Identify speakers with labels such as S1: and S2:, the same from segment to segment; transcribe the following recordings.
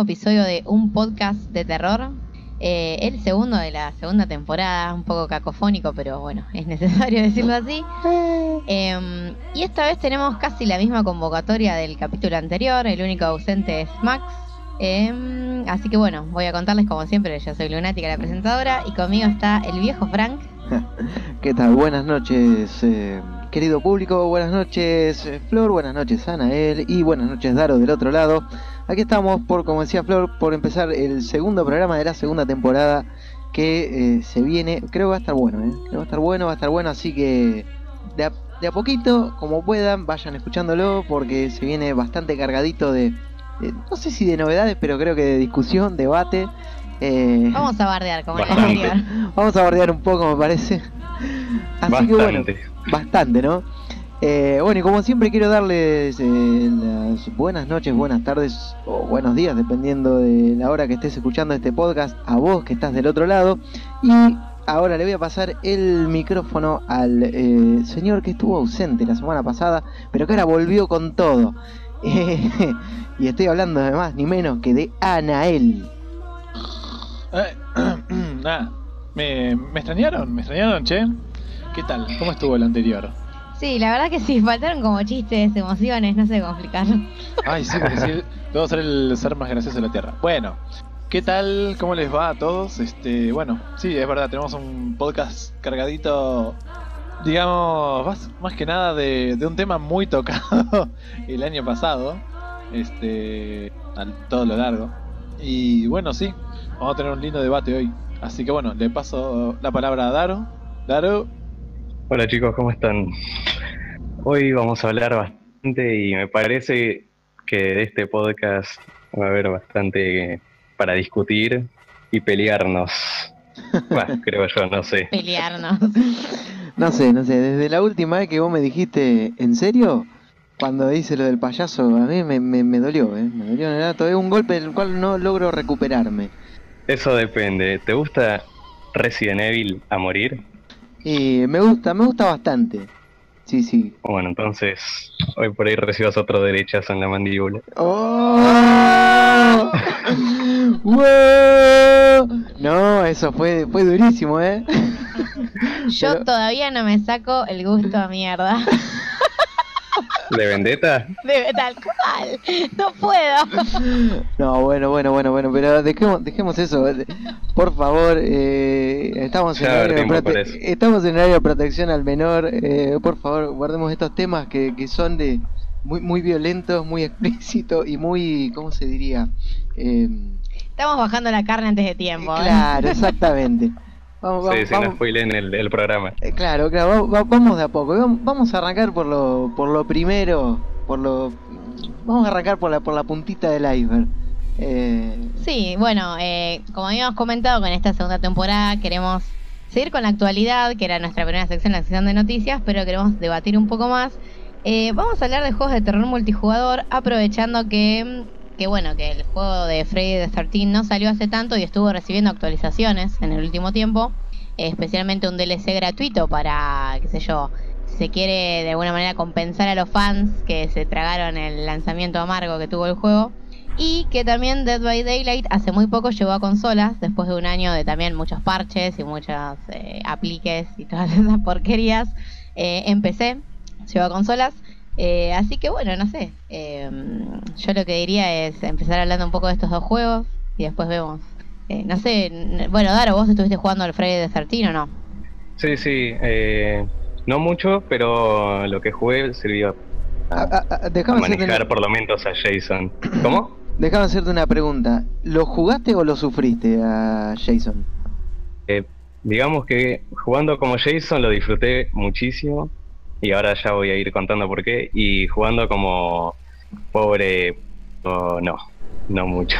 S1: episodio de un podcast de terror. Eh, el segundo de la segunda temporada, un poco cacofónico, pero bueno, es necesario decirlo así. Em, y esta vez tenemos casi la misma convocatoria del capítulo anterior, el único ausente es Max. Em, así que bueno, voy a contarles como siempre, yo soy Lunática, la presentadora, y conmigo está el viejo Frank.
S2: ¿Qué tal? Buenas noches, eh, querido público, buenas noches eh, Flor, buenas noches Anael y buenas noches Daro del otro lado. Aquí estamos por, como decía Flor, por empezar el segundo programa de la segunda temporada que eh, se viene. Creo que va a estar bueno, ¿eh? Creo que va a estar bueno, va a estar bueno, así que de a, de a poquito, como puedan, vayan escuchándolo porque se viene bastante cargadito de, de- no sé si de novedades, pero creo que de discusión, debate. Eh,
S1: Vamos a bardear como en el
S3: Bastante.
S1: anterior.
S2: Vamos a bordear un poco, me parece. Así que bueno,
S3: Bastante.
S2: bastante, ¿no? Eh, bueno, y como siempre quiero darles eh, las buenas noches, buenas tardes o buenos días, dependiendo de la hora que estés escuchando este podcast, a vos que estás del otro lado. Y ahora le voy a pasar el micrófono al eh, señor que estuvo ausente la semana pasada, pero que ahora volvió con todo. Y estoy hablando de más ni menos que de Anael.
S4: Eh, nada, ¿Me, ¿me extrañaron? ¿Me extrañaron, che? ¿Qué tal? ¿Cómo estuvo el anterior?
S1: Sí, la verdad que sí, faltaron como chistes, emociones, no sé cómo.
S4: Ay, sí, porque sí, debo ser el ser más gracioso de la Tierra. Bueno, ¿qué tal? ¿Cómo les va a todos? Este, bueno, sí, es verdad, tenemos un podcast cargadito, digamos, más, más que nada de, de un tema muy tocado el año pasado, este, a todo lo largo. Y bueno, sí, vamos a tener un lindo debate hoy. Así que bueno, le paso la palabra a Daro. Daro,
S3: Hola chicos, ¿cómo están? Hoy vamos a hablar bastante y me parece que de este podcast va a haber bastante para discutir y pelearnos. Bueno, creo yo, no sé.
S1: Pelearnos.
S2: No sé, no sé, desde la última vez que vos me dijiste, ¿en serio? Cuando hice lo del payaso, a mí me, me, me dolió, ¿eh? Me dolió en el alto. Es un golpe del cual no logro recuperarme.
S3: Eso depende. ¿Te gusta Resident Evil a morir?
S2: Y me gusta, me gusta bastante. Sí, sí.
S3: Bueno, entonces hoy por ahí recibas otro derechazo en la mandíbula.
S2: ¡Oh! ¡Wow! No, eso fue, fue durísimo, ¿eh?
S1: Yo
S2: Pero-
S1: todavía no me saco el gusto a mierda.
S3: ¿De vendetta?
S1: De tal cual. No puedo.
S2: No, bueno, bueno, bueno, bueno, pero dejemos, dejemos eso. Por favor, eh, estamos, en
S3: Ya va a haber
S2: horario de
S3: tiempo
S2: prote-
S3: para eso.
S2: estamos en horario de protección al menor. eh, por favor, guardemos estos temas que, que son de muy, muy violentos, muy explícitos y muy, ¿cómo se diría? Eh,
S1: Estamos bajando la carne antes de tiempo. ¿eh?
S2: claro, exactamente. Vamos,
S3: Sí,
S2: vamos,
S3: sí, no
S2: vamos-
S3: spoilen el, el programa.
S2: eh, claro, claro, va- va- vamos de a poco. Vam- Vamos a arrancar por lo, por lo primero, por lo, vamos a arrancar por la, por la puntita del iceberg. Eh,
S1: Sí, bueno, eh, como habíamos comentado, en esta segunda temporada queremos seguir con la actualidad, que era nuestra primera sección, la sección de noticias, pero queremos debatir un poco más. Eh, vamos a hablar de juegos de terror multijugador, aprovechando que, que bueno, que el juego de Freddy the 13 no salió hace tanto y estuvo recibiendo actualizaciones en el último tiempo, especialmente un DLC gratuito para, qué sé yo, si se quiere de alguna manera compensar a los fans que se tragaron el lanzamiento amargo que tuvo el juego. Y que también Dead by Daylight hace muy poco llegó a consolas, después de un año de también muchos parches y muchos eh, apliques y todas esas porquerías. Eh, en llegó a consolas. Eh, así que bueno, no sé. eh, yo lo que diría es empezar hablando un poco de estos dos juegos y después vemos. Eh, no sé, bueno, Daro, vos estuviste jugando al Friday the 13 o no?
S3: Sí, sí, eh, no mucho, pero lo que jugué sirvió
S2: a- a- a-
S3: a manejar
S2: una-
S3: por lo menos a Jason. ¿Cómo?
S2: Déjame hacerte una pregunta. ¿Lo jugaste o lo sufriste a Jason?
S3: Eh, digamos que jugando como Jason lo disfruté muchísimo y ahora ya voy a ir contando por qué. Y jugando como pobre, oh, no, no mucho.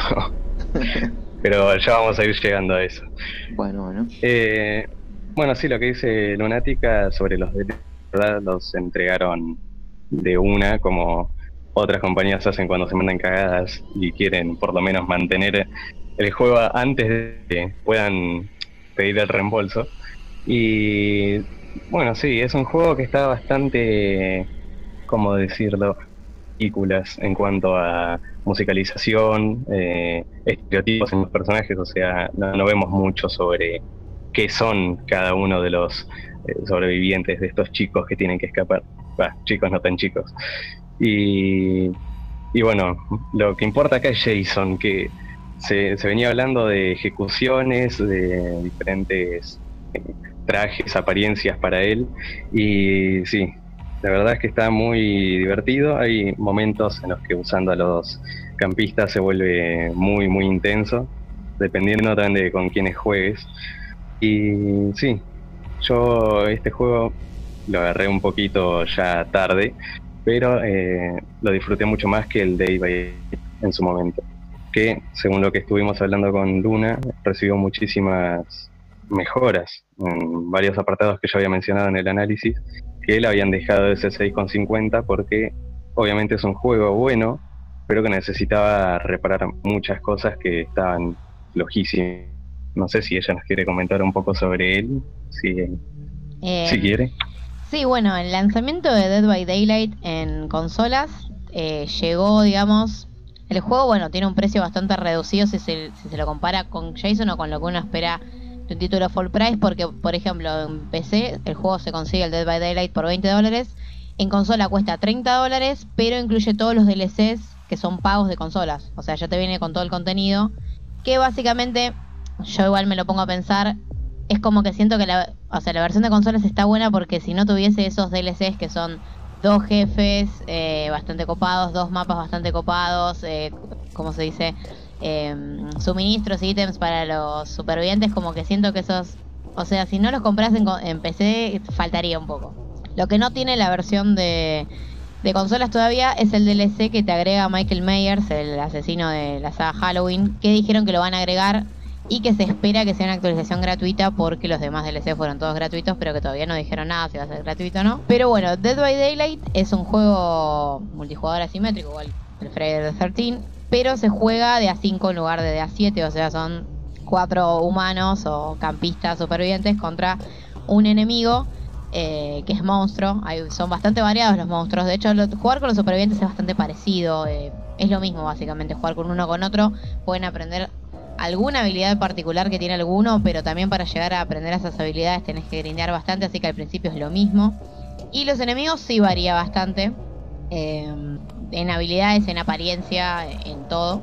S3: Pero ya vamos a ir llegando a eso.
S2: Bueno, bueno.
S3: Eh, bueno, sí, lo que dice Lunática sobre los derechos, ¿verdad? los entregaron de una, como otras compañías hacen cuando se mandan cagadas y quieren por lo menos mantener el juego antes de que puedan pedir el reembolso. Y bueno, sí, es un juego que está bastante, ¿cómo decirlo? películas en cuanto a musicalización, eh, estereotipos en los personajes, o sea, no, vemos mucho sobre qué son cada uno de los eh, sobrevivientes de estos chicos que tienen que escapar. chicos no tan chicos. Y, y, bueno, lo que importa acá es Jason, que se, se venía hablando de ejecuciones, de diferentes eh, trajes, apariencias para él. Y sí, la verdad es que está muy divertido. Hay momentos en los que usando a los campistas se vuelve muy, muy intenso, dependiendo también de con quiénes juegues. Y sí, yo este juego lo agarré un poquito ya tarde, pero eh, lo disfruté mucho más que el Day by en su momento. Que, según lo que estuvimos hablando con Luna, recibió muchísimas mejoras en varios apartados que yo había mencionado en el análisis que él habían dejado ese 6,50 porque obviamente es un juego bueno, pero que necesitaba reparar muchas cosas que estaban flojísimas. No sé si ella nos quiere comentar un poco sobre él, si, eh, si quiere.
S1: Sí, bueno, el lanzamiento de Dead by Daylight en consolas eh, llegó, digamos, el juego, bueno, tiene un precio bastante reducido si se, si se lo compara con Jason o con lo que uno espera un título full price porque, por ejemplo, en PC el juego se consigue el Dead by Daylight por 20 dólares, en consola cuesta 30 dólares, pero incluye todos los DLCs que son pagos de consolas, o sea, ya te viene con todo el contenido, que básicamente, yo igual me lo pongo a pensar, es como que siento que la, o sea, la versión de consolas está buena porque si no tuviese esos DLCs que son dos jefes eh, bastante copados, dos mapas bastante copados, eh, como se dice? Eh, suministros y ítems para los supervivientes, como que siento que esos, o sea, si no los compras en, PC, faltaría un poco. Lo que no tiene la versión de, de consolas todavía es el DLC que te agrega Michael Myers, el asesino de la saga Halloween, que dijeron que lo van a agregar y que se espera que sea una actualización gratuita porque los demás DLC fueron todos gratuitos, pero que todavía no dijeron nada si va a ser gratuito o no. Pero bueno, Dead by Daylight es un juego multijugador asimétrico, igual el Friday the 13, pero se juega de a 5 en lugar de de a 7, o sea, son cuatro humanos o campistas supervivientes contra un enemigo eh, que es monstruo. son bastante variados los monstruos. De hecho, jugar con los supervivientes es bastante parecido. Eh, es lo mismo, básicamente, jugar con uno con otro. Pueden aprender alguna habilidad particular que tiene alguno, pero también para llegar a aprender esas habilidades tenés que grindear bastante, así que al principio es lo mismo. Y los enemigos sí varía bastante. Eh, en habilidades, en apariencia, en todo.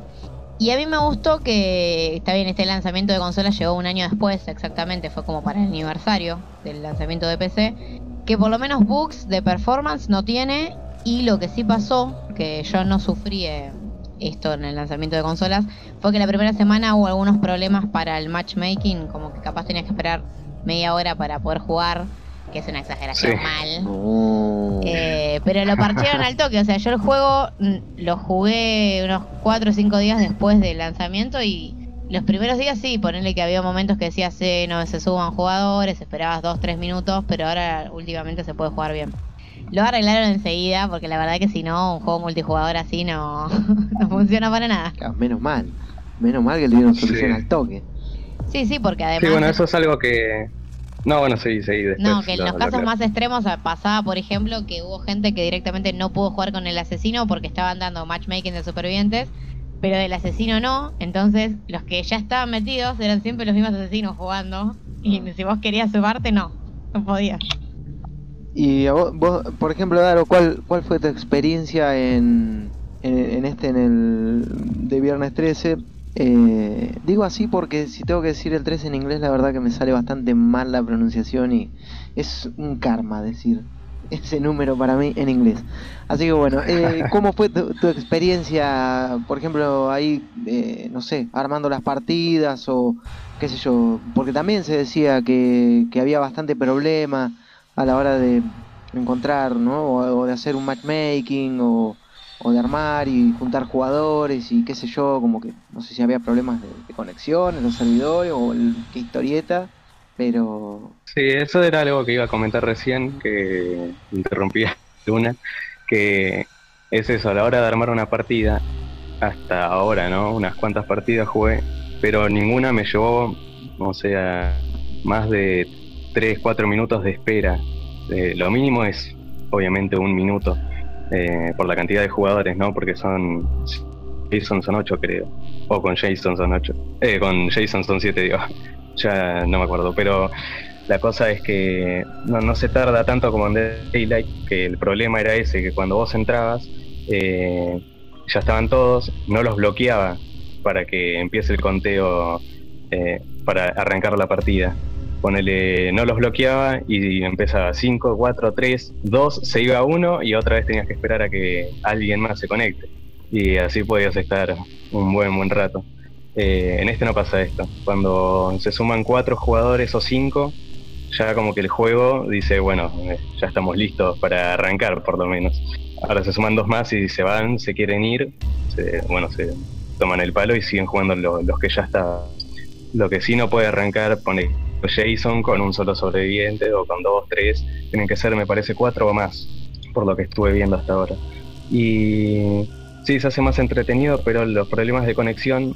S1: Y a mí me gustó que, está bien, este lanzamiento de consola llegó un año después, exactamente, fue como para el aniversario del lanzamiento de PC, que por lo menos bugs de performance no tiene y lo que sí pasó, que yo no sufrí eh, esto en el lanzamiento de consolas, fue que la primera semana hubo algunos problemas para el matchmaking, como que capaz tenías que esperar media hora para poder jugar que es una exageración mal. Eh, pero lo parchearon al toque, o sea, yo el juego mm, lo jugué unos 4 o 5 días después del lanzamiento y los primeros días sí, ponerle que había momentos que decías, sí, no se suban jugadores, esperabas 2, 3 minutos, pero ahora últimamente se puede jugar bien. Lo arreglaron enseguida, porque la verdad que si no, un juego multijugador así no, no funciona para nada.
S2: menos mal, menos mal que le dieron solución al toque.
S1: Sí, sí, porque además...
S3: Sí, bueno, eso es algo que, no, bueno, sí, sí.
S1: no, que en los casos más extremos pasaba, por ejemplo, que hubo gente que directamente no pudo jugar con el asesino porque estaban dando matchmaking de supervivientes, pero el asesino no. Entonces, los que ya estaban metidos eran siempre los mismos asesinos jugando. Y ah. si vos querías sumarte, no, no podías.
S2: Y vos, por ejemplo, Daro, ¿cuál, cuál fue tu experiencia en, en, en este, en el de viernes 13? Eh, digo así porque si tengo que decir el 3 en inglés, la verdad que me sale bastante mal la pronunciación y es un karma decir ese número para mí en inglés. Así que bueno, eh, ¿cómo fue tu, experiencia, por ejemplo, ahí, eh, no sé, armando las partidas o qué sé yo? Porque también se decía que, que había bastante problema a la hora de encontrar, ¿no? o de hacer un matchmaking o o de armar y juntar jugadores y qué sé yo, como que no sé si había problemas de, conexión en los servidores o qué historieta, pero...
S3: Sí, eso era algo que iba a comentar recién, que interrumpía una, que es eso, a la hora de armar una partida, hasta ahora, ¿no? Unas cuantas partidas jugué, pero ninguna me llevó, o sea, más de 3, 4 minutos de espera. Eh, lo mínimo es, obviamente, un minuto eh, por la cantidad de jugadores, ¿no? Porque son Jason son 8 creo, o con Jason son 8, eh, con Jason son 7 digo, ya no me acuerdo, pero la cosa es que no, no se tarda tanto como en Daylight, que el problema era ese, que cuando vos entrabas, eh, ya estaban todos, no los bloqueaba para que empiece el conteo eh, para arrancar la partida. Ponele, no los bloqueaba y empezaba 5, 4, 3, 2, se iba uno y otra vez tenías que esperar a que alguien más se conecte. Y así podías estar un buen buen rato. Eh, en este no pasa esto. Cuando se suman cuatro jugadores o cinco, ya como que el juego dice, bueno, eh, ya estamos listos para arrancar por lo menos. Ahora se suman dos más y se van, se quieren ir, bueno, se toman el palo y siguen jugando los que ya está. Lo que sí no puede arrancar, pone Jason con un solo sobreviviente o con dos, tres, tienen que ser me parece cuatro o más, por lo que estuve viendo hasta ahora. Y sí, se hace más entretenido, pero los problemas de conexión,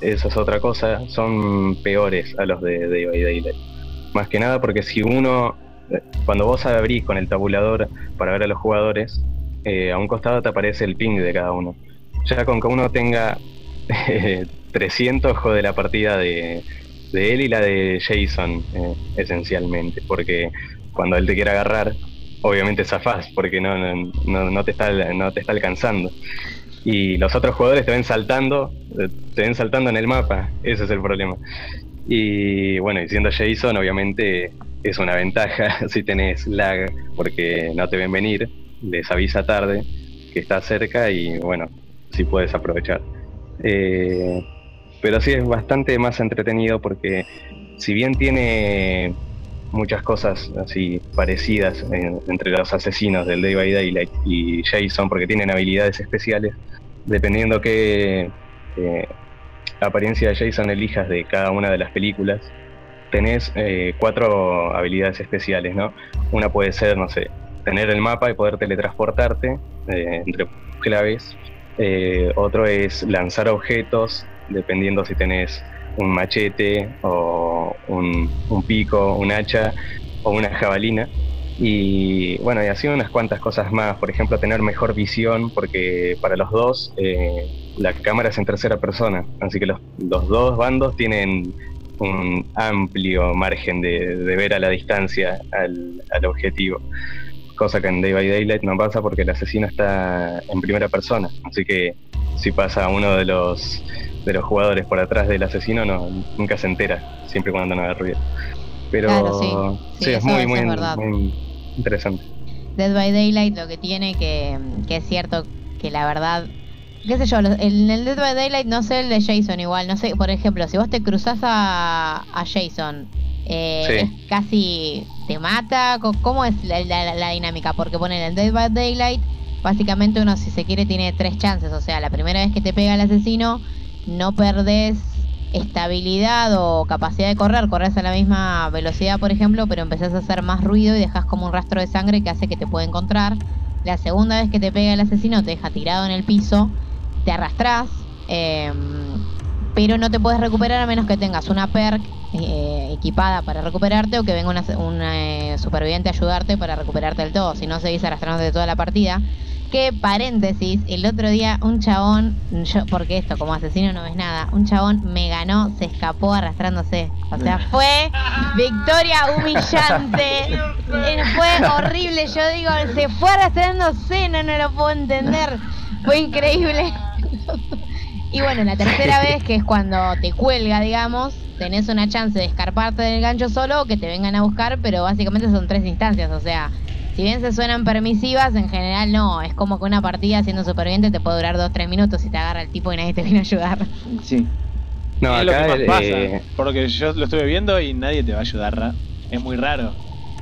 S3: esa es otra cosa, son peores a los de Day by Daylight. Más que nada porque si uno, cuando vos abrís con el tabulador para ver a los jugadores, eh, a un costado te aparece el ping de cada uno. Ya con que uno tenga 300 jode la partida de, él y la de Jason, eh, esencialmente, porque cuando él te quiere agarrar, obviamente zafás, porque no, no, no, te está, no te está alcanzando. Y los otros jugadores te ven saltando, eh, te ven saltando en el mapa, ese es el problema. Y bueno, y siendo Jason, obviamente es una ventaja si tenés lag, porque no te ven venir, les avisa tarde que está cerca y bueno, si puedes aprovechar. Eh, pero sí es bastante más entretenido porque si bien tiene muchas cosas así parecidas entre los asesinos del Day by Daylight y Jason porque tienen habilidades especiales, dependiendo qué eh, apariencia de Jason elijas de cada una de las películas, tenés eh, cuatro habilidades especiales, ¿no? Una puede ser, no sé, tener el mapa y poder teletransportarte eh, entre claves. otro es lanzar objetos, dependiendo si tenés un machete o un, pico, un hacha o una jabalina. Y bueno, y así unas cuantas cosas más. Por ejemplo, tener mejor visión, porque para los dos eh, la cámara es en tercera persona. Así que los, dos bandos tienen un amplio margen de, ver a la distancia al, al, objetivo. Cosa que en Day by Daylight no pasa porque el asesino está en primera persona. Así que si pasa uno de los de los jugadores por atrás del asesino no nunca se entera, siempre cuando no haga ruido. Pero sí, es muy, muy, interesante.
S1: Dead by Daylight lo que tiene que, que es cierto que la verdad qué sé yo, en el Dead by Daylight no sé el de Jason igual, no sé, por ejemplo, si vos te cruzas a, a Jason, eh, casi te mata, ¿cómo es la, la, dinámica? Porque ponen el Dead by Daylight, básicamente uno si se quiere tiene tres chances, o sea, la primera vez que te pega el asesino, no perdés estabilidad o capacidad de correr, corres a la misma velocidad, por ejemplo, pero empezás a hacer más ruido y dejas como un rastro de sangre que hace que te pueda encontrar. La segunda vez que te pega el asesino te deja tirado en el piso, te arrastrás, em, pero no te puedes recuperar a menos que tengas una perk eh, equipada para recuperarte o que venga un eh, superviviente a ayudarte para recuperarte del todo, si no seguís arrastrándote toda la partida. Que paréntesis, el otro día un chabón, yo, porque esto como asesino no ves nada, un chabón me ganó, se escapó arrastrándose. O sea, fue victoria humillante. Eh, fue horrible, yo digo, se fue arrastrándose, no, no lo puedo entender. Fue increíble. Y bueno, la tercera vez, que es cuando te cuelga, digamos, tenés una chance de escarparte del gancho solo o que te vengan a buscar, pero básicamente son tres instancias, o sea, si bien se suenan permisivas, en general no. Es como que una partida siendo superviviente te puede durar 2-3 minutos y te agarra el tipo y nadie te viene a ayudar.
S2: Sí.
S4: No, es acá lo que más pasa. Eh, porque yo lo estuve viendo y nadie te va a ayudar. Es muy raro.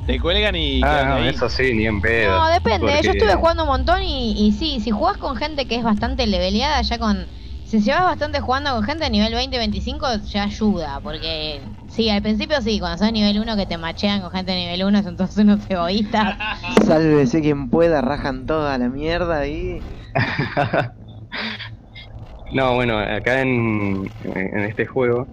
S4: Te cuelgan y.
S3: Ah, no, eso sí, ni en pedo.
S1: No, depende. Yo estuve jugando un montón y, y sí, si jugás con gente que es bastante leveleada, ya con si llevas bastante jugando con gente a nivel 20-25 ya ayuda, porque sí, al principio sí, cuando sos nivel 1 que te machean con gente de nivel 1 son todos unos egoístas.
S2: Sálvese quien pueda, rajan toda la mierda ahí.
S3: no, bueno, acá en, en este juego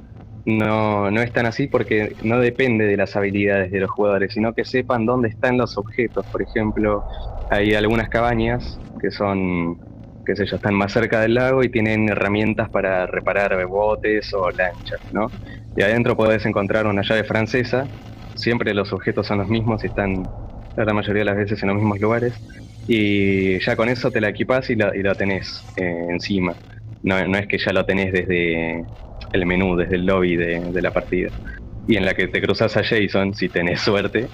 S3: no, no es tan así porque no depende de las habilidades de los jugadores, sino que sepan dónde están los objetos. Por ejemplo, hay algunas cabañas que son qué sé yo, están más cerca del lago y tienen herramientas para reparar botes o lanchas, ¿no? Y adentro podés encontrar una llave francesa, siempre los objetos son los mismos y están la mayoría de las veces en los mismos lugares, y ya con eso te la equipás y la, y la tenés eh, encima. No, no es que ya lo tenés desde el menú, desde el lobby de, de la partida y en la que te cruzas a Jason, si tenés suerte,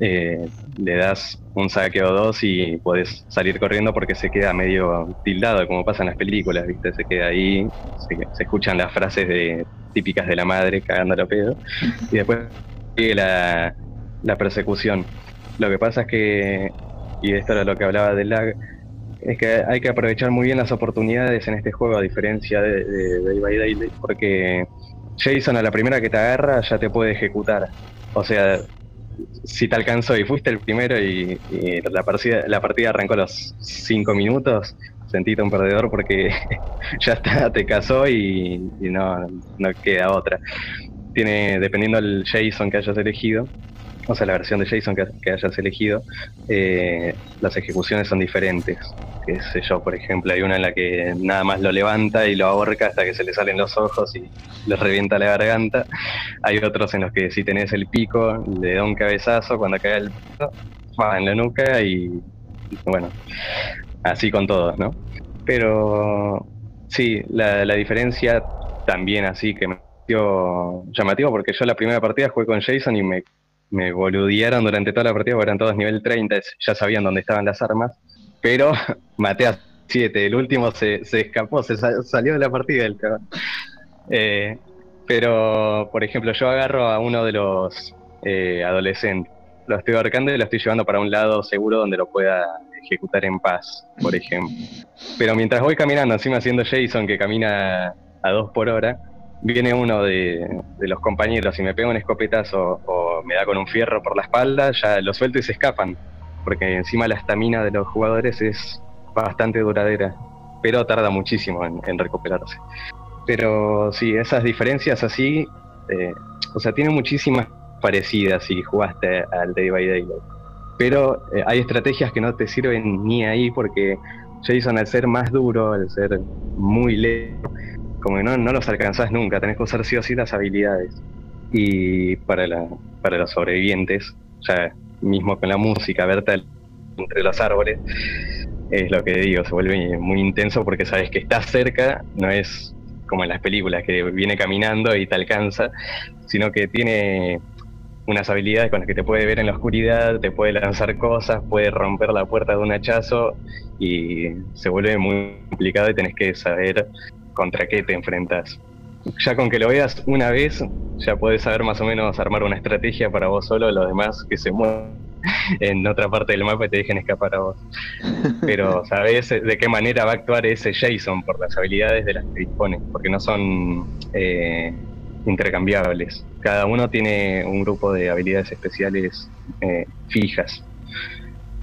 S3: eh, le das un saque o dos y puedes salir corriendo porque se queda medio tildado, como pasa en las películas, ¿viste? Se queda ahí, se, escuchan las frases de, típicas de la madre cagando a pedo, y después sigue la, la persecución. Lo que pasa es que, y esto era lo que hablaba del lag, es que hay que aprovechar muy bien las oportunidades en este juego, a diferencia de, de Day by Day, porque Jason a la primera que te agarra ya te puede ejecutar. O sea, si te alcanzó y fuiste el primero y, la, partida, arrancó a los 5 minutos, sentiste un perdedor porque ya está, te casó y, no, no queda otra. Tiene, dependiendo del Jason que hayas elegido, o sea, la versión de Jason que, hayas elegido, eh, las ejecuciones son diferentes. Qué sé yo, por ejemplo, hay una en la que nada más lo levanta y lo ahorca hasta que se le salen los ojos y le revienta la garganta. Hay otros en los que si tenés el pico, le da un cabezazo cuando cae el pico, va en la nuca y bueno, así con todos, ¿no? Pero sí, la, la diferencia también así que me pareció llamativo porque yo la primera partida jugué con Jason y me me boludearon durante toda la partida, porque eran todos nivel 30, ya sabían dónde estaban las armas, pero maté a 7, el último se, escapó, se salió de la partida el cabrón. Eh, pero, por ejemplo, yo agarro a uno de los eh, adolescentes, lo estoy abarcando y lo estoy llevando para un lado seguro donde lo pueda ejecutar en paz, por ejemplo. Pero mientras voy caminando, encima haciendo Jason que camina a 2 por hora, viene uno de, los compañeros y me pega un escopetazo o me da con un fierro por la espalda, ya lo suelto y se escapan. Porque encima la estamina de los jugadores es bastante duradera, pero tarda muchísimo en, recuperarse. Pero sí, esas diferencias así, eh, o sea, tienen muchísimas parecidas si jugaste al Day by Day. Pero eh, hay estrategias que no te sirven ni ahí porque Jason al ser más duro, al ser muy lento, como que no, no los alcanzás nunca, tenés que usar sí o sí las habilidades. Y para, la, para los sobrevivientes, ya mismo con la música, verte entre los árboles, es lo que digo, se vuelve muy intenso porque sabes que estás cerca, no es como en las películas que viene caminando y te alcanza, sino que tiene unas habilidades con las que te puede ver en la oscuridad, te puede lanzar cosas, puede romper la puerta de un hachazo y se vuelve muy complicado y tenés que saber contra qué te enfrentas. Ya con que lo veas una vez, ya puedes saber más o menos armar una estrategia para vos solo, los demás que se mueven en otra parte del mapa y te dejen escapar a vos. Pero sabes de qué manera va a actuar ese Jason por las habilidades de las que dispone, porque no son eh, intercambiables. Cada uno tiene un grupo de habilidades especiales eh, fijas.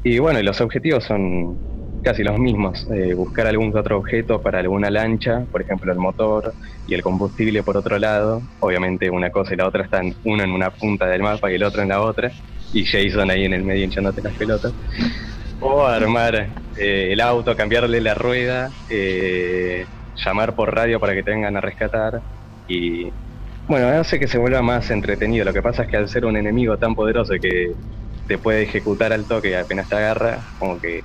S3: Y bueno, los objetivos son casi los mismos. Eh, buscar algún otro objeto para alguna lancha, por ejemplo el motor y el combustible por otro lado. Obviamente una cosa y la otra están uno en una punta del mapa y el otro en la otra. Y Jason ahí en el medio hinchándote las pelotas. O armar eh, el auto, cambiarle la rueda, eh, llamar por radio para que te vengan a rescatar. Y bueno, hace que se vuelva más entretenido. Lo que pasa es que al ser un enemigo tan poderoso que te puede ejecutar al toque apenas te agarra, como que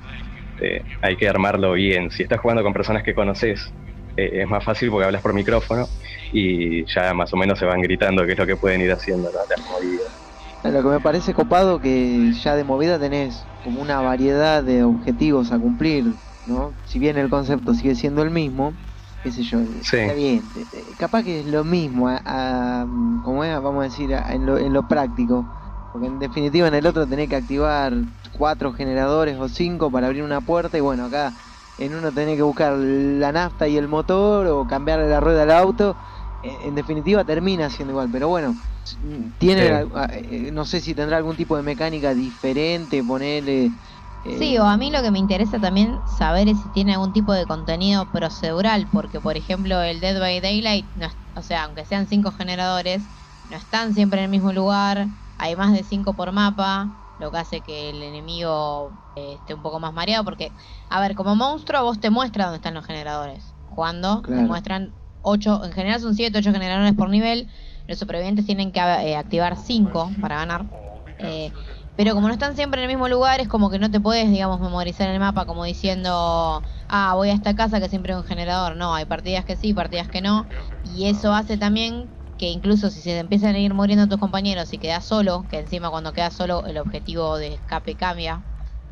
S3: este, hay que armarlo bien. Si estás jugando con personas que conoces, eh, es más fácil porque hablas por micrófono y ya más o menos se van gritando qué es lo que pueden ir haciendo las movidas.
S2: Lo que me parece copado que ya de movida tenés como una variedad de objetivos a cumplir, ¿no? Si bien el concepto sigue siendo el mismo, qué sé yo, está bien, capaz que es lo mismo, a, como es, vamos a decir, en, lo, en lo práctico, porque en definitiva en el otro tenés que activar cuatro generadores o cinco para abrir una puerta y bueno, acá en uno tenés que buscar la nafta y el motor o cambiarle la rueda al auto. En, definitiva termina siendo igual, pero bueno, tiene, eh, no sé si tendrá algún tipo de mecánica diferente, ponerle...
S1: Eh, sí, o a mí lo que me interesa también saber es si tiene algún tipo de contenido procedural, porque por ejemplo el Dead by Daylight, o sea, aunque sean cinco generadores, no están siempre en el mismo lugar, hay más de cinco por mapa, lo que hace que el enemigo eh, esté un poco más mareado, porque, a ver, como monstruo vos te muestra dónde están los generadores. Jugando, te
S2: Claro.
S1: muestran 8, en general son 7, 8 generadores por nivel, los supervivientes tienen que eh, activar 5 para ganar. Eh, pero como no están siempre en el mismo lugar, es como que no te puedes, digamos, memorizar el mapa como diciendo, ah, voy a esta casa que siempre hay un generador. No, hay partidas que sí, partidas que no. Y eso hace también que incluso si se empiezan a ir muriendo tus compañeros y quedas solo, que encima cuando quedas solo el objetivo de escape cambia,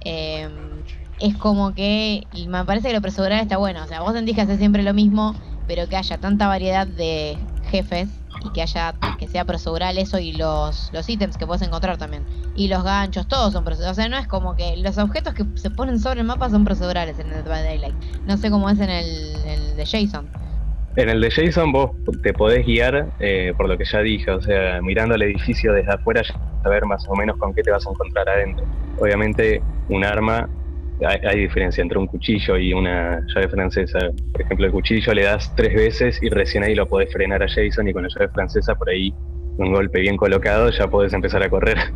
S1: eh, es como que, me parece que lo procedural está bueno. O sea, vos sentís que haces siempre lo mismo, pero que haya tanta variedad de jefes y que haya que sea procedural eso y los, los ítems que puedes encontrar también. Y los ganchos, todos son procedurales. O sea, no es como que los objetos que se ponen sobre el mapa son procedurales en el Daylight. No sé cómo es en el, el de Jason.
S3: En el de Jason vos te podés guiar eh, por lo que ya dije, o sea, mirando el edificio desde afuera, ya saber más o menos con qué te vas a encontrar adentro. Obviamente, un arma, hay, diferencia entre un cuchillo y una llave francesa. Por ejemplo, el cuchillo le das tres veces y recién ahí lo podés frenar a Jason y con la llave francesa por ahí, un golpe bien colocado, ya podés empezar a correr.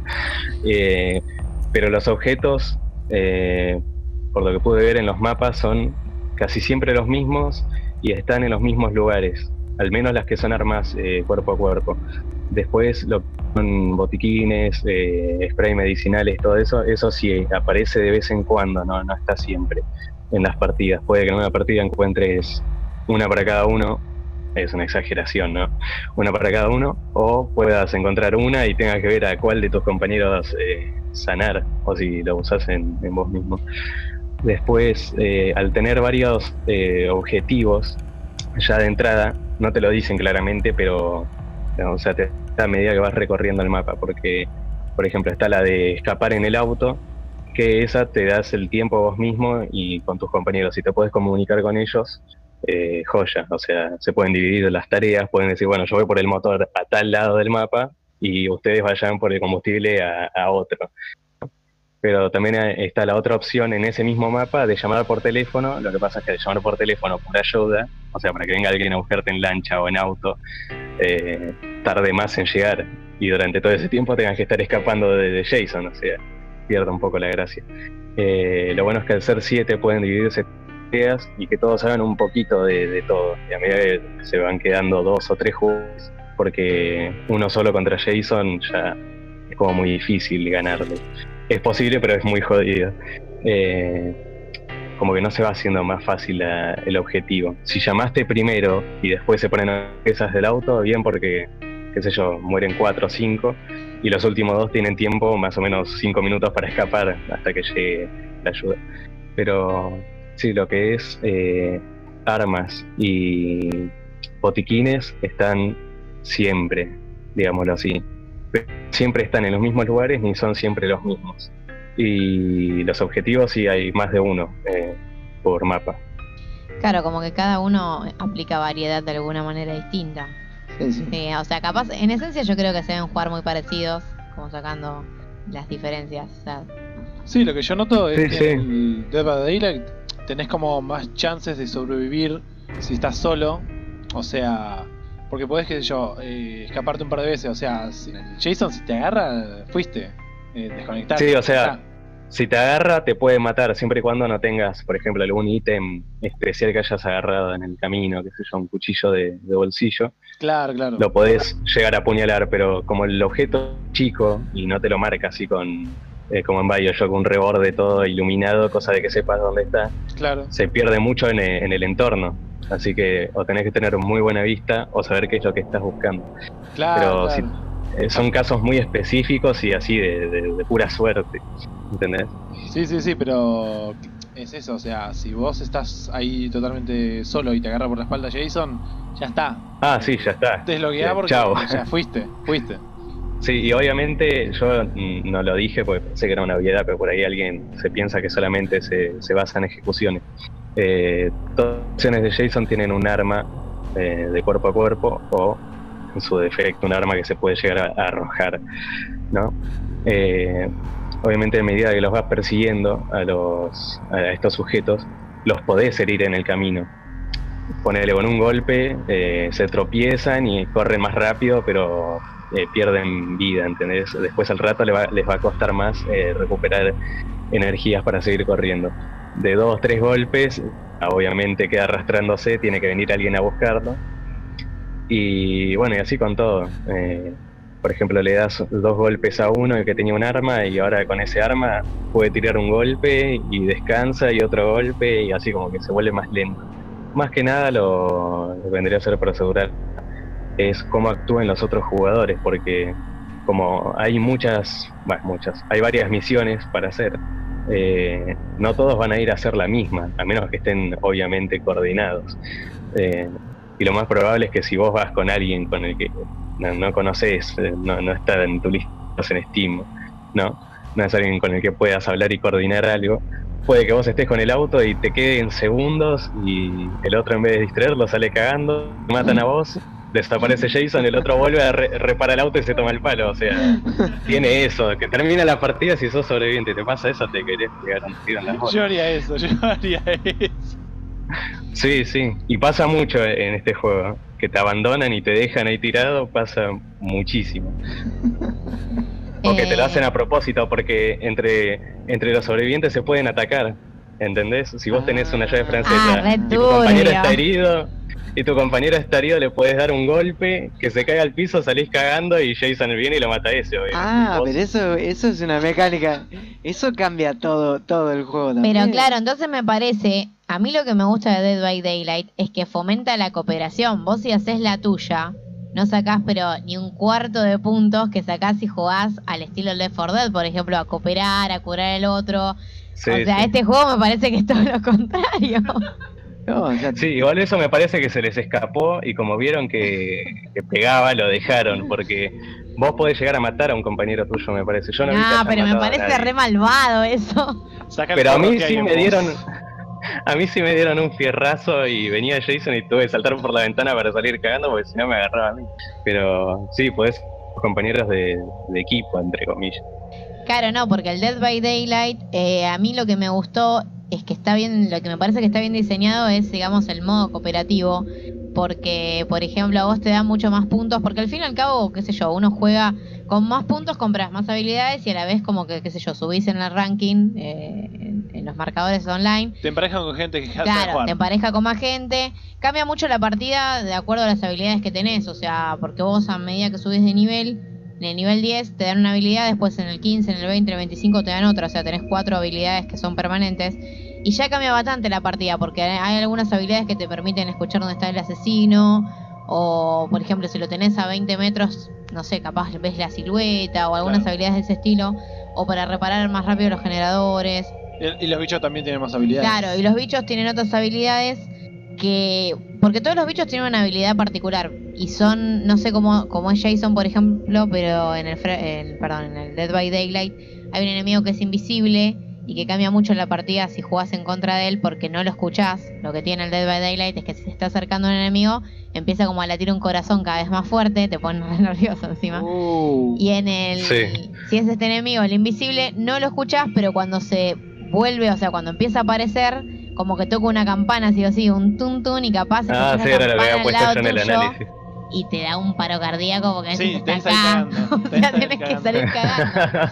S3: Eh, pero los objetos, eh, por lo que pude ver en los mapas, son casi siempre los mismos y están en los mismos lugares, al menos las que son armas eh, cuerpo a cuerpo. Después lo son botiquines, eh, spray medicinales, todo eso, eso sí aparece de vez en cuando, no, no está siempre en las partidas. Puede que en una partida encuentres una para cada uno, es una exageración, ¿no? Una para cada uno, o puedas encontrar una y tengas que ver a cuál de tus compañeros eh, sanar, o si lo usas en, en vos mismo. Después, eh, al tener varios eh, objetivos ya de entrada, no te lo dicen claramente, pero o sea, te a medida que vas recorriendo el mapa, porque, por ejemplo, está la de escapar en el auto, que esa te das el tiempo vos mismo y con tus compañeros, si te puedes comunicar con ellos, eh, joya, o sea, se pueden dividir las tareas, pueden decir, bueno, yo voy por el motor a tal lado del mapa y ustedes vayan por el combustible a, a otro pero también está la otra opción en ese mismo mapa de llamar por teléfono. Lo que pasa es que llamar por teléfono por ayuda, o sea, para que venga alguien a buscarte en lancha o en auto, eh, tarde más en llegar y durante todo ese tiempo tengas que estar escapando de, de Jason, o sea, pierde un poco la gracia. Eh, lo bueno es que al ser siete pueden dividirse tareas y que todos hagan un poquito de, de todo. Y a medida que se van quedando dos o tres juegos, porque uno solo contra Jason ya es como muy difícil ganarle es posible, pero es muy jodido. Eh, como que no se va haciendo más fácil la, el objetivo. Si llamaste primero y después se ponen esas del auto, bien porque, qué sé yo, mueren cuatro o cinco y los últimos dos tienen tiempo, más o menos cinco minutos para escapar hasta que llegue la ayuda. Pero sí, lo que es eh, armas y botiquines están siempre, digámoslo así siempre están en los mismos lugares ni son siempre los mismos. Y los objetivos sí hay más de uno eh, por mapa.
S1: Claro, como que cada uno aplica variedad de alguna manera distinta.
S2: Sí, sí.
S1: Eh, o sea, capaz, en esencia yo creo que se deben jugar muy parecidos, como sacando las diferencias. O sea,
S4: Sí, lo que yo noto es
S3: Sí,
S4: que
S3: sí.
S4: en el Dead by Daylight tenés como más chances de sobrevivir si estás solo. O sea, porque podés, qué sé yo, eh, escaparte un par de veces. O sea, si- Jason, si te agarra, fuiste. Eh.
S3: Sí, o sea, Si te agarra, te puede matar, siempre y cuando no tengas, por ejemplo, algún ítem especial que hayas agarrado en el camino, que sé yo, un cuchillo de, de bolsillo.
S4: Claro, claro.
S3: Lo podés llegar a apuñalar, pero como el objeto es chico y no te lo marca así con, eh, como en Bioshock, un reborde todo iluminado, cosa de que sepas dónde está,
S4: Claro.
S3: se pierde mucho en el, en el entorno. Así que o tenés que tener muy buena vista o saber qué es lo que estás buscando.
S4: Claro,
S3: Pero
S4: claro.
S3: si- Eh, son casos muy específicos y así de, de- de pura suerte. ¿Entendés?
S4: Sí, sí, sí, pero es eso, o sea, si vos estás ahí totalmente solo y te agarra por la espalda Jason, ya está.
S3: Ah, sí, ya está.
S4: Deslogueá
S3: Eh,
S4: porque
S3: chao.
S4: ya fuiste, fuiste.
S3: Sí, y obviamente yo mm, no lo dije porque pensé que era una obviedad, pero por ahí alguien se piensa que solamente se, se basa en ejecuciones. Eh, todas las acciones de Jason tienen un arma eh, de cuerpo a cuerpo o, en su defecto, un arma que se puede llegar a, a arrojar, ¿no? Eh, obviamente, a medida que los vas persiguiendo a, los, a estos sujetos, los podés herir en el camino. Ponele con un golpe, eh, se tropiezan y corren más rápido, pero eh, pierden vida, ¿entendés? Después al rato les va, a costar más eh, recuperar energías para seguir corriendo. De dos, tres golpes, obviamente queda arrastrándose, tiene que venir alguien a buscarlo. Y bueno, y así con todo. Eh, por ejemplo, le das dos golpes a uno que tenía un arma y ahora con ese arma puede tirar un golpe y descansa y otro golpe y así como que se vuelve más lento. Más que nada lo, vendría a ser para asegurar es cómo actúan los otros jugadores, porque como hay muchas, muchas, hay varias misiones para hacer, eh, no todos van a ir a hacer la misma, a menos que estén obviamente coordinados. Eh, y lo más probable es que si vos vas con alguien con el que no, conoces, eh, no, no, está en tu lista en Steam, ¿no? No es alguien con el que puedas hablar y coordinar algo. Puede que vos estés con el auto y te queden segundos y el otro en vez de distraerlo sale cagando, matan a vos desaparece Jason, el otro vuelve a repara el auto y se toma el palo. O sea, tiene eso, que termina la partida si sos sobreviviente, te pasa eso, te querés pegar un tiro en la
S4: Yo haría eso, yo haría eso.
S3: Sí, sí, y pasa mucho en este juego, que te abandonan y te dejan ahí tirado, pasa muchísimo. O que te lo hacen a propósito, porque entre, entre los sobrevivientes se pueden atacar, ¿entendés? Si vos tenés una llave francesa
S1: ah,
S3: y tu compañero está herido, y tu compañero estarío le puedes dar un golpe, que se caiga al piso, salís cagando y Jason viene y lo mata a ese,
S2: Ah, pero eso, eso es una mecánica. Eso cambia todo, todo el juego también.
S1: Pero claro, entonces me parece, a mí lo que me gusta de Dead by Daylight es que fomenta la cooperación. Vos si haces la tuya, no sacás pero ni un cuarto de puntos que sacás si jugás al estilo Left 4 Dead, por ejemplo, a cooperar, a curar el otro. o sea, este juego me parece que es todo lo contrario.
S3: Sí, igual eso me parece que se les escapó y como vieron que, pegaba, lo dejaron, porque vos podés llegar a matar a un compañero tuyo, me parece. Yo no,
S1: ah, pero me parece re malvado eso.
S3: pero a mí sí me dieron... A mí sí me dieron un fierrazo y venía Jason y tuve que saltar por la ventana para salir cagando porque si no me agarraba a mí. Pero sí, podés compañeros de, equipo, entre comillas.
S1: Claro, no, porque el Dead by Daylight, eh, a mí lo que me gustó es que está bien, lo que me parece que está bien diseñado es, digamos, el modo cooperativo, porque, por ejemplo, a vos te da mucho más puntos, porque al fin y al cabo, qué sé yo, uno juega con más puntos, compras más habilidades y a la vez como que, qué sé yo, subís en el ranking, eh, en, los marcadores online.
S4: Te empareja con gente que
S1: Claro, te empareja con más gente. Cambia mucho la partida de acuerdo a las habilidades que tenés, o sea, porque vos a medida que subís de nivel, en el nivel 10 te dan una habilidad, después en el 15, en el 20, en el 25 te dan otra, o sea, tenés cuatro habilidades que son permanentes. Y ya cambia bastante la partida, porque hay algunas habilidades que te permiten escuchar dónde está el asesino, o por ejemplo, si lo tenés a 20 metros, no sé, capaz ves la silueta, o algunas habilidades de ese estilo, o para reparar más rápido los generadores.
S4: Y, los bichos también tienen más habilidades.
S1: Claro, y los bichos tienen otras habilidades que porque todos los bichos tienen una habilidad particular y son no sé cómo como es Jason por ejemplo pero en el, perdón en el Dead by Daylight hay un enemigo que es invisible y que cambia mucho la partida si jugás en contra de él porque no lo escuchás. Lo que tiene el Dead by Daylight es que si se está acercando un enemigo, empieza como a latir un corazón cada vez más fuerte, te pone nervioso encima. Uh. y en el. Si es este enemigo, el invisible, no lo escuchás, pero cuando se vuelve, o sea, cuando empieza a aparecer, como que toca una campana, así o así, un tun tun y capaz.
S3: Ah, sí, era lo que había puesto yo en el análisis
S1: y te da un paro cardíaco porque sí, estás acá. o sea, tienes que salir cagando.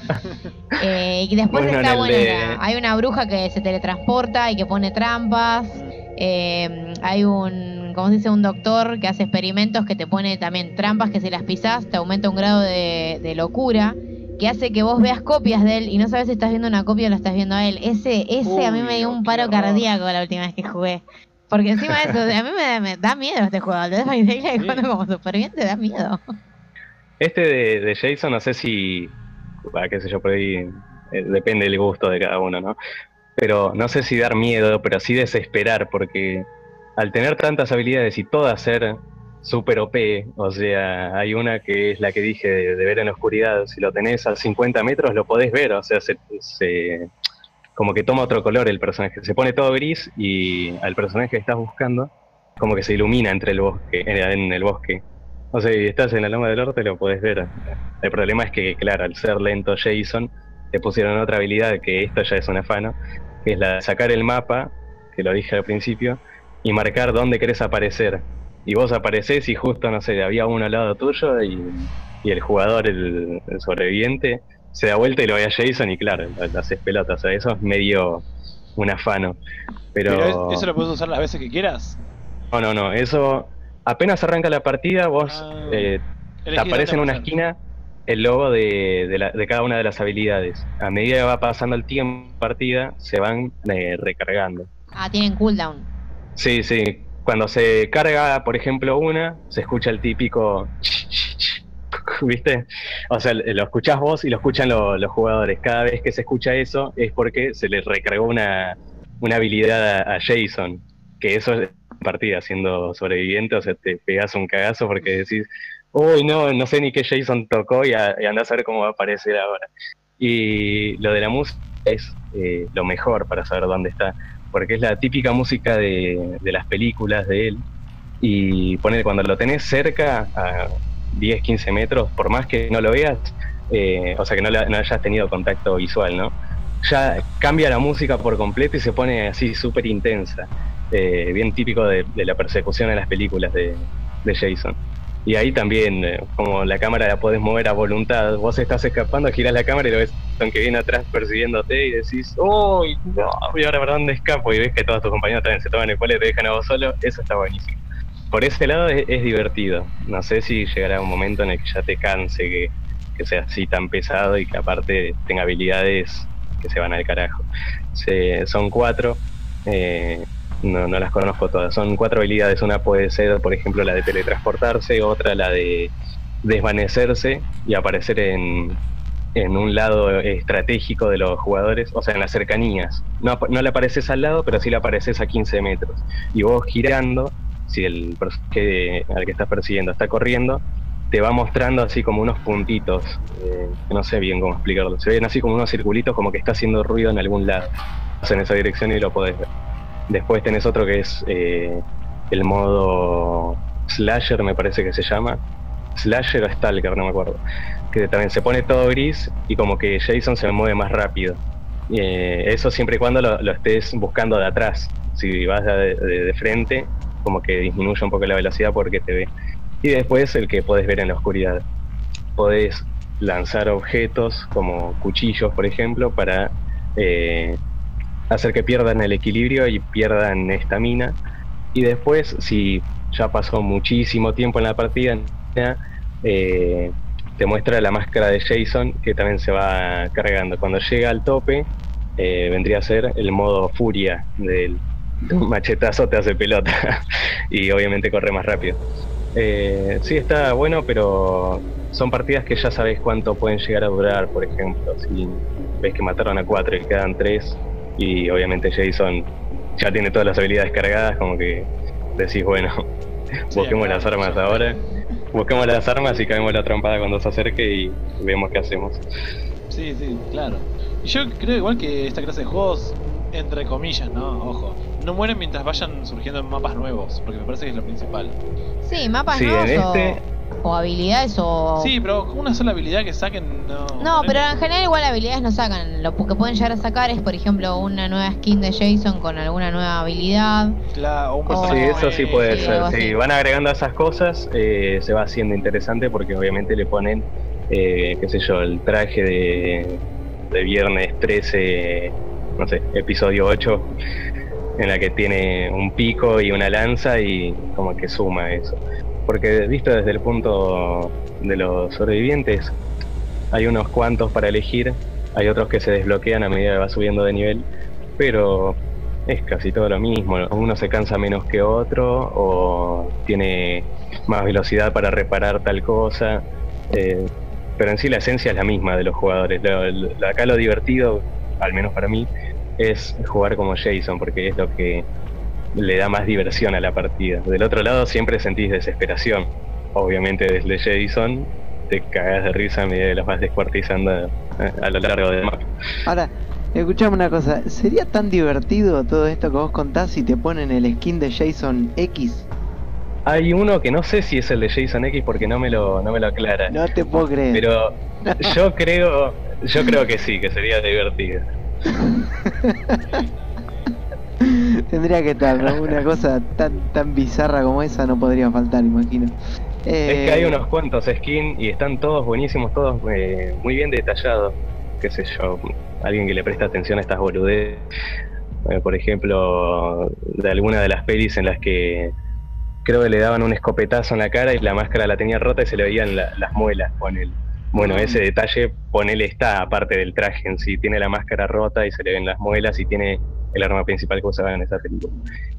S1: eh, y después está buena. Hay una bruja que se teletransporta y que pone trampas. Eh, hay un, como se dice, un doctor que hace experimentos que te pone también trampas que si las pisas te aumenta un grado de, de locura que hace que vos veas copias de él y no sabes si estás viendo una copia o lo estás viendo a él. Ese, ese a mí me dio un paro cardíaco la última vez que jugué. Porque encima de eso, a mí me, da miedo este juego. El Dead by Daylight cuando como superviviente da miedo.
S3: Este de, de Jason, no sé si. Bah, qué sé yo, por ahí. Eh, depende del gusto de cada uno, ¿no? Pero no sé si dar miedo, pero sí desesperar, porque al tener tantas habilidades y todas ser super OP, o sea, hay una que es la que dije de, ver en la oscuridad, si lo tenés a 50 metros lo podés ver, o sea, se, como que toma otro color el personaje. Se pone todo gris y al personaje que estás buscando, como que se ilumina entre el bosque, en el bosque. O sea, si estás en la loma del norte lo puedes ver. El problema es que, claro, al ser lento Jason, te pusieron otra habilidad que esto ya es un afano, que es la de sacar el mapa, que lo dije al principio, y marcar dónde querés aparecer. Y vos apareces y justo, no sé, había uno al lado tuyo y y el jugador, el, sobreviviente, se da vuelta y lo ve a Jason y claro, lo haces pelota. O sea, eso es medio un afano. Pero...
S4: ¿Eso lo puedes usar las veces que quieras?
S3: No, no, no. Eso apenas arranca la partida, vos ah, eh, te aparece en una esquina el logo de, de, cada una de las habilidades. A medida que va pasando el tiempo partida, se van eh, recargando.
S1: Ah, tienen cooldown.
S3: Sí, sí. Cuando se carga, por ejemplo, una, se escucha el típico... ¿Viste? O sea, lo escuchás vos y lo escuchan los jugadores. Cada vez que se escucha eso es porque se le recargó una, una habilidad a, Jason. Que eso es partida, siendo sobreviviente, o sea, te pegas un cagazo porque decís, uy, no, no sé ni qué Jason tocó y, a, andás a ver cómo va a aparecer ahora. Y lo de la música es eh, lo mejor para saber dónde está, porque es la típica música de, las películas de él. Y poner, cuando lo tenés cerca, a 10, 15 metros, por más que no lo veas, eh, o sea que no, no hayas tenido contacto visual, ¿no? Ya cambia la música por completo y se pone así súper intensa. Eh, bien típico de, la persecución en las películas de, Jason. Y ahí también, eh, como la cámara la podés mover a voluntad, vos estás escapando, giras la cámara y lo ves que viene atrás persiguiéndote y decís, ¡Uy! No, ¿y ahora por dónde escapo? Y ves que todos tus compañeros también se toman el cual y te dejan a vos solo, eso está buenísimo. Por ese lado es, divertido. No sé si llegará un momento en el que ya te canse que, que sea así tan pesado y que aparte tenga habilidades que se van al carajo. son cuatro. Eh, no, no las conozco todas. Son cuatro habilidades. Una puede ser, por ejemplo, la de teletransportarse, otra la de desvanecerse y aparecer en, en un lado estratégico de los jugadores, o sea, en las cercanías. No, no le apareces al lado, pero sí le apareces a 15 metros. Y vos girando, si el personaje al que estás persiguiendo está corriendo, te va mostrando así como unos puntitos, eh, no sé bien cómo explicarlo, se ven así como unos circulitos como que está haciendo ruido en algún lado, en esa dirección y lo podés ver. Después tenés otro que es eh, el modo slasher, me parece que se llama. Slasher o Stalker, no me acuerdo. Que también se pone todo gris y como que Jason se mueve más rápido. Eh, eso siempre y cuando lo, estés buscando de atrás. Si vas de, frente, como que disminuye un poco la velocidad porque te ve. Y después el que podés ver en la oscuridad. Podés lanzar objetos como cuchillos, por ejemplo, para eh, hacer que pierdan el equilibrio y pierdan estamina. Y después, si ya pasó muchísimo tiempo en la partida, eh, te muestra la máscara de Jason que también se va cargando. Cuando llega al tope, eh, vendría a ser el modo furia del machetazo te hace pelota y obviamente corre más rápido. Eh, sí, está bueno, pero son partidas que ya sabes cuánto pueden llegar a durar, por ejemplo. Si ves que mataron a cuatro y quedan tres, y obviamente Jason ya tiene todas las habilidades cargadas, como que decís, bueno, busquemos las armas ahora, busquemos las armas y caemos la trompada cuando se acerque y vemos qué hacemos.
S4: Sí, sí, claro. Y yo creo igual que esta clase de juegos, entre comillas, ¿no? Ojo, no mueren mientras vayan surgiendo mapas nuevos, porque me parece que es lo principal.
S1: Sí, mapas nuevos. este o habilidades o...
S4: Sí, pero una sola habilidad que saquen no...
S1: No, pero en general igual habilidades no sacan. Lo que pueden llegar a sacar es, por ejemplo, una nueva skin de Jason con alguna nueva habilidad.
S3: Claro, Sí, eso sí puede ser. Si van agregando esas cosas, eh, se va haciendo interesante porque obviamente le ponen, eh, qué sé yo, el traje de, de viernes 13, no sé, episodio 8 en la que tiene un pico y una lanza y como que suma eso porque visto desde el punto de los sobrevivientes, hay unos cuantos para elegir, hay otros que se desbloquean a medida que va subiendo de nivel, pero es casi todo lo mismo, uno se cansa menos que otro o tiene más velocidad para reparar tal cosa, eh, pero en sí la esencia es la misma de los jugadores. acá lo divertido, al menos para mí, es jugar como Jason, porque es lo que le da más diversión a la partida. Del otro lado siempre sentís desesperación. Obviamente desde Jason te cagas de risa a medida que los vas descuartizando eh, a, lo largo del mapa.
S2: Ahora, escuchame una cosa, ¿sería tan divertido todo esto que vos contás si te ponen el skin de Jason X?
S3: Hay uno que no sé si es el de Jason X porque no me lo, no me lo aclara.
S2: No te puedo creer.
S3: Pero yo creo, yo creo que sí, que sería divertido.
S2: Tendría que estar, Una cosa tan, tan bizarra como esa no podría faltar, imagino.
S3: Es que hay
S2: Eh,
S3: unos cuantos skins y están todos buenísimos, todos eh, muy bien detallados. Qué sé yo, alguien que le presta atención a estas boludeces. Eh, por ejemplo, de alguna de las pelis en las que creo que le daban un escopetazo en la cara y la máscara la tenía rota y se le veían la- las muelas con él. Bueno,
S4: Mm.
S3: ese detalle, ponele está aparte del traje en sí. Tiene la máscara rota y se le ven las muelas y tiene el arma principal que usaba en esa película.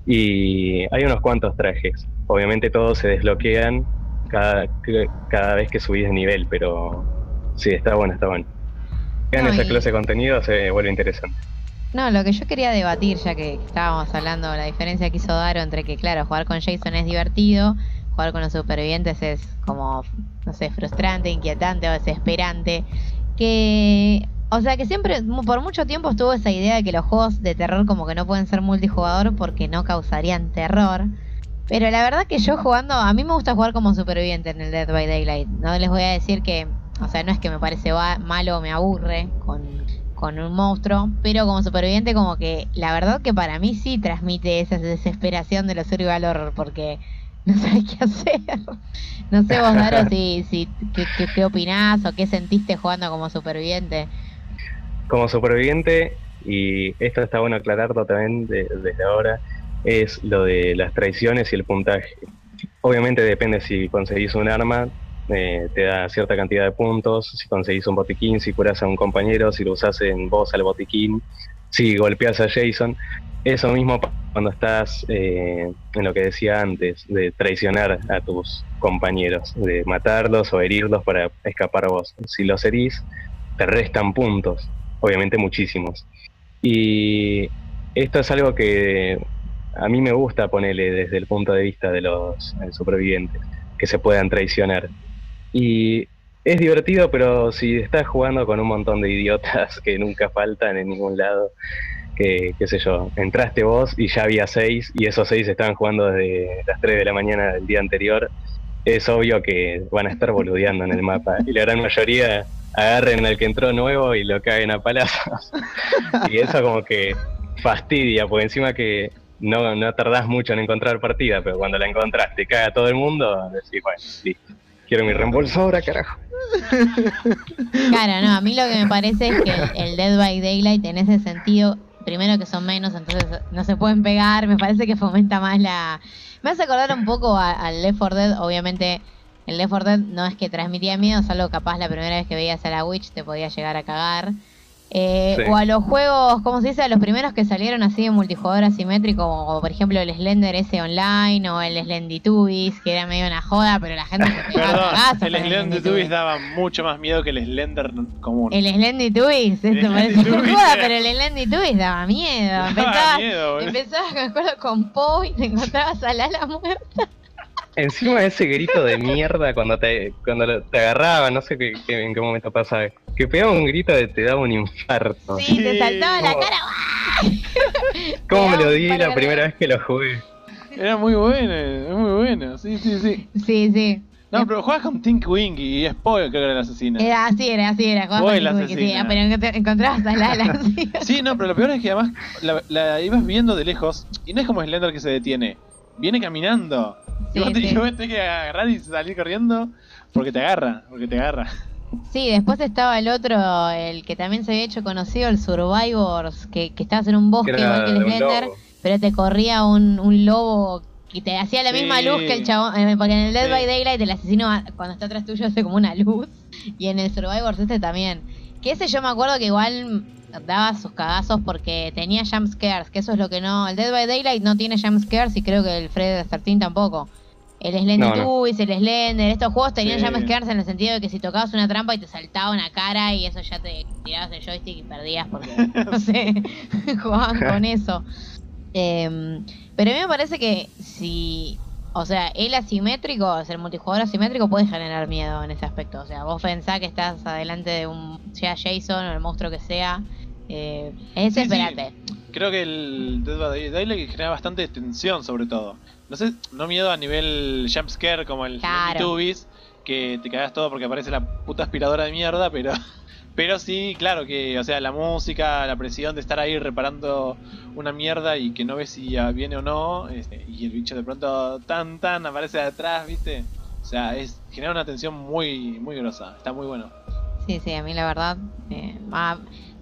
S3: Y hay unos cuantos trajes. Obviamente todos se desbloquean cada, cada vez que subís de nivel, pero sí, está bueno, está bueno. En
S1: No,
S3: esa
S1: y-
S3: clase de contenido se vuelve interesante.
S1: No, lo que yo quería debatir, ya que estábamos hablando de la diferencia que hizo Daro entre que, claro, jugar con Jason es divertido, jugar con los supervivientes es como, no sé, frustrante, inquietante o desesperante. Que, o sea, que siempre, por mucho tiempo estuvo esa idea de que los juegos de terror como que no pueden ser multijugador porque no causarían terror. Pero la verdad que yo jugando, a mí me gusta jugar como superviviente en el Dead by Daylight. No les voy a decir que, o sea, no es que me parece malo o me aburre con, con un monstruo, pero como superviviente como que la verdad que para mí sí transmite esa desesperación de los survival horror porque no sabes qué hacer. No sé vos, Daro, si, si, qué, qué, opinás o qué sentiste jugando como superviviente.
S3: Como superviviente, y esto está bueno aclararlo también de- desde ahora, es lo de las traiciones y el puntaje. Obviamente depende si conseguís un arma, eh, te da cierta cantidad de puntos, si conseguís un botiquín, si curas a un compañero, si lo usás en vos al botiquín, si golpeas a Jason. Eso mismo cuando estás eh, en lo que decía antes, de traicionar a tus compañeros, de matarlos o herirlos para escapar vos. Si los herís, te restan puntos, obviamente muchísimos. Y esto es algo que a mí me gusta ponerle desde el punto de vista de los eh, supervivientes, que se puedan traicionar. Y es divertido, pero si estás jugando con un montón de idiotas que nunca faltan en ningún lado, que qué sé yo, entraste vos y ya había seis y esos seis estaban jugando desde las 3 de la mañana del día anterior, es obvio que van a estar boludeando en el mapa y la gran mayoría agarren al que entró nuevo y lo caen a palazos. y eso como que fastidia, porque encima que no, no tardás mucho en encontrar partida, pero cuando la encontrás te caga todo el mundo, decís, bueno, listo, quiero mi reembolso ahora, carajo.
S1: Claro, no, a mí lo que me parece es que el Dead by Daylight en ese sentido, primero que son menos, entonces no se pueden pegar, me parece que fomenta más la... Me hace acordar un poco al Left 4 Dead, obviamente el Left 4 Dead no es que transmitía miedo, salvo capaz la primera vez que veías a la Witch te podía llegar a cagar. Eh,
S3: Sí.
S1: O a los juegos, ¿cómo se dice? A los primeros que salieron así de multijugador asimétrico, como por ejemplo el Slender ese online o el Slendytubbies, que era medio una joda, pero la gente se
S4: Perdón, el. Tubbies daba mucho más miedo que el Slender común.
S1: El Slendy Tubbies,
S4: El
S1: esto parece una joda, pero el Slendy Tubbies daba miedo.
S4: Daba
S1: Empezabas,
S4: miedo,
S1: empezabas, me acuerdo, con Po y te encontrabas a Lala muerta.
S3: Encima ese grito de mierda cuando te, cuando te agarraba, no sé qué, qué- en qué momento pasaba, que pegaba un grito de te daba un infarto.
S1: Sí, te saltaba la cara.
S3: ¿Cómo me lo
S1: Te
S3: di la primera vez que lo jugué?
S4: Era muy bueno, es muy bueno, sí, sí, sí.
S1: Sí, sí.
S4: No, pero jugabas con Tink Wing y Spoil creo que era el asesino.
S1: Era así, era así, era. jugabas
S4: Vos
S1: con sí, pero encontr- encontrabas a Lala. sí.
S4: Sí, no, pero lo peor es que además la, la ibas viendo de lejos y no es como Slender que se detiene. Viene caminando.
S1: Sí,
S4: y vos, te,
S1: sí.
S4: vos tenés que agarrar y salir corriendo porque te agarra, porque te agarra.
S1: Sí, después estaba el otro, el que también se había hecho conocido, el Survivors, que, que estabas en un bosque
S3: Que
S1: igual que el Slender, pero te corría un, un lobo que te hacía la
S4: Sí.
S1: misma luz que el chabón, eh, porque en el Dead
S4: Sí.
S1: by Daylight el asesino cuando está atrás tuyo hace como una luz, y en el Survivors este también. Que ese yo me acuerdo que igual daba sus cagazos porque tenía jump scares, que eso es lo que no, el Dead by Daylight no tiene jump scares y creo que el Fred 13 tampoco. El Slendy
S3: No, no.
S1: El Slender, estos juegos tenían
S4: Sí.
S1: jump scares en el sentido de que si tocabas una trampa y te saltaba una cara y eso ya te tirabas el joystick y perdías porque, no sé, jugaban con eso. Em, pero a mí me parece que si, o sea, el asimétrico, o sea, el multijugador asimétrico puede generar miedo en ese aspecto. O sea, vos pensás que estás adelante de un, sea Jason o el monstruo que sea, eh, es
S4: Sí, sí.
S1: desesperante.
S4: Creo que el Dead by Daylight genera bastante tensión sobre todo. No sé, no miedo a nivel jumpscare como el
S1: Claro.
S4: Tubis, que te cagas todo porque aparece la puta aspiradora de mierda, pero pero sí, claro que, o sea, la música, la presión de estar ahí reparando una mierda y que no ves si ya viene o no, este, y el bicho de pronto tan tan aparece de atrás, ¿viste? O sea, es genera una tensión muy, muy grosa. Está muy bueno.
S1: Sí, sí, a mí la verdad eh,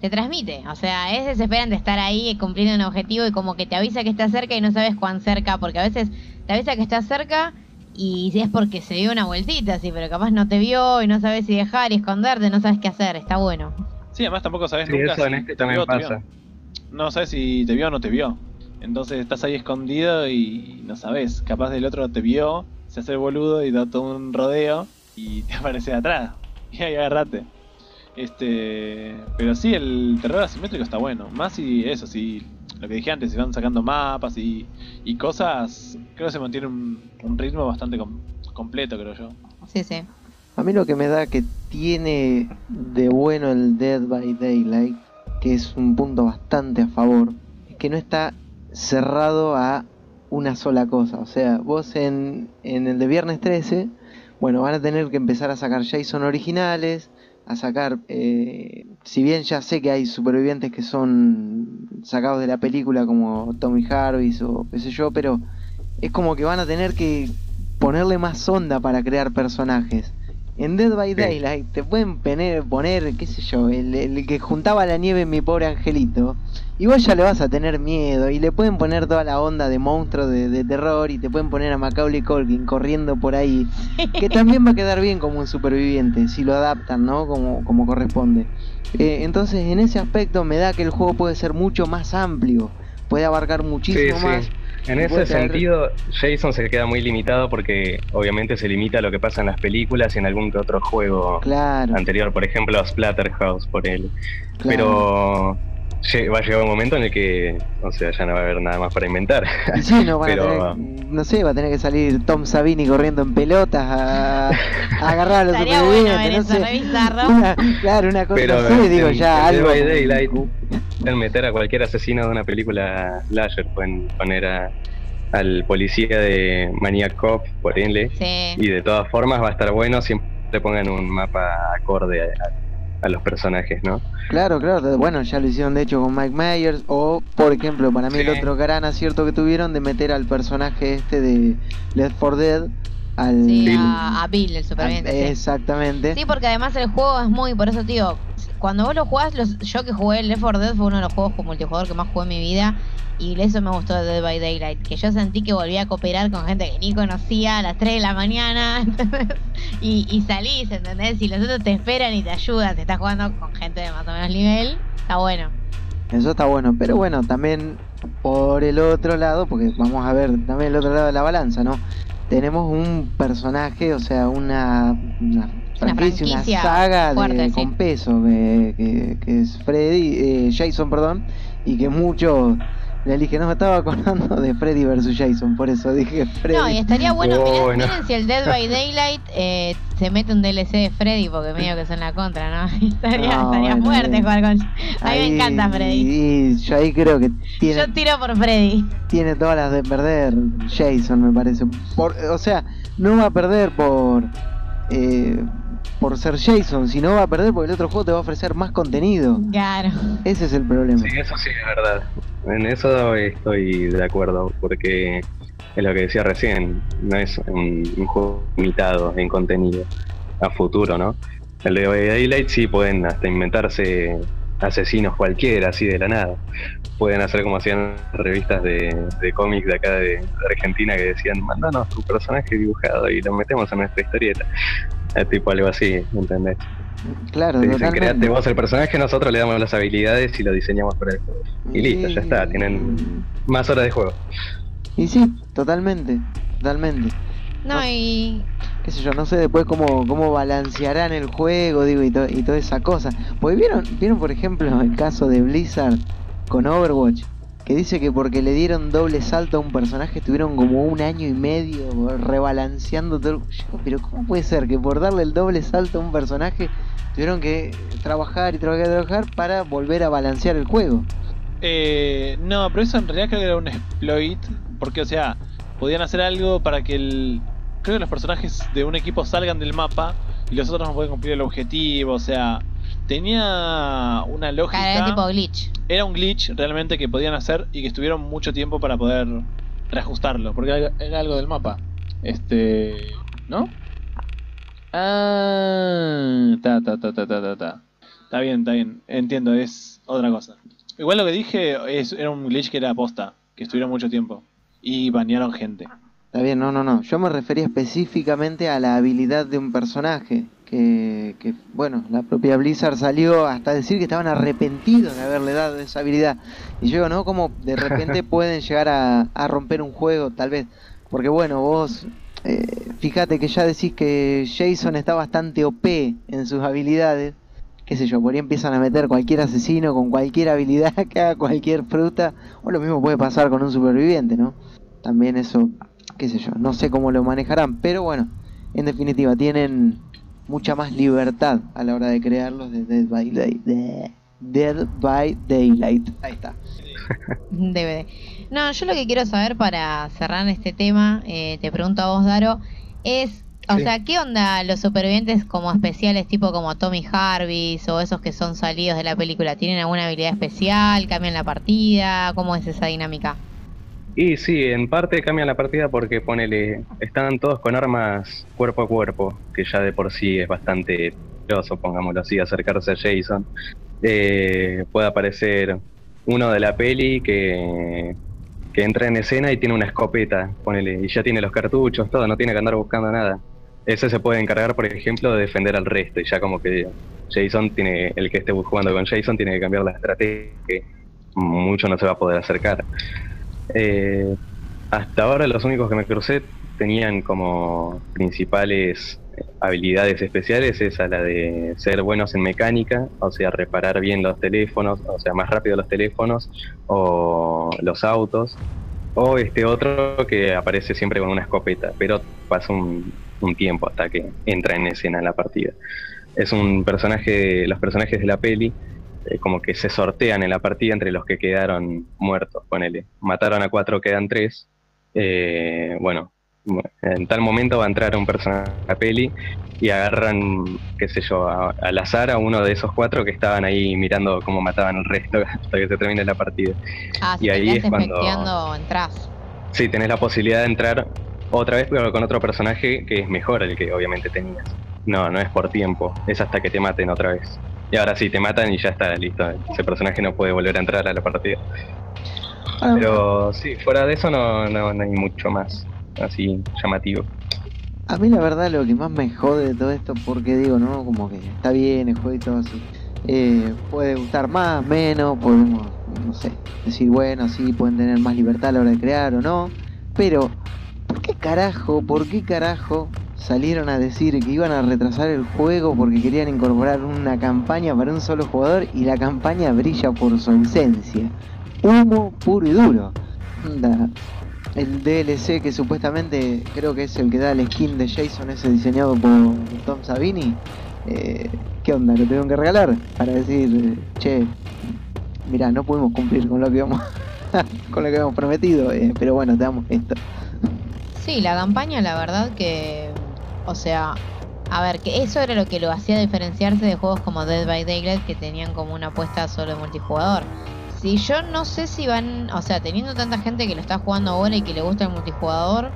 S1: te transmite. O sea, es desesperante estar ahí cumpliendo un objetivo y como que te avisa que está cerca y no sabes cuán cerca, porque a veces te avisa que está cerca y si es porque se dio una vueltita, así, pero capaz no te vio y no sabes si dejar y esconderte, no sabes qué hacer. Está bueno.
S4: Sí, además tampoco sabes
S3: Sí,
S4: nunca
S3: eso
S4: si
S3: en este
S4: te
S3: también
S4: vio o te
S3: pasa.
S4: vio. No sabes si te vio o no te vio. Entonces estás ahí escondido y no sabes. Capaz del otro te vio, se hace el boludo y da todo un rodeo y te aparece de atrás. Y ahí agarrate. Este, pero sí, el terror asimétrico está bueno. Más si eso, si lo que dije antes, si van sacando mapas y, y cosas, creo que se mantiene un, un ritmo bastante com- completo, creo yo.
S1: Sí, sí.
S2: A mí lo que me da que tiene de bueno el Dead by Daylight, que es un punto bastante a favor, es que no está cerrado a una sola cosa. O sea, vos en, en el de viernes 13, bueno, van a tener que empezar a sacar Jason originales, a sacar, eh, si bien ya sé que hay supervivientes que son sacados de la película como Tommy Harvis o qué sé yo, pero es como que van a tener que ponerle más onda para crear personajes. En Dead by
S3: Sí.
S2: Daylight te pueden poner, poner qué sé yo, el, el que juntaba la nieve en mi pobre angelito. Y vos ya le vas a tener miedo. Y le pueden poner toda la onda de monstruo de, de terror. Y te pueden poner a Macaulay Culkin corriendo por ahí. Que también va a quedar bien como un superviviente. Si lo adaptan, ¿no? Como, como corresponde. Eh, entonces en ese aspecto me da que el juego puede ser mucho más amplio. Puede abarcar muchísimo
S3: Sí, sí.
S2: más.
S3: En ese sentido, Jason se queda muy limitado porque obviamente se limita a lo que pasa en las películas y en algún que otro juego
S2: Claro.
S3: anterior, por ejemplo, Splatterhouse, por él.
S2: claro.
S3: Pero va a llegar un momento en el que, o sea, ya no va a haber nada más para inventar.
S2: Sí, no, van a
S3: Pero-
S2: tener- no sé, va a tener que salir Tom Savini corriendo en pelotas a, a agarrar a los
S1: bueno
S2: supervivientes,
S1: ver
S2: no sé. claro, una cosa
S3: Pero
S2: así, digo, ya algo.
S3: Daylight pueden meter a cualquier asesino de una película slasher, pueden poner a, al policía de Maniac Cop, por ende,
S1: Sí.
S3: y de todas formas va a estar bueno siempre pongan un mapa acorde a, a los personajes, ¿no?
S2: Claro, claro, bueno, ya lo hicieron de hecho con Mike Myers, o por ejemplo, para mí el otro gran acierto que tuvieron de meter al personaje este de Left 4 Dead, al...
S1: Sí, a, a Bill, el superviviente. sí.
S2: Exactamente.
S1: Sí, porque además el juego es muy, por eso tío, cuando vos lo jugás, los, yo que jugué el Left 4 Dead fue uno de los juegos con multijugador que más jugué en mi vida y eso me gustó de Dead by Daylight, que yo sentí que volví a cooperar con gente que ni conocía a las 3 de la mañana y, y salís, ¿entendés? Y los otros te esperan y te ayudan, te estás jugando con gente de más o menos nivel, está bueno.
S2: Eso está bueno, pero bueno, también por el otro lado, porque vamos a ver también el otro lado de la balanza, ¿no? Tenemos un personaje, o sea, una franquicia, una,
S1: franquicia
S2: saga de-
S1: fuerte, sí.
S2: con peso, que, que- que es Freddy, eh, Jason, perdón, y que muchos le dije, no me estaba acordando de Freddy versus Jason, por eso dije Freddy.
S1: No, y estaría bueno,
S3: Oh, bueno.
S1: miren si el Dead by Daylight eh, se mete un DLC de Freddy, porque medio que son la contra, ¿no? estaría
S2: No,
S1: estaría
S2: bueno,
S1: fuerte jugar con... A mí me encanta Freddy.
S2: Y yo ahí creo que tiene,
S1: Yo tiro por Freddy.
S2: tiene todas las de perder Jason, me parece. Por, o sea, no va a perder por eh, por ser Jason, sino va a perder porque el otro juego te va a ofrecer más contenido.
S1: Claro.
S2: Ese es el problema.
S3: Sí, eso sí es verdad. En eso estoy de acuerdo, porque es lo que decía recién, no es un, un juego limitado en contenido a futuro, ¿no? El de Daylight sí pueden hasta inventarse asesinos cualquiera, así de la nada. Pueden hacer como hacían revistas de, de cómics de acá de, de Argentina que decían, mandanos tu personaje dibujado y lo metemos en nuestra historieta. Tipo algo así, ¿entendés?
S2: Claro,
S3: Te dicen,
S2: totalmente.
S3: create vos el personaje, nosotros le damos las habilidades y lo diseñamos para el juego. Y listo, ya está, tienen más horas de juego.
S2: Y sí, totalmente, totalmente.
S1: No,
S2: No.
S1: y
S2: Qué sé yo, no sé después cómo, cómo balancearán el juego, digo, y, to- y toda esa cosa. Pues vieron, vieron por ejemplo el caso de Blizzard con Overwatch, que dice que porque le dieron doble salto a un personaje estuvieron como un año y medio rebalanceando todo. Yo, Pero ¿cómo puede ser que por darle el doble salto a un personaje tuvieron que trabajar y trabajar y trabajar para volver a balancear el juego?
S4: Eh, no, pero eso en realidad creo que era un exploit. Porque, o sea, podían hacer algo para que el. Creo que los personajes de un equipo salgan del mapa y los otros no pueden cumplir el objetivo. O sea, tenía una lógica.
S1: era tipo glitch.
S4: Era un glitch realmente que podían hacer y que estuvieron mucho tiempo para poder reajustarlo. Porque era- era algo del mapa. Este. ¿No? Ah, ta, ta, ta, ta, ta, ta, ta. Está bien, está bien. Entiendo, es otra cosa. Igual lo que dije es, era un glitch que era aposta, que estuvieron mucho tiempo. Y banearon gente.
S2: Está bien, no, no, no. Yo me refería específicamente a la habilidad de un personaje. Que, que, bueno, la propia Blizzard salió hasta decir que estaban arrepentidos de haberle dado esa habilidad. Y yo digo, ¿no? Como de repente pueden llegar a, a romper un juego, tal vez. Porque bueno, vos eh, fíjate que ya decís que Jason está bastante OP en sus habilidades. Qué sé yo, por ahí empiezan a meter cualquier asesino con cualquier habilidad que haga cualquier fruta. O lo mismo puede pasar con un superviviente, ¿no? También eso, qué sé yo, no sé cómo lo manejarán. Pero bueno, en definitiva, tienen mucha más libertad a la hora de crearlos de Dead by, Day, de Dead by Daylight. Ahí está.
S1: DVD. No, yo lo que quiero saber para cerrar este tema, eh, te pregunto a vos, Daro, es, o
S3: Sí.
S1: sea, ¿qué onda los supervivientes como especiales, tipo como Tommy Jarvis o esos que son salidos de la película? ¿Tienen alguna habilidad especial? ¿Cambian la partida? ¿Cómo es esa dinámica?
S3: Y sí, en parte cambia la partida porque ponele, están todos con armas cuerpo a cuerpo, que ya de por sí es bastante peligroso, pongámoslo así, acercarse a Jason. Eh, puede aparecer uno de la peli que, que entra en escena y tiene una escopeta, ponele, y ya tiene los cartuchos, todo, no tiene que andar buscando nada. Ese se puede encargar, por ejemplo, de defender al resto, y ya como que Jason tiene, el que esté jugando con Jason tiene que cambiar la estrategia, que mucho no se va a poder acercar. Eh, hasta ahora los únicos que me crucé tenían como principales habilidades especiales esa la de ser buenos en mecánica, o sea, reparar bien los teléfonos, o sea, más rápido los teléfonos o los autos, o este otro que aparece siempre con una escopeta, pero pasa un, un tiempo hasta que entra en escena en la partida. Es un personaje, los personajes de la peli eh, como que se sortean en la partida entre los que quedaron muertos, ponele. Mataron a cuatro, quedan tres. Eh, bueno, en tal momento va a entrar un personaje a peli y agarran, qué sé yo, a- al azar a uno de esos cuatro que estaban ahí mirando cómo mataban al resto hasta que se termine la partida.
S1: Ah, si
S3: Y
S1: te
S3: ahí es cuando-
S1: entras.
S3: Sí, tenés la posibilidad de entrar otra vez, pero con otro personaje que es mejor el que obviamente tenías. No, no es por tiempo, es hasta que te maten otra vez. Y ahora sí, te matan y ya está, listo. Ese personaje no puede volver a entrar a la partida.
S2: Ahora,
S3: Pero sí, fuera de eso no, no, no hay mucho más así llamativo.
S2: A mí la verdad lo que más me jode de todo esto, porque digo, ¿no? Como que está bien el juego y todo así. Eh, puede gustar más, menos, podemos, no sé, decir, bueno, sí, pueden tener más libertad a la hora de crear o no. Pero, ¿por qué carajo, por qué carajo salieron a decir que iban a retrasar el juego porque querían incorporar una campaña para un solo jugador y la campaña brilla por su ausencia? Humo puro y duro. Onda, el DLC que supuestamente creo que es el que da el skin de Jason ese diseñado por Tom Savini. eh, ¿Qué onda? ¿Lo tengo que regalar? Para decir, che, mira, no pudimos cumplir con lo que habíamos, con lo que habíamos prometido, eh, pero bueno, te damos esto.
S1: Sí, la campaña, la verdad que. O sea, a ver, que eso era lo que lo hacía diferenciarse de juegos como Dead by Daylight que tenían como una apuesta solo de multijugador. Si yo no sé si van. O sea, teniendo tanta gente que lo está jugando ahora y que le gusta el multijugador,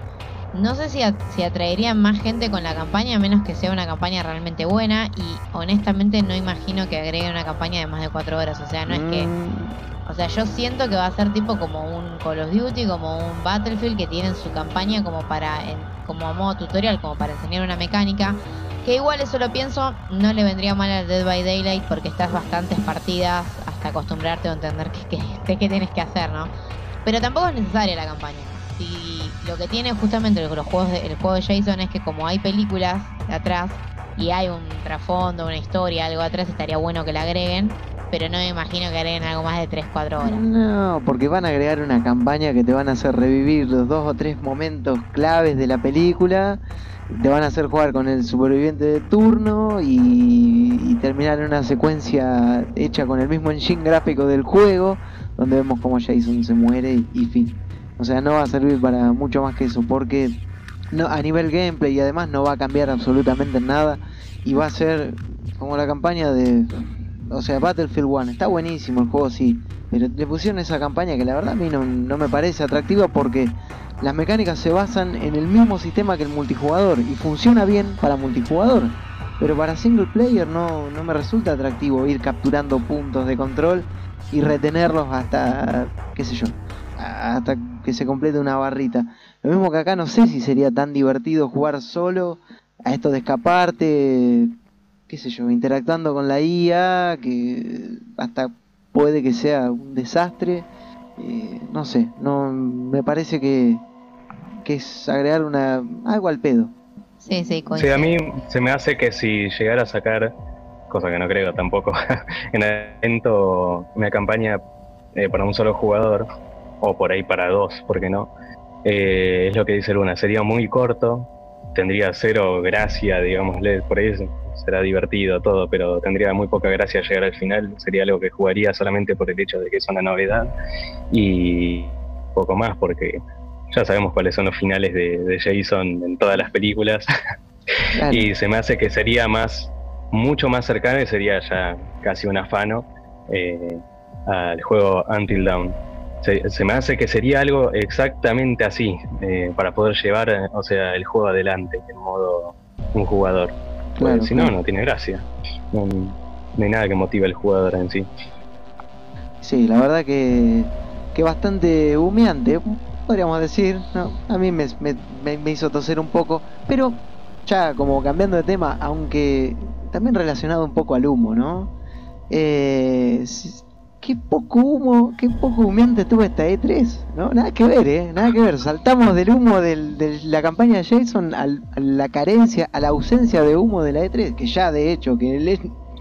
S1: no sé si, a- si atraería más gente con la campaña, a menos que sea una campaña realmente buena. Y honestamente no imagino que agreguen una campaña de más de 4 horas. O sea, no es que.
S2: Mm,
S1: O sea, yo siento que va a ser tipo como un Call of Duty, como un Battlefield que tienen su campaña como para, en- como modo tutorial, como para enseñar una mecánica. Que igual eso lo pienso, no le vendría mal al Dead by Daylight porque estás bastantes partidas hasta acostumbrarte o entender qué, qué, qué- tienes que hacer, ¿no? Pero tampoco es necesaria la campaña. Si lo que tiene justamente los juegos de- el juego de Jason es que como hay películas atrás y hay un trasfondo, una historia, algo atrás, estaría bueno que la agreguen. Pero no me imagino que agreguen algo más de 3-4 horas.
S2: No, porque van a agregar una campaña que te van a hacer revivir los dos o tres momentos claves de la película. Te van a hacer jugar con el superviviente de turno y, terminar en una secuencia hecha con el mismo engine gráfico del juego, donde vemos como Jason se muere y, y fin. O sea, no va a servir para mucho más que eso, porque no, a nivel gameplay y además no va a cambiar absolutamente nada y va a ser como la campaña de o sea, Battlefield 1 está buenísimo el juego, sí, pero le pusieron esa campaña que la verdad a mí no, no me parece atractiva porque las mecánicas se basan en el mismo sistema que el multijugador y funciona bien para multijugador. Pero para single player no, no me resulta atractivo ir capturando puntos de control y retenerlos hasta, qué sé yo, hasta que se complete una barrita. Lo mismo que acá no sé si sería tan divertido jugar solo a esto de escaparte, qué sé yo, interactuando con la IA, que hasta puede que sea un desastre. Eh, no sé, no me parece que, que es agregar una algo al pedo.
S1: Sí, sí,
S3: Sí, a mí se me hace que si llegara a sacar, cosa que no creo tampoco, en el evento una campaña eh, para un solo jugador, o por ahí para dos, ¿por qué no? Eh, es lo que dice Luna, sería muy corto, tendría cero gracia, digámosle, por ahí será divertido todo, pero tendría muy poca gracia llegar al final, sería algo que jugaría solamente por el hecho de que es una novedad y poco más, porque ya sabemos cuáles son los finales de, Jason en todas las películas. y se me hace que sería más, mucho más cercano y sería ya casi un afano eh, al juego Until Dawn. Se, me hace que sería algo exactamente así eh, para poder llevar, o sea, el juego adelante en modo un jugador. Si no, no tiene gracia. No, hay nada que motive al jugador en sí.
S2: Sí, la verdad que, que bastante humeante, podríamos decir. ¿no? A mí me, me, hizo toser un poco, pero ya como cambiando de tema, aunque también relacionado un poco al humo, ¿no? Eh, qué poco humo, qué poco humeante tuvo esta E3, ¿no? Nada que ver, ¿eh? Nada que ver. Saltamos del humo de la campaña de Jason a la carencia, a la ausencia de humo de la E3, que ya de hecho, que,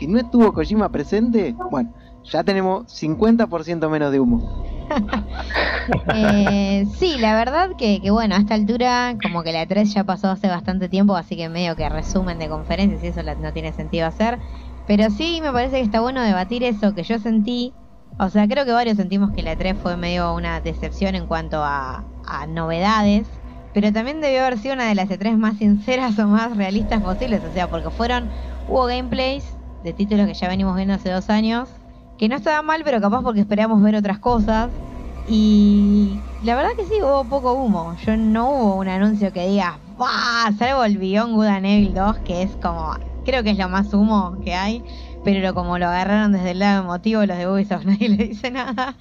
S2: no estuvo Kojima presente, bueno, ya tenemos 50% menos de humo.
S1: eh, sí, la verdad que, bueno, a esta altura como que la 3 ya pasó hace bastante tiempo, así que medio que resumen de conferencias y eso no tiene sentido hacer. Pero sí me parece que está bueno debatir eso que yo sentí. O sea, creo que varios sentimos que la 3 fue medio una decepción en cuanto a, novedades. Pero también debió haber sido una de las E3 más sinceras o más realistas posibles. O sea, porque fueron, hubo gameplays de títulos que ya venimos viendo hace dos años que no estaba mal, pero capaz porque esperábamos ver otras cosas. Y la verdad que sí, hubo poco humo. Yo no hubo un anuncio que diga, ¡Bah! Salvo el Beyond Good and Evil 2, que es como, creo que es lo más humo que hay. Pero como lo agarraron desde el lado emotivo, los de Ubisoft nadie le dice nada.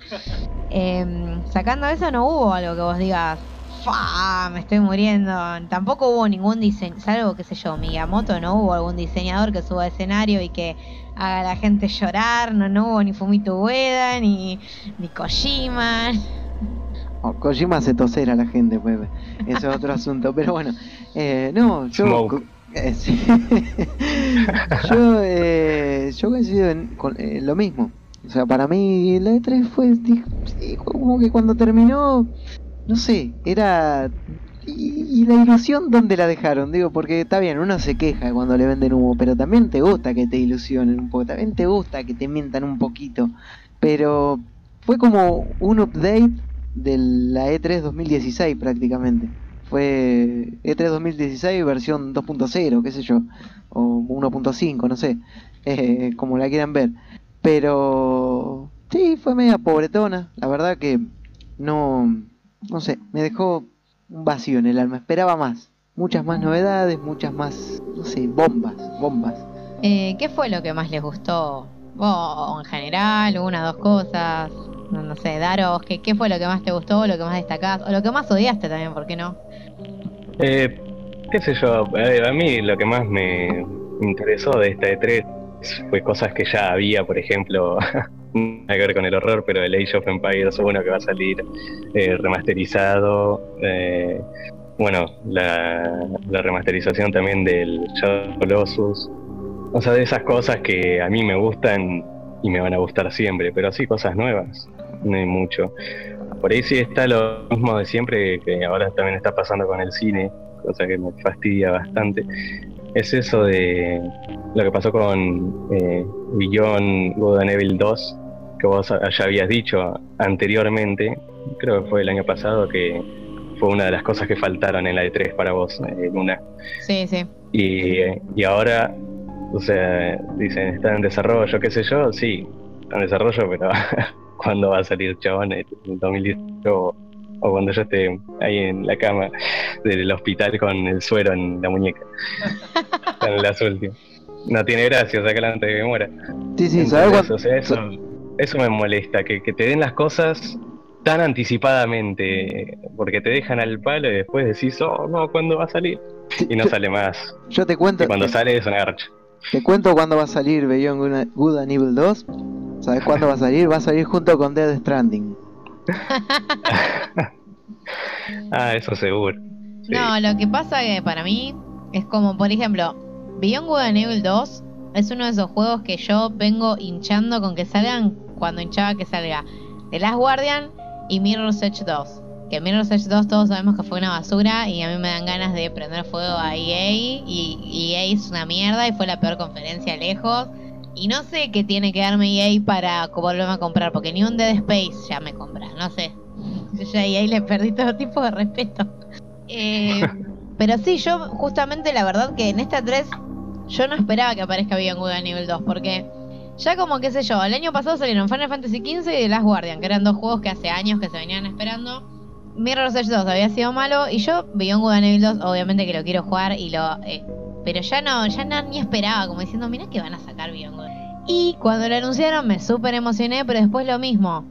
S1: Em, sacando eso, no hubo algo que vos digas, ¡Fa! Me estoy muriendo. Tampoco hubo ningún diseño, salvo, qué sé yo, Miyamoto, no hubo algún diseñador que suba a escenario y que haga a la gente llorar, no, no hubo ni Fumito Ueda, ni, ni Kojima.
S2: Oh, Kojima hace toser a la gente, pues, eso es otro asunto, pero bueno, eh, no, yo... Eh, yo, eh, yo coincido en, con eh, lo mismo. O sea, para mí la E3 fue como que cuando terminó, no sé, era ¿Y, la ilusión dónde la dejaron? Digo, porque está bien, uno se queja cuando le venden humo, pero también te gusta que te ilusionen un poco, también te gusta que te mientan un poquito. Pero fue como un update de la E3 2016 prácticamente. Fue E3 2016 versión 2.0, qué sé yo, o 1.5, no sé, eh, como la quieran ver. Pero sí, fue media pobretona, la verdad que no, no sé, me dejó un vacío en el alma. Esperaba más. Muchas más novedades, muchas más, no sé, bombas, bombas.
S1: Eh, ¿Qué fue lo que más les gustó? O en general, una, dos cosas. No, sé, Daros, ¿qué, ¿qué fue lo que más te gustó, lo que más destacás? O lo que más odiaste también, ¿por qué no?
S3: Eh, qué sé yo, a mí lo que más me interesó de esta E3 fue cosas que ya había, por ejemplo, nada que ver con el horror, pero el Age of Empires 1 que va a salir eh, remasterizado. Eh, bueno, la, remasterización también del Shadow Colossus. O sea, de esas cosas que a mí me gustan y me van a gustar siempre, pero así cosas nuevas, no hay mucho. Por ahí sí está lo mismo de siempre, que ahora también está pasando con el cine, cosa que me fastidia bastante. Es eso de lo que pasó con eh, Beyond Good and Evil 2, que vos ya habías dicho anteriormente, creo que fue el año pasado, que fue una de las cosas que faltaron en la E3 para vos, eh, Luna.
S1: Sí, sí.
S3: Y, ahora, o sea, dicen, está en desarrollo, qué sé yo, sí, está en desarrollo, pero cuándo va a salir chabón en 2018 o, o cuando yo esté ahí en la cama del hospital con el suero en la muñeca. en las últimas. No tiene gracia sacarla antes de que me muera.
S2: Sí, sí, ¿sabes
S3: o sea, eso, eso me molesta, que, que te den las cosas tan anticipadamente, porque te dejan al palo y después decís, oh, no, ¿cuándo va a salir? Y no
S2: Yo-
S3: sale más.
S2: Yo te cuento,
S3: Y cuando
S2: te,
S3: sale es una garcha.
S2: Te cuento cuándo va a salir Beyond Good- and Evil 2. ¿Sabes cuándo va a salir? Va a salir junto con Dead Stranding.
S3: Ah, eso seguro. Sí.
S1: No, lo que pasa que para mí es como, por ejemplo, Beyond Good and Evil 2 es uno de esos juegos que yo vengo hinchando con que salgan cuando hinchaba que salga The Last Guardian y Mirror's Edge 2. Que Mirror's Edge 2 todos sabemos que fue una basura y a mí me dan ganas de prender fuego a EA y EA es una mierda y fue la peor conferencia lejos. Y no sé qué tiene que darme EA para volverme a comprar, porque ni un Dead Space ya me compra, no sé. Yo ya a EA le perdí todo tipo de respeto. Eh, pero sí, yo justamente la verdad que en esta 3 yo no esperaba que aparezca Beyond Good a nivel 2 porque ya como qué sé yo, el año pasado salieron Final Fantasy XV y The Last Guardian, que eran dos juegos que hace años que se venían esperando. Mirror's Edge 2 había sido malo y yo Beyond Good and Evil 2 obviamente que lo quiero jugar y lo eh, pero ya no, ya no ni esperaba como diciendo, mira que van a sacar Beyond Good. Y cuando lo anunciaron me súper emocioné, pero después lo mismo.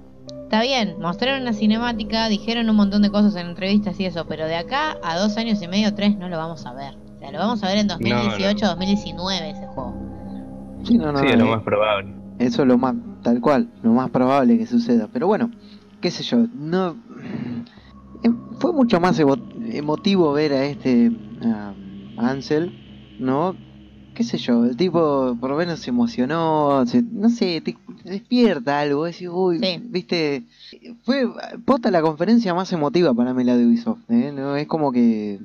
S1: Está bien, mostraron una cinemática, dijeron un montón de cosas en entrevistas y eso, pero de acá a dos años y medio, tres, no lo vamos a ver. O sea, lo vamos a ver en 2018, 2019 ese juego.
S2: Sí, no, no,
S3: sí, es lo
S2: eh,
S3: más probable.
S2: Eso es lo más, tal cual, lo más probable que suceda. Pero bueno, qué sé yo, no fue mucho más emotivo ver a este a Ansel, ¿no? Qué sé yo, el tipo por lo menos se emocionó, se- no sé, te, te despierta algo, decís, uy,
S1: Sí.
S2: viste, fue posta la conferencia más emotiva para mí la de Ubisoft, ¿eh? ¿no? Es como que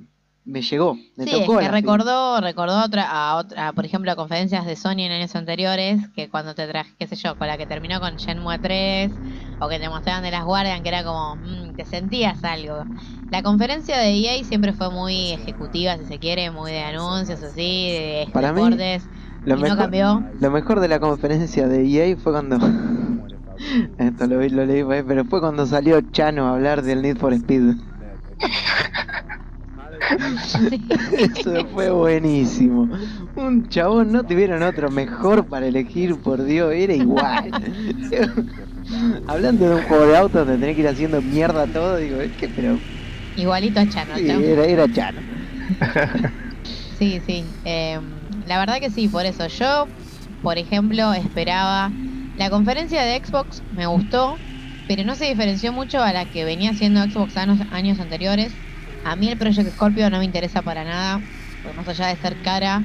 S2: me llegó, me
S1: Sí, es
S2: tocó
S1: que recordó, recordó a otra, a otra, a, por ejemplo, a conferencias de Sony en años anteriores, que cuando te traje, qué sé yo, con la que terminó con Shenmue 3, o que te mostraban de las Guardian, que era como, mm, te sentías algo. La conferencia de EA siempre fue muy ejecutiva, si se quiere, muy de anuncios, así, de
S2: Para mí, Lo
S1: y
S2: mejor,
S1: no cambió.
S2: Lo mejor de la conferencia de EA fue cuando. Esto lo, vi- lo leí por ahí, pero fue cuando salió Chano a hablar del Need for Speed. Eso fue buenísimo. Un chabón, no tuvieron otro mejor para elegir, por Dios, era igual. Hablando de un juego de autos donde tenés que ir haciendo mierda todo, digo, es que, pero.
S1: Igualito a Chano,
S2: sí, era, era Chano.
S1: Sí, sí. eh, la verdad que sí, por eso. Yo, por ejemplo, esperaba. La conferencia de Xbox me gustó, pero no se diferenció mucho a la que venía haciendo Xbox años, años anteriores. A mí el Project Scorpio no me interesa para nada, porque más allá de ser cara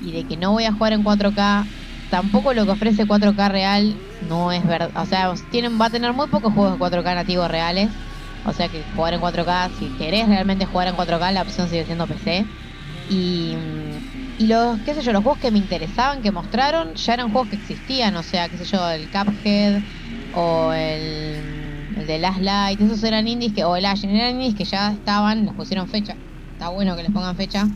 S1: y de que no voy a jugar en 4K, tampoco lo que ofrece 4K real no es verdad. O sea, tienen, va a tener muy pocos juegos de 4K nativos reales. O sea que jugar en 4K, si querés realmente jugar en 4K, la opción sigue siendo PC. Y, y los, qué sé yo, los juegos que me interesaban, que mostraron, ya eran juegos que existían, o sea, qué sé yo, el Cuphead o el, el de Last Light, esos eran indies que, o el Ashen, eran indies que ya estaban, les pusieron fecha. Está bueno que les pongan fecha,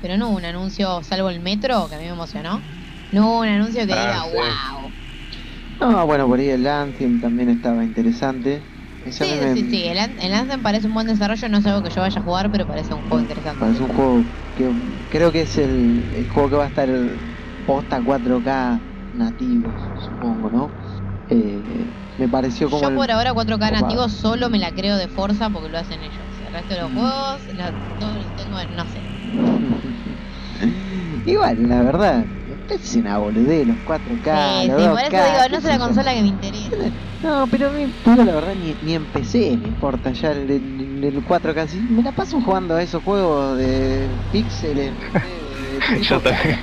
S1: pero no hubo un anuncio, salvo el Metro, que a mí me emocionó, no un anuncio que
S3: Ah,
S1: diga,
S3: sí.
S1: wow.
S2: No, bueno, por ahí el Anthem también estaba interesante.
S1: Sí,
S2: me-
S1: sí, sí, el, An- el Anthem parece un buen desarrollo, no es algo que yo vaya a jugar, pero parece un juego interesante.
S2: Parece un juego que creo que es el, el juego que va a estar posta 4K nativo, supongo, ¿no? Eh, me pareció como
S1: Yo
S2: el-
S1: por ahora 4K
S2: Copado.
S1: nativo solo me la creo de Forza porque lo hacen ellos. El resto de los juegos, la- los tengo en, no sé.
S2: Igual, la verdad, es una boludez los 4K,
S1: sí,
S2: los
S1: sí,
S2: 2K,
S1: por eso digo, no es
S2: yo.
S1: consola que me interesa.
S2: No, pero a mí, pero la verdad, ni, ni en PC me importa ya el, el- el 4K. Sí, me la paso jugando a esos juegos de píxeles. no sé, de
S3: Yo también.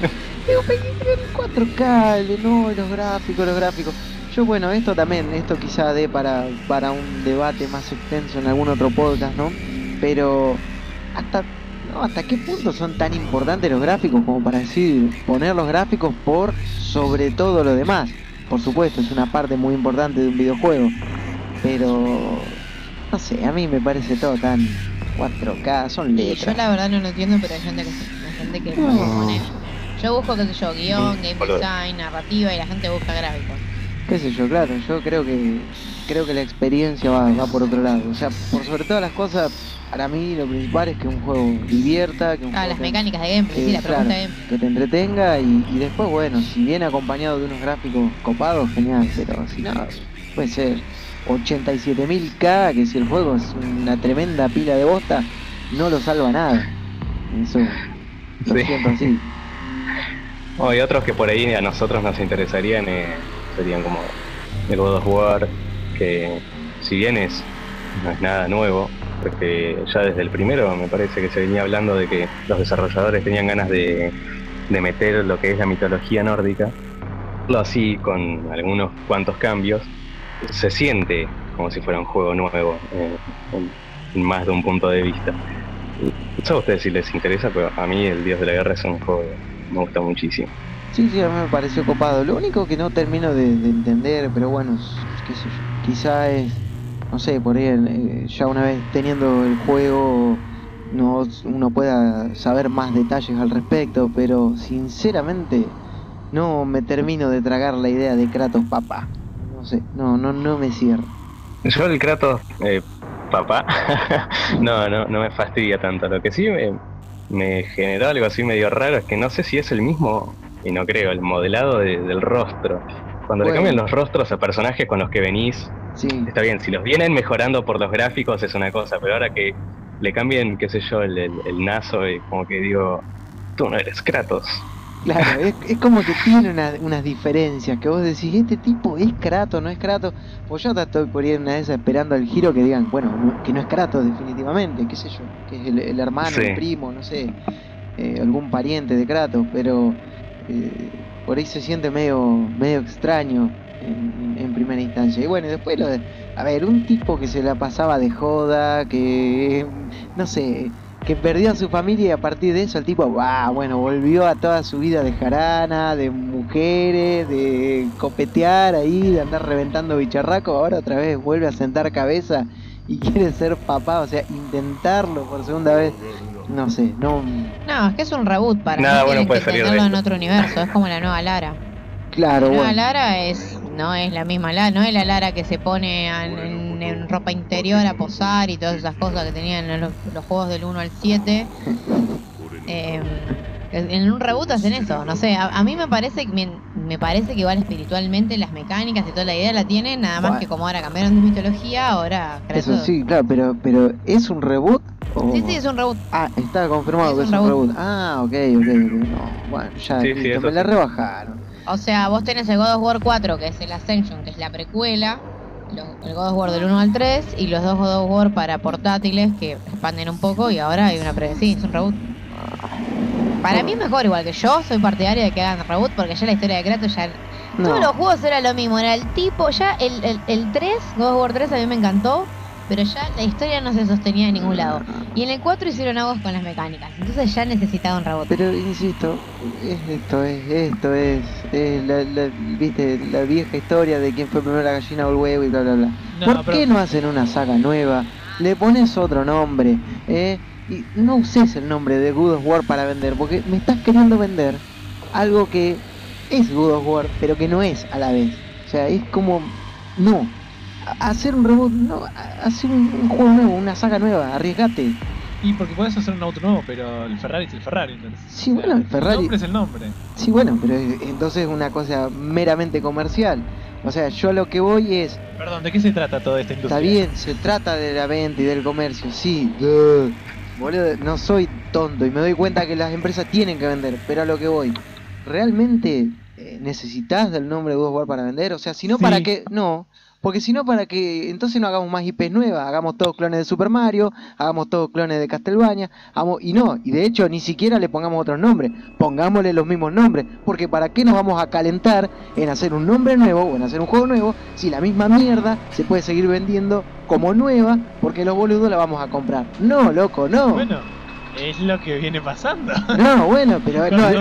S2: Digo, pero el 4K, el- no, los gráficos, los gráficos. Yo, bueno, esto también, esto quizá dé para, para un debate más extenso en algún otro podcast, ¿no? Pero, ¿hasta, no, ¿hasta qué punto son tan importantes los gráficos como para decir, poner los gráficos por sobre todo lo demás? Por supuesto, es una parte muy importante de un videojuego, pero, no sé, a mí me parece todo tan 4K, son letras.
S1: yo la verdad no lo entiendo, pero hay gente que hay gente que
S2: No.
S1: pone. Yo busco, qué sé yo, guion,
S3: Sí,
S1: game design, narrativa y la gente busca gráficos.
S2: qué sé yo, claro, yo creo que creo que la experiencia va, va por otro lado. O sea, por sobre todas las cosas, para mí lo principal es que un juego divierta, que un
S1: Ah,
S2: juego
S1: las mecánicas de gameplay, sí,
S2: eh,
S1: la pregunta
S2: claro,
S1: de gameplay.
S2: que te entretenga y, y después, bueno, si viene acompañado de unos gráficos copados, genial, pero si no, puede ser 87.000K, que si el juego es una tremenda pila de bosta, no lo salva nada. Eso lo
S3: Sí.
S2: siento así.
S3: Oh, y otros que por ahí a nosotros nos interesarían eh, serían como el God of War, que si bien es, no es nada nuevo, porque ya desde el primero me parece que se venía hablando de que los desarrolladores tenían ganas de, de meter lo que es la mitología nórdica, lo así con algunos cuantos cambios, se siente como si fuera un juego nuevo eh, más de un punto de vista. No sé a ustedes si les interesa, pero a mí el Dios de la Guerra es un juego que me gusta muchísimo.
S2: Sí, sí, a mí me pareció copado. Lo único que no termino de, de entender, pero bueno, qué sé yo, quizá es, no sé, por ahí eh, ya una vez teniendo el juego no, uno pueda saber más detalles al respecto, pero sinceramente no me termino de tragar la idea de Kratos papá. No sé, no, no, no me cierra.
S3: Yo el Kratos, eh, papá, no, no, no me fastidia tanto. Lo que sí me, me generó algo así medio raro es que no sé si es el mismo, y no creo, el modelado de- del rostro. Cuando le
S2: Bueno.
S3: cambian los rostros a personajes con los que venís,
S2: Sí,
S3: está bien, si los vienen mejorando por los gráficos es una cosa, pero ahora que le cambien, qué sé yo, el, el, el nazo y como que digo, tú no eres Kratos.
S2: Claro, es, es como que tiene una- unas diferencias que vos decís, este tipo es Kratos, no es Kratos. Pues yo estoy por ir una de esas esperando el giro que digan, bueno, no- que no es Kratos definitivamente, qué sé yo, que es el, el hermano,
S3: Sí.
S2: el primo, no sé, eh, algún pariente de Kratos, pero eh, por ahí se siente medio, medio extraño en, en primera instancia. Y bueno, después lo de, a ver, un tipo que se la pasaba de joda, que, no sé, que perdió a su familia y a partir de eso el tipo, bueno, volvió a toda su vida de jarana, de mujeres, de copetear ahí, de andar reventando bicharraco, ahora otra vez vuelve a sentar cabeza y quiere ser papá, o sea, intentarlo por segunda vez, no sé, no,
S1: No, es que es un reboot para
S3: Nada
S1: mí,
S3: bueno puede
S1: que
S3: salir de
S1: en otro universo, es como la nueva Lara.
S2: claro,
S1: La nueva
S2: bueno,
S1: Lara es no es la misma Lara, no es la Lara que se pone en, en- en ropa interior a posar y todas esas cosas que tenían en los, los juegos del 1 al 7. Eh, en un reboot hacen eso, no sé, a, a mí me parece que me, parece que igual espiritualmente las mecánicas y toda la idea la tienen, nada más
S2: Bueno.
S1: que como ahora cambiaron de mitología, ahora
S2: eso
S1: Kratos-
S2: sí, claro, pero, pero ¿es un reboot? o-
S1: Sí, sí, es un reboot.
S2: Ah, está confirmado
S1: Es
S2: que es
S1: un
S2: un
S1: reboot.
S2: reboot. Ah, ok, ok, ok. No, bueno, ya
S3: Sí, sí,
S2: listo,
S3: eso
S2: me la rebajaron.
S1: O sea, vos tenés el God of War 4, que es el Ascension, que es la precuela, el God of War del 1 al 3, y los dos God of War para portátiles que expanden un poco, y ahora hay una pre... Sí, es un reboot. Para mí es mejor, igual que yo, soy partidaria de que hagan reboot, porque ya la historia de Kratos ya... Todos los
S2: No,
S1: juegos era lo mismo, era el tipo, ya el, el, el 3, God of War 3 a mí me encantó, pero ya la historia no se sostenía de ningún lado. Y en el 4 hicieron algo con las mecánicas, entonces ya necesitaba un reboot.
S2: pero insisto, es esto, es esto, es, es la, la- viste, la vieja historia de quién fue primero la gallina o el huevo y bla, bla, bla.
S4: No,
S2: ¿Por
S4: pero-
S2: qué no hacen una saga nueva? Le pones otro nombre, ¿eh? Y no uses el nombre de God of War para vender, porque me estás queriendo vender algo que es God of War, pero que no es a la vez. O sea, es como, no. Hacer un reboot, no, hacer un, juego nuevo, una saga nueva, arriesgate.
S4: Y porque puedes hacer un auto nuevo, pero el Ferrari es el Ferrari. entonces.
S2: Sí, bueno, el Ferrari-
S4: El nombre es el nombre.
S2: Sí, bueno, pero es- entonces es una cosa meramente comercial. O sea, yo lo que voy es,
S4: Perdón, ¿de qué se trata toda esta
S2: Está
S4: industria?
S2: bien, se trata de la venta y del comercio, sí. duh. Boludo, no soy tonto y me doy cuenta que las empresas tienen que vender, pero a lo que voy, ¿realmente eh, necesitas del nombre de War para vender? O sea, si no,
S4: Sí.
S2: ¿para qué? No, porque si no, ¿para qué? Entonces no hagamos más IPs nuevas, hagamos todos clones de Super Mario, hagamos todos clones de Castlevania, hagamos... y no, y de hecho ni siquiera le pongamos otros nombres, pongámosle los mismos nombres, porque ¿para qué nos vamos a calentar en hacer un nombre nuevo o en hacer un juego nuevo si la misma mierda se puede seguir vendiendo como nueva porque los boludos la vamos a comprar? No, loco, no.
S4: Bueno, es lo que viene pasando.
S2: No, bueno, pero no, no,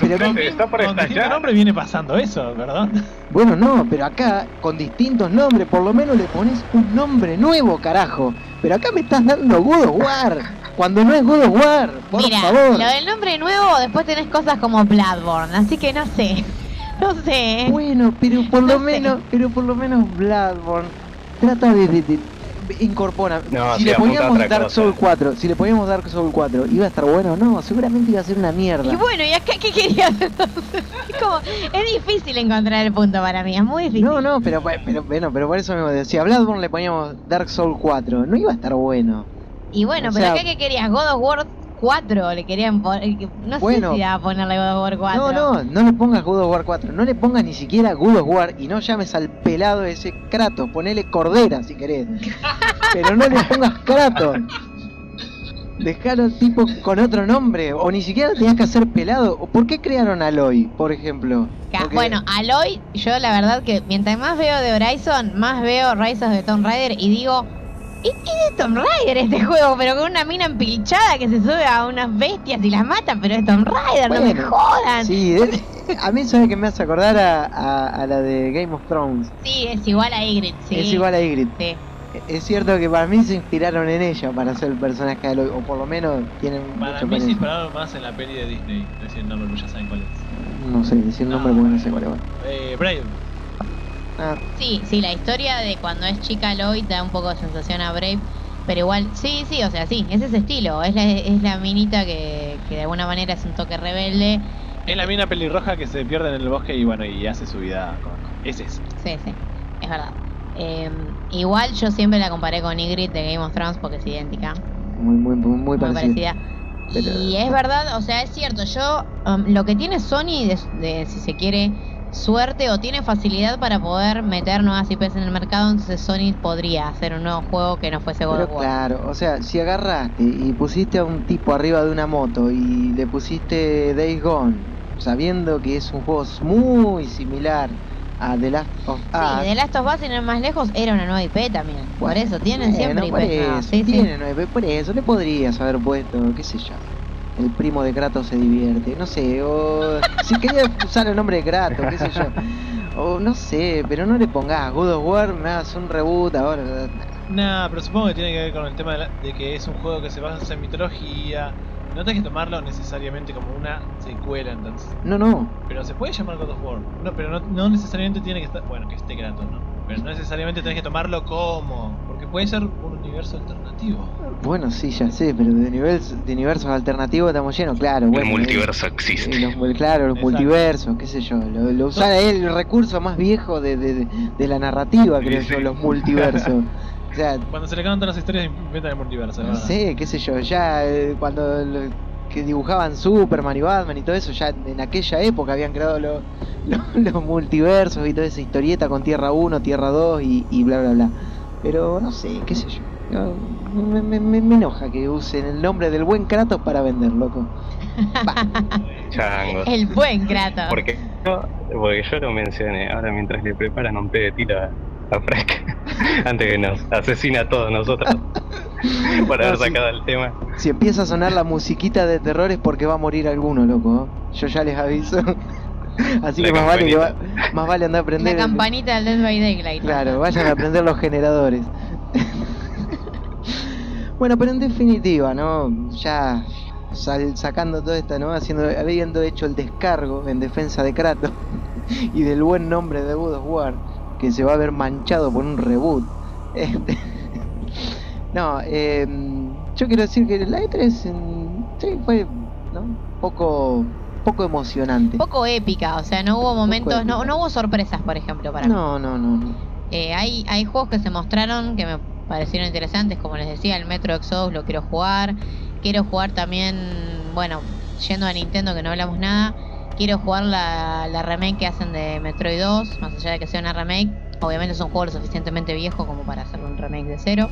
S2: pero-
S3: está por
S4: Con distinto
S3: estallar.
S4: nombre viene pasando eso, ¿verdad?
S2: bueno, no, pero acá con distintos nombres, por lo menos le pones un nombre nuevo, carajo. Pero acá me estás dando God of War, cuando no es God of War, por
S1: Mira,
S2: favor.
S1: lo del nombre nuevo, después tenés cosas como Bloodborne, así que no sé. no sé.
S2: Bueno, pero por lo
S1: sé.
S2: menos, pero por lo menos Bloodborne trata de, de- de- incorpora.
S3: No,
S2: si le poníamos Dark
S3: cosa.
S2: Souls 4, si le poníamos Dark Souls 4, iba a estar bueno, no, seguramente iba a ser una mierda.
S1: Y bueno, ¿y acá qué querías entonces? Es como, es difícil encontrar el punto para mí, es muy difícil.
S2: No, no, pero, pero, bueno, pero por eso mismo decía, a Bloodborne le poníamos Dark Souls 4, no iba a estar bueno.
S1: Y bueno,
S2: O
S1: pero
S2: sea-
S1: acá qué querías, God of War 4 le querían poner, no
S2: Bueno.
S1: sé si a ponerle God of War 4.
S2: No, no, no le pongas God of War 4, no le pongas ni siquiera God of War y no llames al pelado ese Kratos, ponele Cordera si querés. Pero no le pongas Kratos. Dejalo tipo con otro nombre, o ni siquiera tenías que hacer pelado. ¿O ¿Por qué crearon Aloy, por ejemplo? Porque-
S1: Bueno, Aloy, yo la verdad que mientras más veo de Horizon, más veo Rise of the Tomb Raider y digo, ¿y qué es Tomb Raider este juego? Pero con una mina empilchada que se sube a unas bestias y las mata, pero es Tomb Raider, no me jodan. Sí.
S2: Sí, es- a mí sabe que me hace acordar a, a- a la de Game of Thrones.
S1: es igual a Ygritte, sí.
S2: Es igual a Ygritte.
S1: Sí.
S2: Es cierto que para mí se inspiraron en ella para hacer el personaje de Aloy, o por lo menos tienen
S4: Para
S2: mucho
S4: mí se inspiraron más en la peli de Disney. Decir el nombre, pero ya saben cuál es.
S2: No sé decir el nombre
S4: No,
S2: porque no sé cuál es.
S4: Eh, Brave.
S2: Ah,
S1: Sí, sí, la historia de cuando es chica Aloy da un poco de sensación a Brave, pero igual, sí, sí, o sea, sí, es ese estilo, es la, es la minita que, que de alguna manera es un toque rebelde,
S4: Es la mina pelirroja que se pierde en el bosque y bueno, y hace su vida con... Es eso.
S1: sí, sí, es verdad. Eh, igual yo siempre la comparé con Ygritte de Game of Thrones porque es idéntica,
S2: muy, muy, muy, muy
S1: parecida.
S2: Pero-
S1: Y es verdad, o sea, es cierto, yo um, lo que tiene Sony de, de, si se quiere suerte o tiene facilidad para poder meter nuevas IPs en el mercado, entonces Sony podría hacer un nuevo juego que no fuese God
S2: Pero
S1: of War.
S2: claro, o sea, si agarraste y pusiste a un tipo arriba de una moto y le pusiste Days Gone, sabiendo que es un juego muy similar a The Last of Us.
S1: Sí, de Last of Us, sin ir más lejos, era una nueva IP también. Por eso, tienen
S2: bueno,
S1: siempre
S2: por
S1: IP.
S2: eso,
S1: nuevas, sí, sí.
S2: tiene nueve, por eso le podrías haber puesto, qué sé yo. El primo de Kratos se divierte, no sé, o si querías usar el nombre de Kratos, qué sé yo. O no sé, pero no le pongas God of War, me hagas un reboot ahora.
S4: Nah, pero supongo que tiene que ver con el tema de, la- de que es un juego que se basa en mitología. No tenés que tomarlo necesariamente como una secuela, entonces.
S2: No, no,
S4: Pero se puede llamar God of War. No, pero no, no necesariamente tiene que estar. Bueno, que esté Kratos, ¿no? Pero no necesariamente tenés que tomarlo como. Porque puede ser un universo alternativo.
S2: Bueno, sí, ya sé, pero de, universos de universos alternativos estamos llenos, claro. Bueno,
S3: el multiverso
S2: eh,
S3: existe.
S2: los claro, los
S4: Exacto.
S2: multiversos, qué sé yo. Lo, lo usa él, el recurso más viejo de, de, la narrativa, creo
S3: sí.
S2: yo, los multiversos. O sea,
S4: Cuando se le cantan las historias, inventan el multiverso,
S2: no
S4: ¿verdad?
S2: sé, qué sé yo, ya eh, cuando lo- que dibujaban Superman y Batman y todo eso, ya en aquella época habían creado lo- lo- los multiversos y toda esa historieta con Tierra 1, Tierra 2 y, y bla bla bla. Pero no sé, qué sé yo. Yo- Me, me- me- me enoja que usen el nombre del buen Kratos para vender, loco.
S1: El buen Kratos.
S3: Porque yo, porque yo lo mencioné, ahora mientras le preparan un té de tiro a, a Frank, antes que nos asesina a todos nosotros por haber
S2: No,
S3: sacado el tema.
S2: si empieza a sonar la musiquita de terror es porque va a morir alguno, loco. Yo ya les aviso. Así
S3: La
S2: que más vale, que va-
S3: campanita.
S2: más vale andar a
S1: La
S2: prender. el-
S1: campanita del Dead by Daylight.
S2: Claro, vayan a prender los generadores. bueno, pero en definitiva, ¿no? Ya sal- sacando todo esto, ¿no? Haciendo, habiendo hecho el descargo en defensa de Kratos y del buen nombre de God of War, que se va a ver manchado por un reboot. Este, no, eh, yo quiero decir que la E3 en- sí, fue ¿no? poco, poco emocionante.
S1: Poco épica, o sea, no hubo momentos, no, no hubo sorpresas, por ejemplo, para mí.
S2: No, no, no. no.
S1: Eh, hay, hay juegos que se mostraron que me parecieron interesantes, como les decía, el Metro Exodus lo quiero jugar. Quiero jugar también, bueno, yendo a Nintendo que no hablamos nada, quiero jugar la, la remake que hacen de Metroid 2, más allá de que sea una remake. Obviamente es un juego lo suficientemente viejo como para hacer un remake de cero.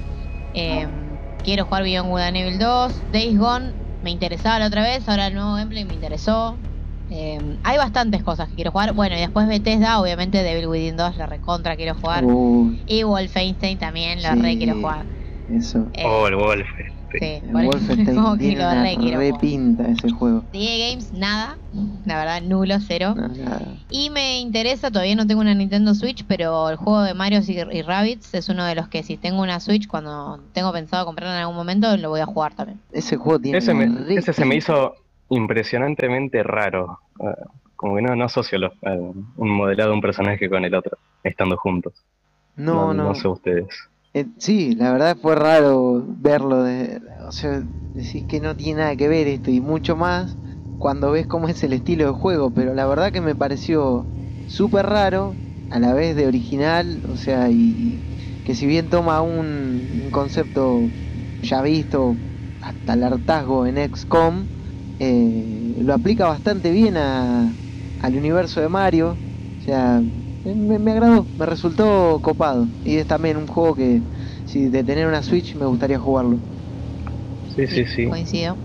S1: Eh, quiero jugar Beyond Good and Evil 2. Days Gone me interesaba la otra vez, ahora el nuevo gameplay me interesó. Eh, hay bastantes cosas que quiero jugar. Bueno, y después Bethesda, obviamente Devil Within 2 la recontra quiero jugar.
S2: Uy,
S1: Y Wolfenstein también lo
S2: Sí.
S1: re quiero jugar.
S2: eso.
S1: Eh,
S3: Oh, el.
S1: Sí,
S2: El
S1: por eso
S2: Wolfenstein
S1: como que
S2: tiene
S1: lo
S2: una repinta ese juego.
S1: EA Games, nada. La verdad, nulo, cero.
S2: No, nada.
S1: Y me interesa, todavía no tengo una Nintendo Switch, pero el juego de Mario y, y Rabbids es uno de los que si tengo una Switch, cuando tengo pensado comprarla en algún momento, lo voy a jugar también.
S2: Ese juego tiene
S3: Ese, me- ese se me hizo impresionantemente raro. eh, como que no, no asocio los, un modelado de un personaje con el otro, estando juntos.
S2: No, no.
S3: No sé ustedes.
S2: Eh, sí, la verdad fue raro verlo. De, o sea, decís que no tiene nada que ver esto y mucho más cuando ves cómo es el estilo de juego. Pero la verdad que me pareció súper raro, a la vez de original. O sea, y que si bien toma un, un concepto ya visto hasta el hartazgo en XCOM, eh, lo aplica bastante bien a, al universo de Mario. O sea, me, me agradó, me resultó copado. Y es también un juego que, si de tener una Switch, me gustaría jugarlo.
S3: Sí, sí, sí.
S1: Coincido.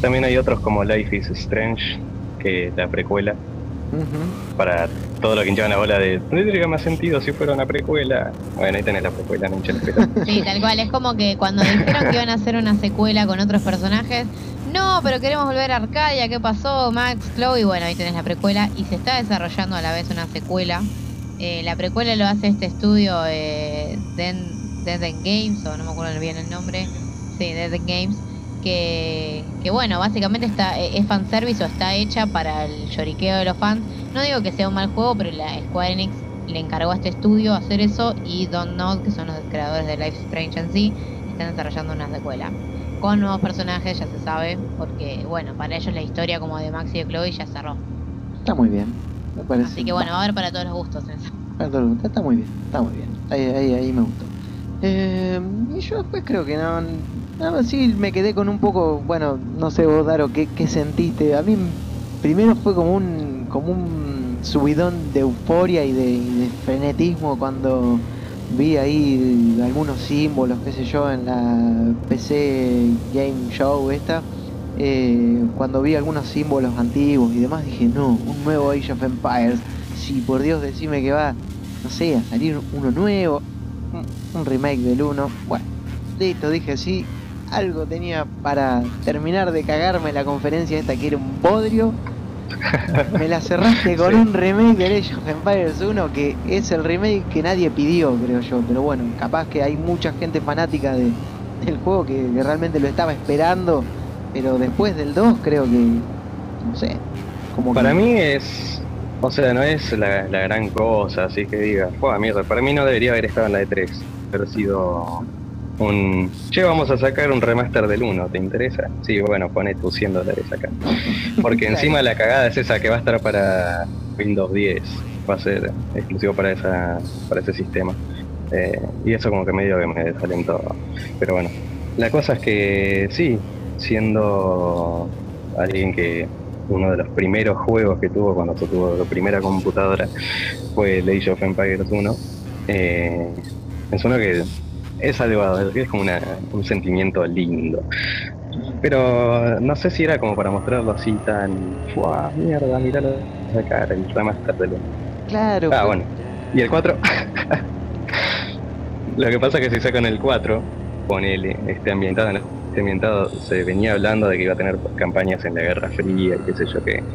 S3: También hay otros como Life is Strange, que la precuela, para todo lo que hinchaban la bola de no tendría más sentido si fuera una precuela. Bueno, ahí tenés la precuela, no.
S1: Sí, tal cual. Es como que cuando dijeron que iban a hacer una secuela con otros personajes, no, pero queremos volver a Arcadia, ¿qué pasó? Max, Chloe, bueno, ahí tenés la precuela y se está desarrollando a la vez una secuela. Eh, la precuela lo hace este estudio eh, Dead End Games, o no me acuerdo bien el nombre, sí, Dead End Games, que, que bueno, básicamente está eh, es fanservice o está hecha para el lloriqueo de los fans. No digo que sea un mal juego, pero la Square Enix le encargó a este estudio hacer eso y Don't Know, que son los creadores de Life Strange en sí, están desarrollando una secuela. Con nuevos personajes, ya se sabe, porque bueno, para ellos la historia como de Max y de Chloe ya cerró.
S2: Está muy bien, me parece.
S1: Así que bueno, va a haber para todos los gustos eso.
S2: Para. Está muy bien, está muy bien. Ahí, ahí, ahí me gustó. Eh, y yo después creo que no. No, sí me quedé con un poco. Bueno, no sé vos, Daro, ¿qué, qué sentiste? A mí primero fue como un, como un subidón de euforia y de, y de frenetismo cuando vi ahí algunos símbolos, qué sé yo, en la PC Game Show esta. Eh, cuando vi algunos símbolos antiguos y demás, dije, no, un nuevo Age of Empires. Si por Dios decime que va, no sé, a salir uno nuevo, un, remake del uno. Bueno, listo, dije sí. Algo tenía para terminar de cagarme la conferencia esta que era un bodrio. Me la cerraste con
S3: Sí.
S2: un remake de Age of Empires 1 que es el remake que nadie pidió, creo yo. Pero bueno, capaz que hay mucha gente fanática de, del juego que, que realmente lo estaba esperando. Pero después del 2 creo que, no sé, como que-
S3: Para mí es. O sea, no es la, la gran cosa, así que diga, "Fue mierda. Para mí no debería haber estado en la E3. Haber sido un. Che, vamos a sacar un remaster del 1, ¿te interesa? Sí, bueno, pone tus 100 dólares acá. Porque encima la cagada es esa que va a estar para Windows 10. Va a ser exclusivo para esa para ese sistema. Eh, y eso como que medio que me desalentó. Pero bueno, la cosa es que sí, siendo alguien que uno de los primeros juegos que tuvo cuando tuvo la primera computadora fue el Age of Empires 1. Eh, es uno que es algo, es como una- un sentimiento lindo. Pero no sé si era como para mostrarlo así tan. ¡Fua! Mierda, miralo sacar el remaster del 1.
S2: Claro,
S3: Ah, bueno. ¿Y el 4? Lo que pasa es que si sacan el 4, ponele, este ambientado, en se venía hablando de que iba a tener campañas en la Guerra Fría y qué sé yo que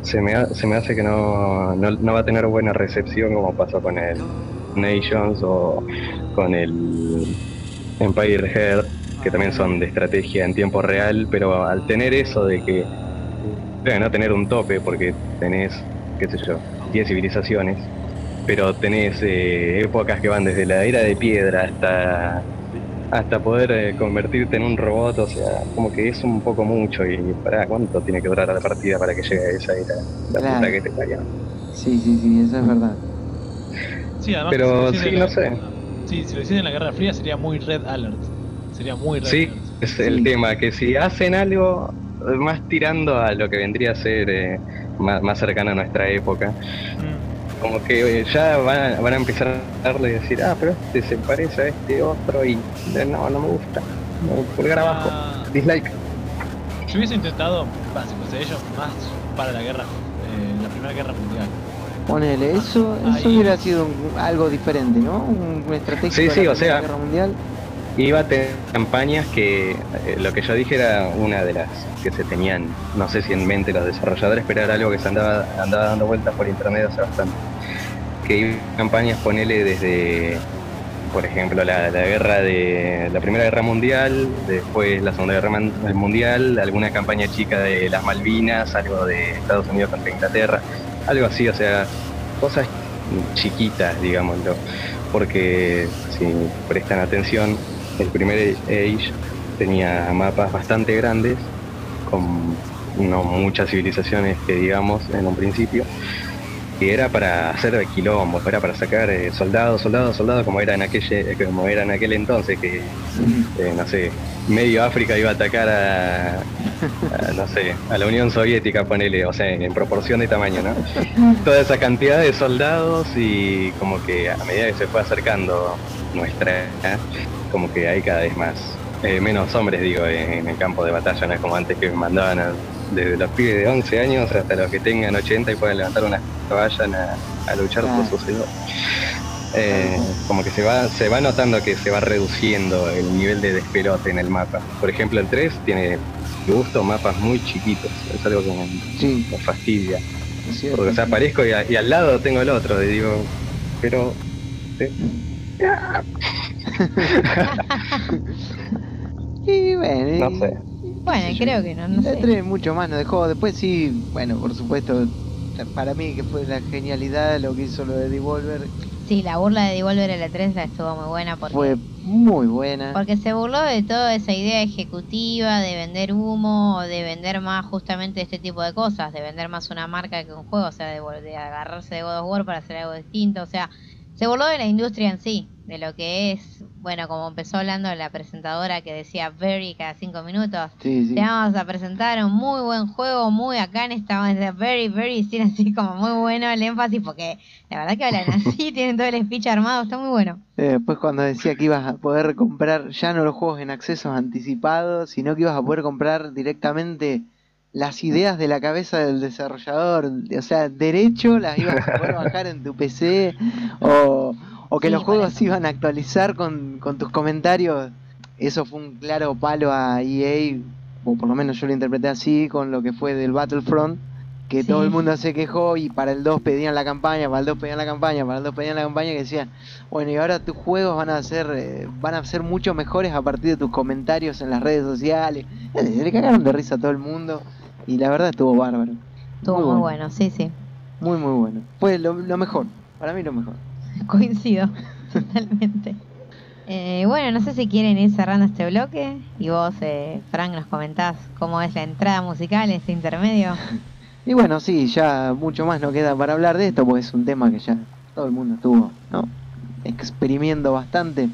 S3: se me, ha- se me hace que no, no, no va a tener buena recepción como pasó con el Nations o con el Empire Head, que también son de estrategia en tiempo real, pero al tener eso de que no tener un tope porque tenés, qué sé yo, 10 civilizaciones, pero tenés eh, épocas que van desde la era de piedra hasta hasta poder eh, convertirte en un robot, o sea, como que es un poco mucho y para cuánto tiene que durar la partida para que llegue a esa era, la
S2: Claro.
S3: puta que te parió.
S2: Sí, sí, sí, eso es verdad.
S4: Sí, además,
S3: Pero
S4: si
S3: sí, no
S4: la-
S3: sé.
S4: Sí, si lo hiciesen en la Guerra Fría sería muy Red Alert. Sería muy Red
S3: Sí,
S4: Alert.
S3: es el
S2: Sí.
S3: tema, que si hacen algo más tirando a lo que vendría a ser eh, más, más cercano a nuestra época,
S4: Mm.
S3: Como que eh, ya van a, van a empezar a darle y decir, ah, pero este se parece a este otro y no, no me gusta. No, pulgar abajo,
S4: Ah,
S3: dislike.
S4: yo hubiese intentado, si fuese ellos, más para la guerra, eh, la Primera Guerra Mundial.
S2: Ponele, eso, eso
S4: Ahí.
S2: hubiera sido algo diferente, ¿no? Un, una estrategia
S3: Sí,
S2: de
S3: sí,
S2: la
S3: o sea-
S2: Primera Guerra Mundial.
S3: Iba a tener campañas que eh, lo que yo dije era una de las que se tenían, no sé si en mente los desarrolladores, pero era algo que se andaba, andaba dando vueltas por internet hace bastante. Que iba campañas, ponele desde, por ejemplo, la, la guerra de la Primera Guerra Mundial, después la Segunda Guerra Mundial, alguna campaña chica de las Malvinas, algo de Estados Unidos contra Inglaterra. algo así, o sea, cosas chiquitas, digámoslo, porque si prestan atención, el primer Age tenía mapas bastante grandes, con no muchas civilizaciones que digamos en un principio, que era para hacer quilombo, era para sacar eh, soldados, soldados, soldados, como era en aquel, eh, como era en aquel entonces, que eh, no sé, medio África iba a atacar a, no sé, a la Unión Soviética, ponele, o sea, en proporción de tamaño, ¿no? Toda esa cantidad de soldados y como que a medida que se fue acercando nuestra, como que hay cada vez más, menos hombres, digo, en, el campo de batalla, no es como antes que mandaban a desde los pibes de 11 años hasta los que tengan 80 y puedan levantar una vayan a, luchar por sus seguidores. Eh, como que se va, se va notando que se va reduciendo el nivel de despelote en el mapa. Por ejemplo, el 3 tiene, gusto, mapas muy chiquitos. Es algo que me, fastidia. Porque o sea, aparezco y, al lado tengo el otro. Y digo, pero...
S2: y bueno,
S1: no sé. Bueno, creo que no, no sé.
S2: El mucho más nos dejó. Después sí, bueno, por supuesto, para mí que fue la genialidad lo que hizo lo de Devolver.
S1: Sí, la burla de Devolver en la 3 estuvo muy buena porque...
S2: Fue muy buena.
S1: Porque se burló de toda esa idea ejecutiva de vender humo, de vender más justamente este tipo de cosas, de vender más una marca que un juego, o sea, de, de agarrarse de God of War para hacer algo distinto, o sea, se burló de la industria en sí, de lo que es bueno, como empezó hablando la presentadora que decía very cada cinco minutos, te vamos a presentar un muy buen juego, muy acá en esta very, very, sí, así como muy bueno el énfasis, porque la verdad que hablan así, tienen todo el speech armado, está muy bueno.
S2: después cuando decía que ibas a poder comprar ya no los juegos en accesos anticipados, sino que ibas a poder comprar directamente las ideas de la cabeza del desarrollador, o sea, derecho las ibas a poder bajar en tu PC o o que los juegos iban a actualizar con, tus comentarios. Eso fue un claro palo a EA, o por lo menos yo lo interpreté así, con lo que fue del Battlefront, que todo el mundo se quejó y para el 2 pedían la campaña, para el 2 pedían la campaña, para el 2 pedían la campaña, que decían, bueno, y ahora tus juegos van a ser eh, van a ser mucho mejores a partir de tus comentarios en las redes sociales. Se le cagaron de risa a todo el mundo y la verdad estuvo bárbaro.
S1: Estuvo muy, bueno. sí, sí.
S2: Muy, muy bueno. Fue lo mejor, para mí lo mejor.
S1: Coincido, totalmente. Eh, bueno, no sé si quieren ir cerrando este bloque y vos, eh, Frank, nos comentás cómo es la entrada musical, este intermedio.
S2: Y bueno, sí, ya mucho más no queda para hablar de esto, porque es un tema que ya todo el mundo estuvo ¿no? experimiendo bastante.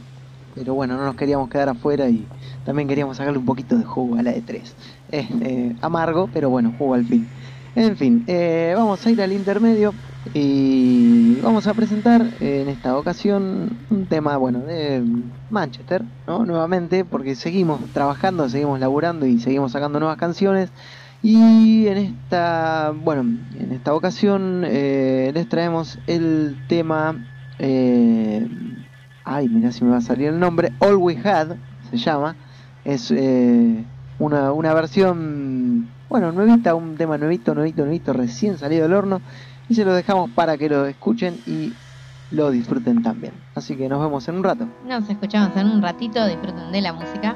S2: Pero bueno, no nos queríamos quedar afuera y también queríamos sacarle un poquito de jugo a la de 3. Es eh, amargo, pero bueno, jugo al fin. En fin, eh, vamos a ir al intermedio y vamos a presentar en esta ocasión un tema, bueno, de Manchester, ¿no? Nuevamente, porque seguimos trabajando, seguimos laburando y seguimos sacando nuevas canciones. Y en esta, bueno, en esta ocasión eh, les traemos el tema, eh, ay, mira si me va a salir el nombre, All We Had, se llama, es una, una versión bueno, nuevita, un tema nuevito, nuevito, nuevito, recién salido del horno. Y se lo dejamos para que lo escuchen y lo disfruten también. Así que nos vemos en un rato.
S1: Nos escuchamos en un ratito, disfruten de la música.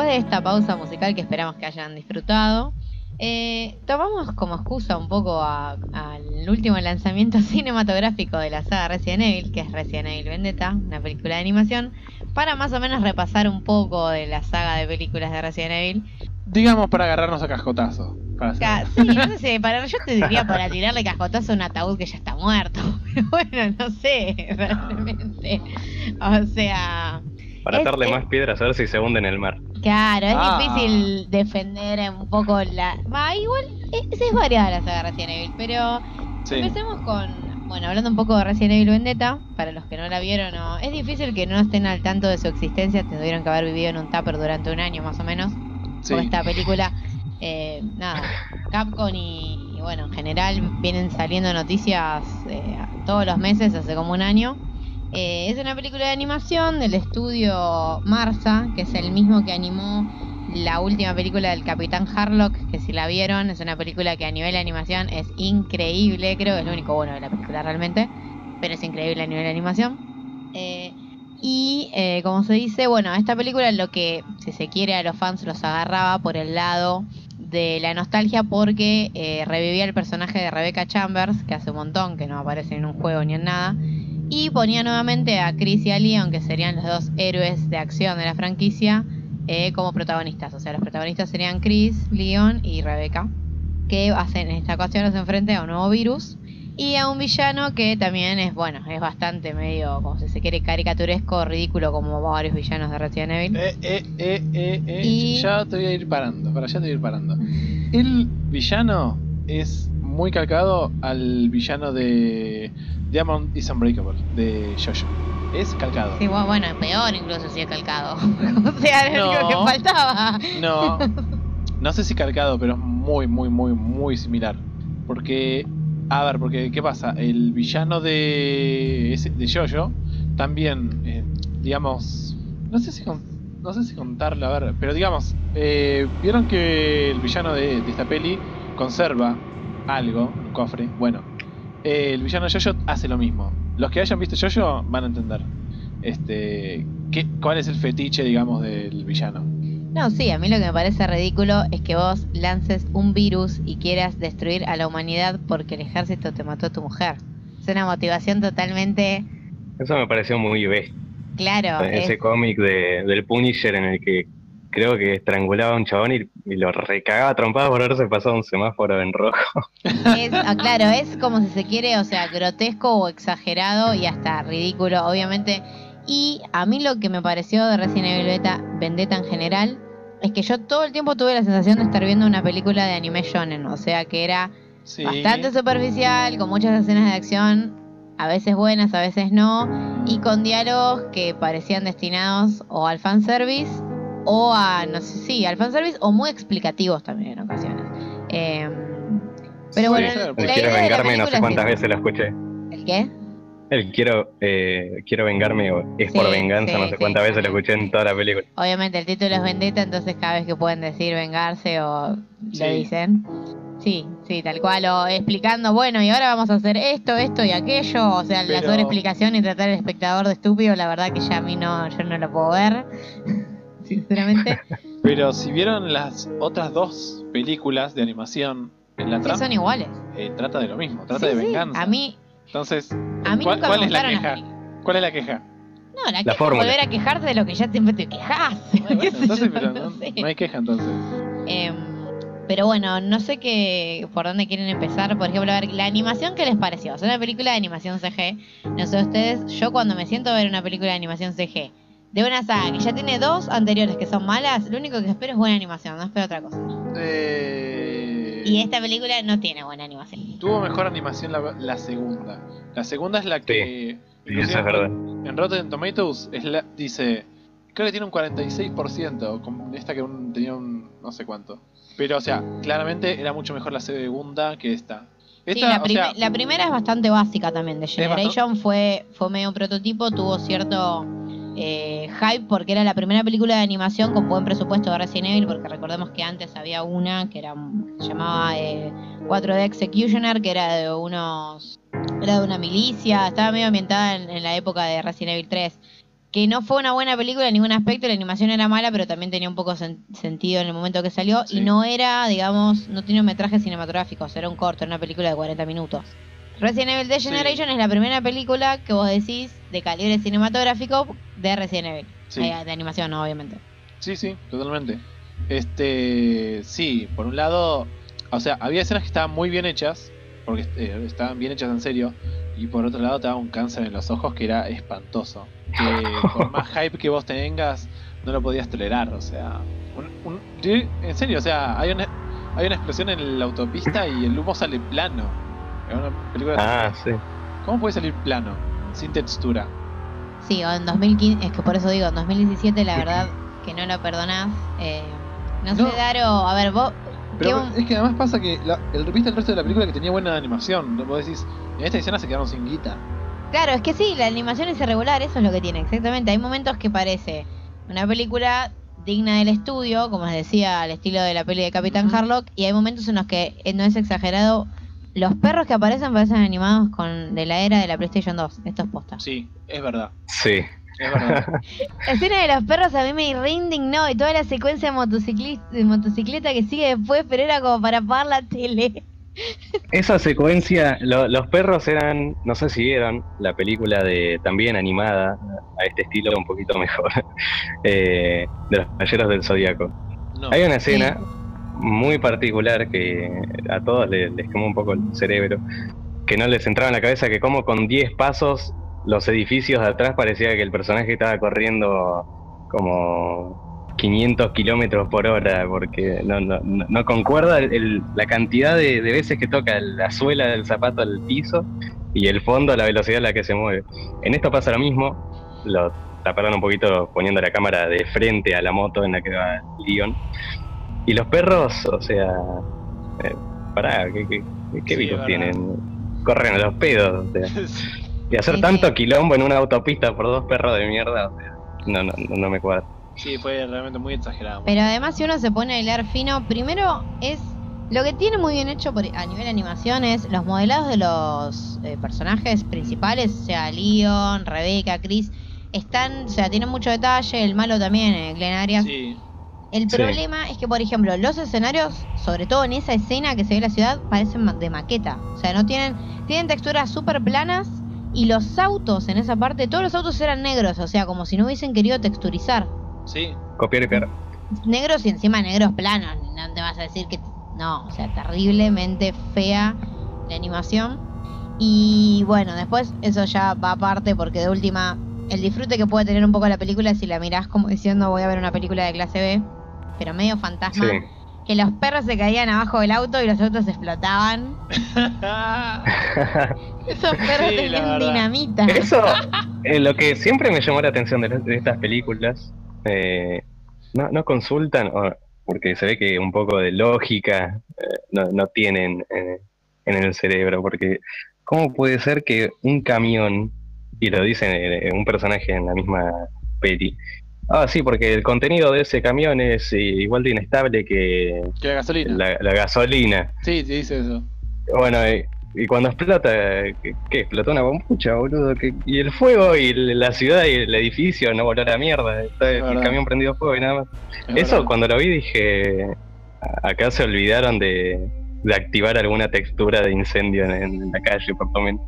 S1: Después de esta pausa musical que esperamos que hayan disfrutado, eh, tomamos como excusa un poco a- al último lanzamiento cinematográfico de la saga Resident Evil, que es Resident Evil Vendetta, una película de animación, para más o menos repasar un poco de la saga de películas de Resident Evil.
S4: Digamos para agarrarnos a cascotazo. Para
S1: Sí, no sé si, para, yo te diría para tirarle cascotazo a un ataúd que ya está muerto, pero bueno, no sé, realmente. O sea...
S3: Para
S1: Es-
S3: atarle
S1: es-
S3: más piedras a ver si se hunde en el mar.
S1: Claro, es
S4: Ah.
S1: difícil defender un poco la... Va, igual es, es variada la saga Resident Evil, pero
S4: Sí.
S1: empecemos con... Bueno, hablando un poco de Resident Evil Vendetta, para los que no la vieron, no, es difícil que no estén al tanto de su existencia, tuvieron que haber vivido en un tupper durante un año más o menos,
S4: Sí.
S1: con esta película. Eh, nada, Capcom y, y bueno, en general vienen saliendo noticias eh, todos los meses, hace como un año. Eh, es una película de animación del estudio Marsa, que es el mismo que animó la última película del Capitán Harlock, que si la vieron, es una película que a nivel de animación es increíble, creo que es lo único bueno de la película realmente, pero es increíble a nivel de animación. Eh, y eh, como se dice, bueno, esta película lo que, si se quiere, a los fans los agarraba por el lado de la nostalgia porque eh, revivía el personaje de Rebecca Chambers, que hace un montón que no aparece en un juego ni en nada, y ponía nuevamente a Chris y a Leon, que serían los dos héroes de acción de la franquicia, eh, como protagonistas. O sea, los protagonistas serían Chris, Leon y Rebecca, que hacen en esta ocasión hacen frente a un nuevo virus y a un villano que también es, bueno, es bastante medio, como si se quiere, caricaturesco, ridículo, como varios villanos de Resident Evil.
S4: Eh, eh, eh, eh, eh,
S1: Y-
S4: Ya te voy a ir parando, para allá te voy a ir parando. El villano es muy calcado al villano de Diamond is Unbreakable, de Jojo. Es calcado.
S1: Sí, bu- bueno, peor incluso si es calcado. o sea, es lo único
S4: No.
S1: que faltaba.
S4: No, no sé si calcado, pero es muy, muy, muy, muy similar. Porque, a ver, porque ¿qué pasa? El villano de, de Jojo también, eh, digamos, no sé si con- no sé si contarlo, a ver, pero digamos, eh, vieron que el villano de, de esta peli conserva algo, un cofre. Bueno, eh, el villano Jojo hace lo mismo. Los que hayan visto Jojo van a entender. Este, qué, cuál es el fetiche, digamos, del villano.
S1: No, sí, a mí lo que me parece ridículo es que vos lances un virus y quieras destruir a la humanidad porque el ejército te mató a tu mujer. Es una motivación totalmente
S3: Eso me pareció muy bestia.
S1: claro.
S3: Ese
S1: es-
S3: cómic de, del Punisher en el que creo que estrangulaba a un chabón y, y lo recagaba trompado por haberse pasado un semáforo en rojo.
S1: Es, ah, claro, es como si se quiere, o sea, grotesco o exagerado y hasta ridículo, obviamente. Y a mí lo que me pareció de Resident Evil Beta Vendetta en general es que yo todo el tiempo tuve la sensación de estar viendo una película de anime shonen, o sea, que era
S4: Sí.
S1: bastante superficial, con muchas escenas de acción, a veces buenas, a veces no, y con diálogos que parecían destinados o al fanservice o a, no sé, sí, al fanservice o muy explicativos también en ocasiones. Eh, pero
S4: Sí,
S1: bueno, la
S3: El quiero
S1: la
S3: vengarme, no sé cuántas
S1: es
S3: veces lo escuché.
S1: ¿El qué?
S3: El quiero, eh, quiero vengarme o es
S1: Sí,
S3: por venganza,
S1: sí,
S3: no sé cuántas veces lo escuché en toda la película.
S1: Obviamente el título es Vendetta, entonces cada vez que pueden decir vengarse o lo dicen. Sí, sí, tal cual, o explicando, bueno, y ahora vamos a hacer esto, esto y aquello, o sea, la
S4: Pero-
S1: sobreexplicación y tratar al espectador de estúpido, la verdad que ya a mí no, yo no lo puedo ver, sinceramente.
S4: Pero si vieron las otras dos películas de animación en la
S1: Sí,
S4: trama,
S1: son iguales.
S4: eh, trata de lo mismo, trata
S1: Sí,
S4: de
S1: sí,
S4: venganza.
S1: A mí,
S4: Entonces,
S1: a mí
S4: ¿cuál,
S1: nunca
S4: cuál
S1: me
S4: es la
S1: las
S4: queja? ¿Cuál es la queja?
S1: No, la,
S3: La
S1: queja es
S3: fórmula.
S1: volver a quejarte de lo que ya siempre te quejas.
S4: Bueno,
S1: ¿Qué sé
S4: entonces, pero
S1: No
S4: no,
S1: sé.
S4: no hay queja entonces.
S1: Em, pero bueno, no sé qué por dónde quieren empezar. Por ejemplo, a ver, la animación, ¿qué les pareció? Es una película de animación CG. No sé ustedes, yo cuando me siento a ver una película de animación CG de una saga que ya tiene dos anteriores que son malas, lo único que espero es buena animación, no espero otra cosa.
S4: Eh,
S1: Y esta película no tiene buena animación.
S4: Tuvo mejor animación la, la segunda. La segunda es la que.
S3: Sí, eso es verdad.
S4: En Rotten Tomatoes es la- dice. Creo que tiene un 46%. Con esta que un- tenía un. no sé cuánto. Pero, o sea, claramente era mucho mejor la segunda que esta.
S1: Sí,
S4: Esta,
S1: la,
S4: o
S1: prime-
S4: sea,
S1: la primera es bastante básica también. De
S4: bastante-
S1: Generation fue, fue medio un prototipo, tuvo cierto eh, hype porque era la primera película de animación con buen presupuesto de Resident Evil, porque recordemos que antes había una que era se llamaba eh, 4D Executioner, que era de unos era de una milicia, estaba medio ambientada en, en la época de Resident Evil 3. Que no fue una buena película en ningún aspecto, la animación era mala, pero también tenía un poco sen- sentido en el momento que salió.
S4: Sí.
S1: Y no era, digamos, no tenía un metraje cinematográfico, o sea, era un corto, era una película de 40 minutos. Resident Evil The
S4: Sí.
S1: Generation es la primera película que vos decís de calibre cinematográfico de Resident Evil.
S4: Sí.
S1: Eh, de animación, no, obviamente.
S4: Sí, sí, totalmente. Este, sí, por un lado, o sea, había escenas que estaban muy bien hechas, porque eh, estaban bien hechas en serio, y por otro lado te daba un cáncer en los ojos que era espantoso. Que por más hype que vos tengas, no lo podías tolerar, o sea, un- un- en serio, o sea, hay una, hay una explosión en la autopista y el humo sale plano. Es una película
S3: Ah, sí.
S4: ¿Cómo puede salir plano? Sin textura.
S1: Sí, o en 2015, es que por eso digo, en 2017 la verdad que no lo perdonás. Eh, no,
S4: No.
S1: sé, Daro, a ver, vos...
S4: Pero
S1: ¿qué-
S4: es que además pasa que la, el, viste el resto de la película que tenía buena animación. Vos decís, en esta escena se quedaron sin guita.
S1: Claro, es que sí, la animación es irregular, eso es lo que tiene, exactamente. Hay momentos que parece una película digna del estudio, como les decía, al estilo de la peli de Capitán. Harlock, y hay momentos en los que eh, no es exagerado. Los perros que aparecen parecen animados con de la era de la PlayStation 2, esto es posta.
S4: Sí, es verdad.
S3: Sí.
S4: Es verdad.
S1: La escena de los perros a mí me re indignó y toda la secuencia motociclista, de motocicleta que sigue después, pero era como para apagar la tele.
S3: Esa secuencia, lo- los perros eran, no sé si vieron la película de también animada, a este estilo un poquito mejor, eh, de los caballeros del Zodíaco.
S4: No.
S3: Hay una escena muy particular que a todos les, quemó un poco el cerebro, que no les entraba en la cabeza que como con 10 pasos los edificios de atrás parecía que el personaje estaba corriendo como 500 kilómetros por hora, porque no, no, no- concuerda el- la cantidad de, de veces que toca la suela del zapato al piso y el fondo a la velocidad a la que se mueve. En esto pasa lo mismo, lo taparon un poquito poniendo la cámara de frente a la moto en la que va Leon. Y los perros, o sea, eh, pará, ¿qué, qué, qué
S4: Sí,
S3: virus tienen? Corren a los pedos, o sea. Y hacer
S1: Sí,
S3: tanto
S1: sí.
S3: quilombo en una autopista por dos perros de mierda, o sea, no, no, no, me cuadra.
S4: Sí, fue realmente muy exagerado.
S1: Pero además si uno se pone a hilar fino, primero es lo que tiene muy bien hecho por, a nivel animación es los modelados de los eh, personajes principales, o sea, Leon, Rebecca, Chris, están, o sea, tienen mucho detalle, el malo también, eh, Glenn Arias,
S4: Sí,
S1: El
S3: Sí.
S1: problema es que, por ejemplo, los escenarios, sobre todo en esa escena que se ve la ciudad, parecen ma- de maqueta. O sea, no tienen, tienen texturas súper planas y los autos en esa parte, todos los autos eran negros, o sea, como si no hubiesen querido texturizar.
S4: Sí.
S3: Copiar y pegar.
S1: Negros y encima negros planos. No te vas a decir que... No, o sea, terriblemente fea la animación. Y bueno, después eso ya va aparte porque de última, el disfrute que puede tener un poco la película si la mirás como diciendo voy a ver una película de clase B, pero medio fantasma.
S3: Sí.
S1: Que los perros se caían abajo del auto y los autos explotaban. Esos perros
S4: Sí,
S1: tenían dinamita.
S3: Eso es lo que siempre me llamó la atención de, de estas películas. eh, no, no consultan, porque se ve que un poco de lógica eh, no, no tienen eh, en el cerebro, porque ¿cómo puede ser que un camión, y lo dice eh, un personaje en la misma peli, ah, sí, porque el contenido de ese camión es eh, igual de inestable que
S4: Que la gasolina.
S3: la, la gasolina?
S4: Sí, sí, dice eso.
S3: Bueno, y, y cuando explota, ¿qué, qué? Explotó una bombucha, boludo. ¿Qué- y el fuego y la ciudad y el edificio no voló a la mierda. Está el
S4: verdad.
S3: camión prendido fuego y nada más.
S4: Es
S3: Eso
S4: verdad.
S3: cuando lo vi dije, "A- acá se olvidaron de, de activar alguna textura de incendio en, en la calle, por lo menos.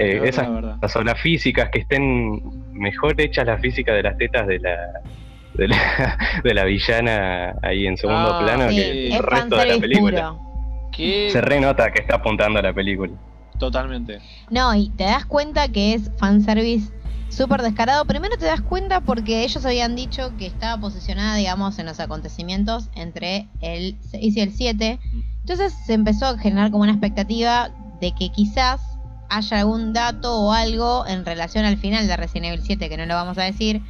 S3: Eh, esas cosas, o las físicas, que estén mejor hechas las físicas de las tetas de la... De la, de la villana ahí en segundo
S4: Ah,
S3: plano
S1: Sí,
S3: que el
S1: es
S3: resto de la película. Se renota que está apuntando a la película.
S4: totalmente.
S1: No, y te das cuenta que es fanservice súper descarado. Primero te das cuenta porque ellos habían dicho que estaba posicionada, digamos, en los acontecimientos entre el 6 y el 7. Entonces se empezó a generar como una expectativa de que quizás haya algún dato o algo en relación al final de Resident Evil 7, que no lo vamos a decir,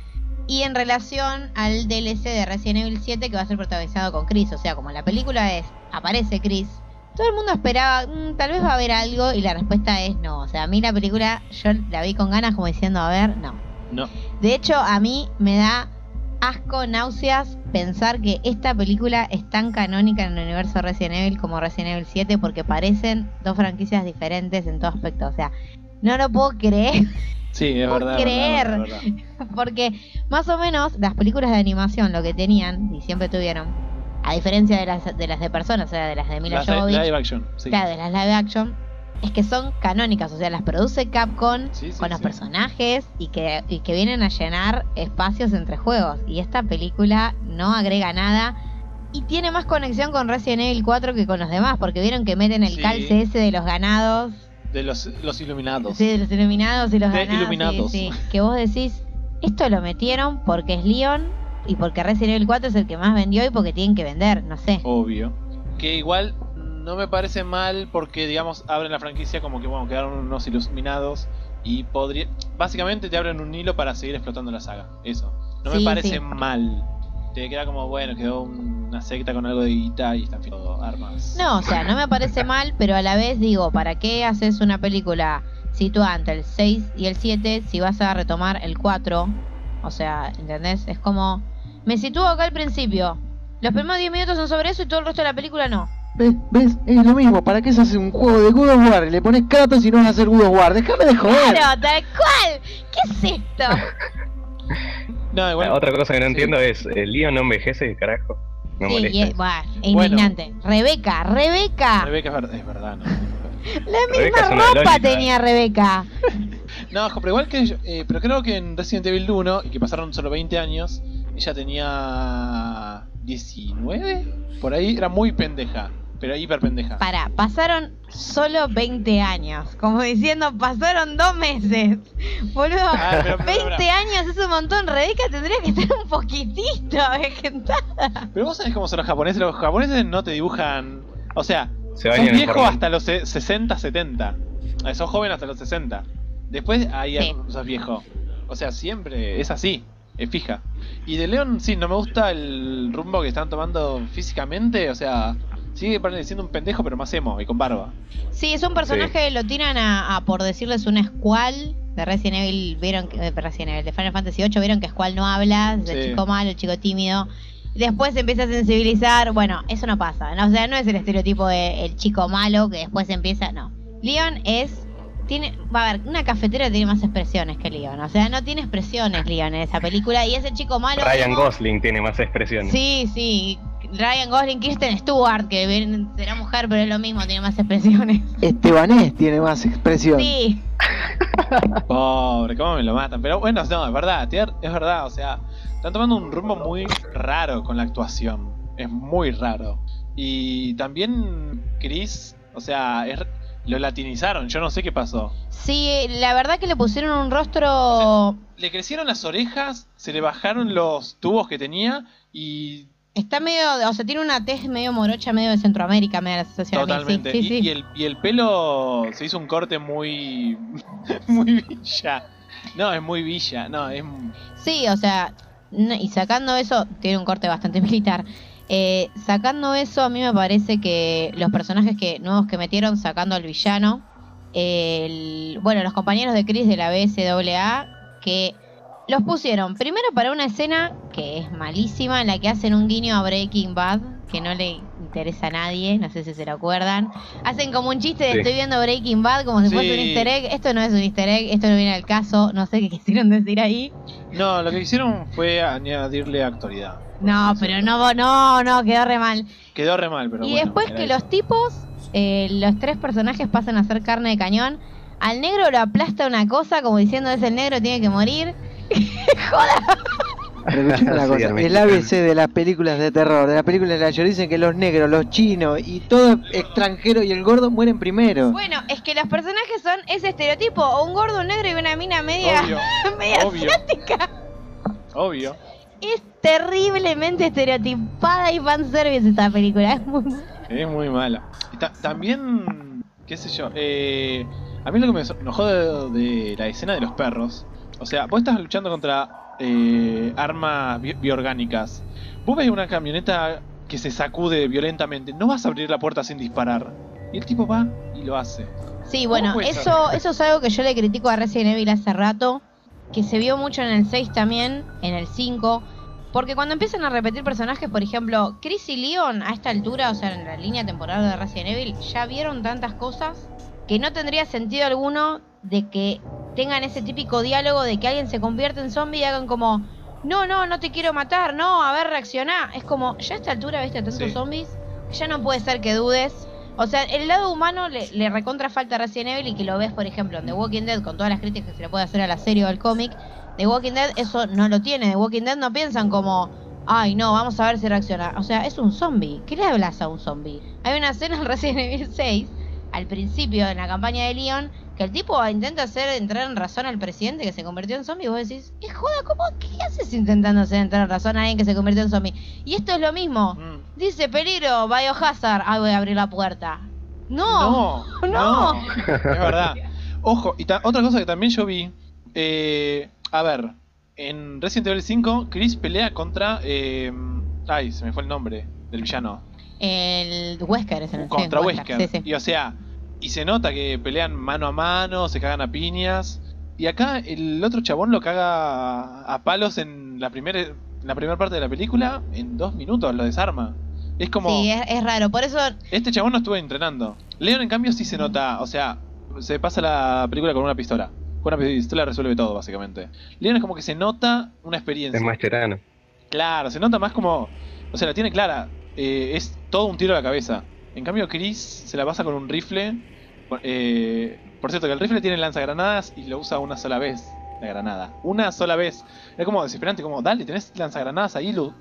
S1: y en relación al DLC de Resident Evil 7 que va a ser protagonizado con Chris. O sea, como la película es, aparece Chris, todo el mundo esperaba, "Mm, tal vez va a haber algo, y la respuesta es no. O sea, a mí la película yo la vi con ganas como diciendo, a ver, no.
S4: No.
S1: De hecho, a mí me da asco, náuseas pensar que esta película es tan canónica en el universo Resident Evil como Resident Evil 7 porque parecen dos franquicias diferentes en todo aspecto. O sea, no lo puedo creer
S4: Sí, es
S1: puedo
S4: verdad.
S1: creer.
S4: verdad, es verdad.
S1: porque más o menos las películas de animación lo que tenían y siempre tuvieron, a diferencia de las de, las de personas, o sea, de las de Mila Jovovich,
S4: live action. Sí.
S1: claro, de las live action, es que son canónicas, o sea, las produce Capcom
S4: Sí, sí,
S1: con los
S4: sí.
S1: personajes y que, y que vienen a llenar espacios entre juegos. Y esta película no agrega nada. Y tiene más conexión con Resident Evil 4 que con los demás, porque vieron que meten el calce ese de los ganados,
S4: De los, los iluminados.
S1: sí, de los iluminados y los
S4: De
S1: ganados.
S4: iluminados.
S1: sí, que vos decís, esto lo metieron porque es Leon y porque Resident Evil 4 es el que más vendió y porque tienen que vender, no sé.
S4: Obvio. Que igual no me parece mal porque, digamos, abren la franquicia como que, bueno, quedaron unos iluminados y podría... Básicamente te abren un hilo para seguir explotando la saga. Eso. No me parece
S1: sí.
S4: mal. Te queda como, bueno, quedó una secta con algo de guita y están haciendo armas.
S1: No, o sea, no me parece mal, pero a la vez digo, ¿para qué haces una película situada entre el 6 y el 7 si vas a retomar el 4? O sea, ¿entendés? Es como, me sitúo acá al principio. Los primeros 10 minutos son sobre eso y todo el resto de la película no.
S2: ¿Ves? ¿Ves? Es lo mismo. ¿Para qué se hace un juego de God of War? Le pones Kratos y no vas a hacer God of War. Déjame de joder.
S1: Claro, tal cual. ¿Qué es esto?
S4: No, igual...
S3: La otra cosa que no
S4: sí.
S3: entiendo es, ¿el Leon no envejece, carajo? Me
S1: Sí,
S3: molesta.
S1: y es, buah, es
S4: Bueno.
S1: indignante. Rebeca, Rebeca.
S4: Rebeca es verdad, es verdad, ¿no?
S1: La
S3: Rebeca
S1: misma ropa tenía Rebeca.
S4: No, ojo, pero igual que yo- eh, pero creo que en Resident Evil 1, y que pasaron solo 20 años, ella tenía 19, por ahí era muy pendeja, pero hiper pendeja.
S1: Para, pasaron solo 20 años. Como diciendo, pasaron dos meses. Boludo,
S4: Ah, pero- pero-
S1: 20
S4: pero-
S1: años es un montón. Rebeca tendría que estar un poquitito avejentada.
S4: Pero vos sabés cómo son los japoneses, los japoneses no te dibujan, o sea,
S3: Se
S4: sos
S3: bañan en
S4: viejo
S3: forma.
S4: hasta los se- 60, 70, Eh, sos joven hasta los 60, después ahí
S1: Sí.
S4: sos viejo, o sea, siempre es así, es fija. Y de León, sí, no me gusta el rumbo que están tomando físicamente, o sea, sigue pareciendo un pendejo pero más emo y con barba.
S1: Sí, es un personaje, lo tiran a, a, por decirles, un Squall de Resident Evil. Vieron que, de Resident Evil, de Final Fantasy VIII, vieron que Squall no habla, es el
S4: Sí.
S1: chico malo, el chico tímido. Después se empieza a sensibilizar. Bueno, eso no pasa. ¿no? O sea, no es el estereotipo de el chico malo que después empieza. No. Leon es tiene, va a ver, una cafetera tiene más expresiones que Leon. O sea, no tiene expresiones Leon en esa película. Y ese chico malo.
S3: Ryan Gosling tiene más expresiones.
S1: Sí, sí. Ryan Gosling, Kirsten Stewart, que bien- será mujer, pero es lo mismo, tiene más expresiones.
S2: Estebanés tiene más expresión.
S1: Sí,
S4: Pobre, cómo me lo matan. Pero bueno, no, es verdad, es verdad, o sea, están tomando un rumbo muy raro con la actuación. Es muy raro. Y también Chris, o sea, es- lo latinizaron, yo no sé qué pasó.
S1: sí, la verdad que le pusieron un rostro.
S4: Le crecieron las orejas, se le bajaron los tubos que tenía y
S1: Está medio, o sea, tiene una tez medio morocha, medio de Centroamérica, me da la sensación. a mí.
S4: totalmente.
S1: Sí,
S4: y,
S1: sí,
S4: y el, y el pelo se hizo un corte muy. muy villa. No, es muy villa, no, es.
S1: Sí, o sea, no- y sacando eso, tiene un corte bastante militar. Eh, sacando eso, a mí me parece que los personajes que nuevos que metieron, sacando al villano, el- bueno, los compañeros de Chris de la BSAA, que los pusieron primero para una escena que es malísima, en la que hacen un guiño a Breaking Bad, que no le interesa a nadie, no sé si se lo acuerdan. Hacen como un chiste de
S3: Sí.
S1: estoy viendo Breaking Bad como si fuese un easter egg. Esto no es un easter egg, esto no viene al caso, no sé qué quisieron decir ahí.
S4: No, lo que hicieron fue añadirle actualidad.
S1: No, pero no, no, no, quedó re mal.
S4: Quedó re mal, pero
S1: y
S4: bueno,
S1: después que
S4: eso.
S1: los tipos, eh, los tres personajes pasan a ser carne de cañón, al negro lo aplasta una cosa como diciendo es el negro, tiene que morir.
S2: Una cosa,
S3: Armin.
S2: el ABC de las películas de terror, de las películas de la Show, dicen que los negros, los chinos y todo extranjero y el gordo mueren primero.
S1: Bueno, es que los personajes son ese estereotipo, o un gordo, un negro y una mina media,
S4: Obvio,
S1: media
S4: obvio,
S1: asiática.
S4: obvio.
S1: Es terriblemente estereotipada y fanservice esta película. Es muy...
S4: Es muy mala. Y ta- también, qué sé yo, eh, a mí lo que me enojó de, de la escena de los perros, o sea, vos estás luchando contra eh, armas bi- bioorgánicas. Vos ves una camioneta que se sacude violentamente, no vas a abrir la puerta sin disparar. Y el tipo va y lo hace.
S1: Sí, bueno,
S4: ser?
S1: eso, eso es algo que yo le critico a Resident Evil hace rato, que se vio mucho en el 6 también, en el 5, porque cuando empiezan a repetir personajes, por ejemplo, Chris y Leon a esta altura, o sea, en la línea temporal de Resident Evil, ya vieron tantas cosas que no tendría sentido alguno de que tengan ese típico diálogo de que alguien se convierte en zombie y hagan como, no, no, no te quiero matar, no, a ver, reaccioná. Es como, ya a esta altura viste a tantos
S4: Sí.
S1: zombies, ya no puede ser que dudes. O sea, el lado humano le, recontra falta a Resident Evil y que lo ves, por ejemplo, en The Walking Dead, con todas las críticas que se le puede hacer a la serie o al cómic. The Walking Dead eso no lo tiene. The Walking Dead no piensan como, ay, no, vamos a ver si reacciona. O sea, es un zombie. ¿Qué le hablas a un zombie? Hay una escena en Resident Evil 6, al principio, en la campaña de Leon, que el tipo intenta hacer entrar en razón al presidente que se convirtió en zombie. Y vos decís, ¿qué joda? ¿Cómo? ¿Qué haces intentando hacer entrar en razón a alguien que se convirtió en zombie? Y esto es lo mismo.
S4: Mm.
S1: Dice peligro, biohazard. Ay, voy a abrir la puerta. No.
S4: No,
S1: no.
S4: Es verdad. Ojo, y otra cosa que también yo vi. eh, a ver, en Resident Evil 5, Chris pelea contra. eh, ay, se me fue el nombre del villano.
S1: El Wesker es el
S4: Contra
S1: sí,
S4: Wesker.
S1: Sí, sí.
S4: Y o sea, y se nota que pelean mano a mano, se cagan a piñas. Y acá el otro chabón lo caga a palos en la primera en la primera parte de la película. En dos minutos lo desarma. Es como.
S1: Sí, es, es raro. Por eso,
S4: Este chabón no estuvo entrenando. Leon, en cambio, sí se nota. O sea, se pasa la película con una pistola. Con una pistola resuelve todo, básicamente. Leon es como que se nota una experiencia.
S3: Es más tirano.
S4: Claro, se nota más como. O sea, la tiene clara. Eh, es todo un tiro a la cabeza. En cambio, Chris se la pasa con un rifle. Eh, por cierto, que el rifle tiene lanzagranadas y lo usa una sola vez. La granada. Una sola vez. Es como desesperante, como, dale, tenés lanzagranadas ahí, lo.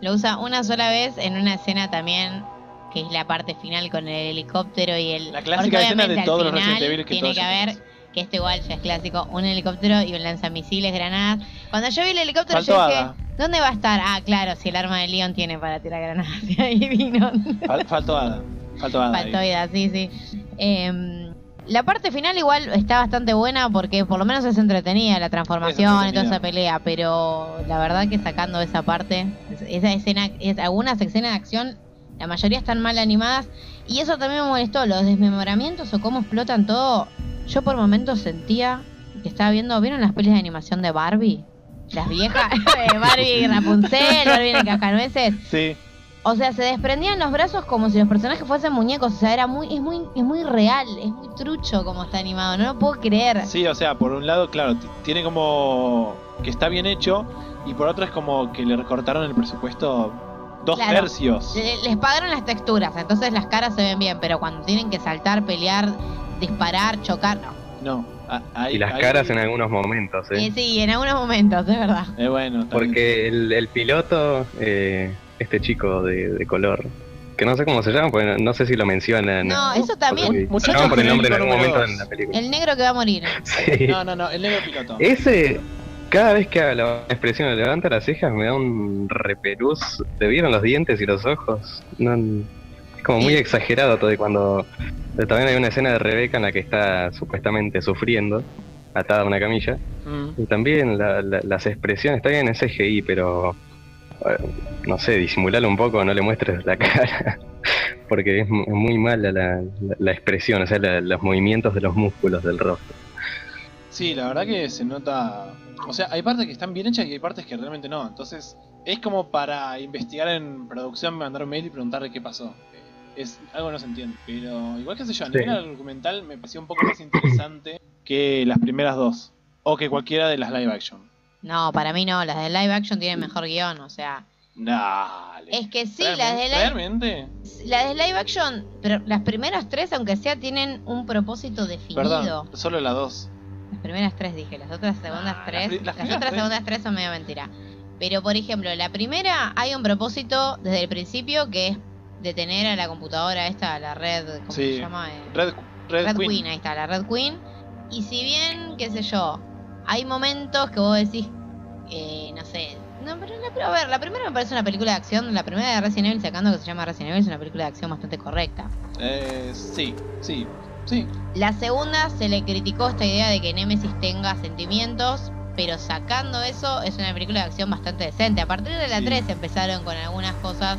S1: lo usa una sola vez en una escena también, que es la parte final con el helicóptero y el...
S4: La clásica escena de todos los Resident Evil que
S1: Tiene
S4: todos
S1: que haber. Que esto igual ya es clásico, un helicóptero y un lanzamisiles, granadas. Cuando yo vi el helicóptero
S4: Faltó
S1: yo dije,
S4: Ada.
S1: ¿dónde va a estar? Ah, claro, si el arma de Leon tiene para tirar granadas. Y ahí vino.
S4: Fal- faltó Ada. Faltó Ada. ahí.
S1: Faltó vida, sí, sí. Em, la parte final igual está bastante buena porque por lo menos es entretenida la transformación y toda esa pelea, pero la verdad que sacando esa parte, es- esa escena, es, algunas escenas de acción, la mayoría están mal animadas y eso también me molestó, los desmemoramientos o cómo explotan todo. Yo por momentos sentía que estaba viendo, ¿vieron las pelis de animación de Barbie? Las viejas, de Barbie y Rapunzel, Barbie en el Cascanueces.
S4: Sí.
S1: O sea, se desprendían los brazos como si los personajes fuesen muñecos. O sea, era muy, es muy, es muy real, es muy trucho como está animado. No lo puedo creer.
S4: Sí, o sea, por un lado, claro, tiene como que está bien hecho y por otro es como que le recortaron el presupuesto dos
S1: Claro.
S4: tercios.
S1: Le- Les pagaron las texturas, entonces las caras se ven bien, pero cuando tienen que saltar, pelear, disparar, chocar, no.
S4: No,
S3: Y las caras en algunos momentos, ¿eh?
S1: Eh, sí, en algunos momentos, es verdad.
S4: Eh, bueno.
S3: Porque el, el piloto, eh, este chico de, de color, que no sé cómo se llama, porque no, no sé si lo mencionan.
S1: No, eso también.
S3: Porque
S4: Muchacho
S3: llaman por el nombre en
S4: genérico
S3: algún
S4: número
S3: momento
S4: dos.
S3: en la película.
S1: El negro que va a morir.
S3: Sí.
S4: No, no, no, el negro piloto.
S3: Ese, cada vez que haga la expresión levanta las cejas, me da un repelús. ¿Te vieron los dientes y los ojos? No, es como muy exagerado todo. Y cuando también hay una escena de Rebeca en la que está supuestamente sufriendo, atada a una camilla.
S4: Mm.
S3: Y también la- la- las expresiones, está bien en CGI, pero eh, no sé, disimularlo un poco, no le muestres la cara, porque es mu- muy mala la, la- la expresión, o sea, la- los movimientos de los músculos del rostro.
S4: Sí, la verdad que se nota. O sea, hay partes que están bien hechas y hay partes que realmente no. Entonces, es como para investigar en producción, mandar un mail y preguntarle qué pasó. Es algo que no se entiende. Pero, igual que sé yo, a
S3: Sí.
S4: nivel argumental me pareció un poco más interesante que las primeras dos. O que cualquiera de las live action.
S1: No, para mí no, las de live action tienen mejor guion, o sea.
S4: Dale.
S1: Es que sí, las de live,
S4: ¿Realmente?
S1: las de live action, pero las primeras tres, aunque sea, tienen un propósito definido.
S4: Perdón, solo la dos.
S1: Las primeras tres dije, las otras segundas
S4: Ah, las
S1: tres,
S4: las
S1: las, otras
S4: tres.
S1: segundas tres son medio mentira. Pero por ejemplo, la primera hay un propósito desde el principio que es detener a la computadora esta, la red, ¿cómo
S4: Sí.
S1: se llama? Eh,
S4: Red, Red,
S1: Red
S4: Queen.
S1: Queen. ahí está, la Red Queen. Y si bien, qué sé yo, hay momentos que vos decís, eh, no sé, no, pero, la- pero a ver, la primera me parece una película de acción, la primera de Resident Evil sacando que se llama Resident Evil es una película de acción bastante correcta.
S4: Eh, sí, sí, sí.
S1: La segunda se le criticó esta idea de que Nemesis tenga sentimientos, pero sacando eso es una película de acción bastante decente. A partir de la
S4: Sí.
S1: 3 empezaron con algunas cosas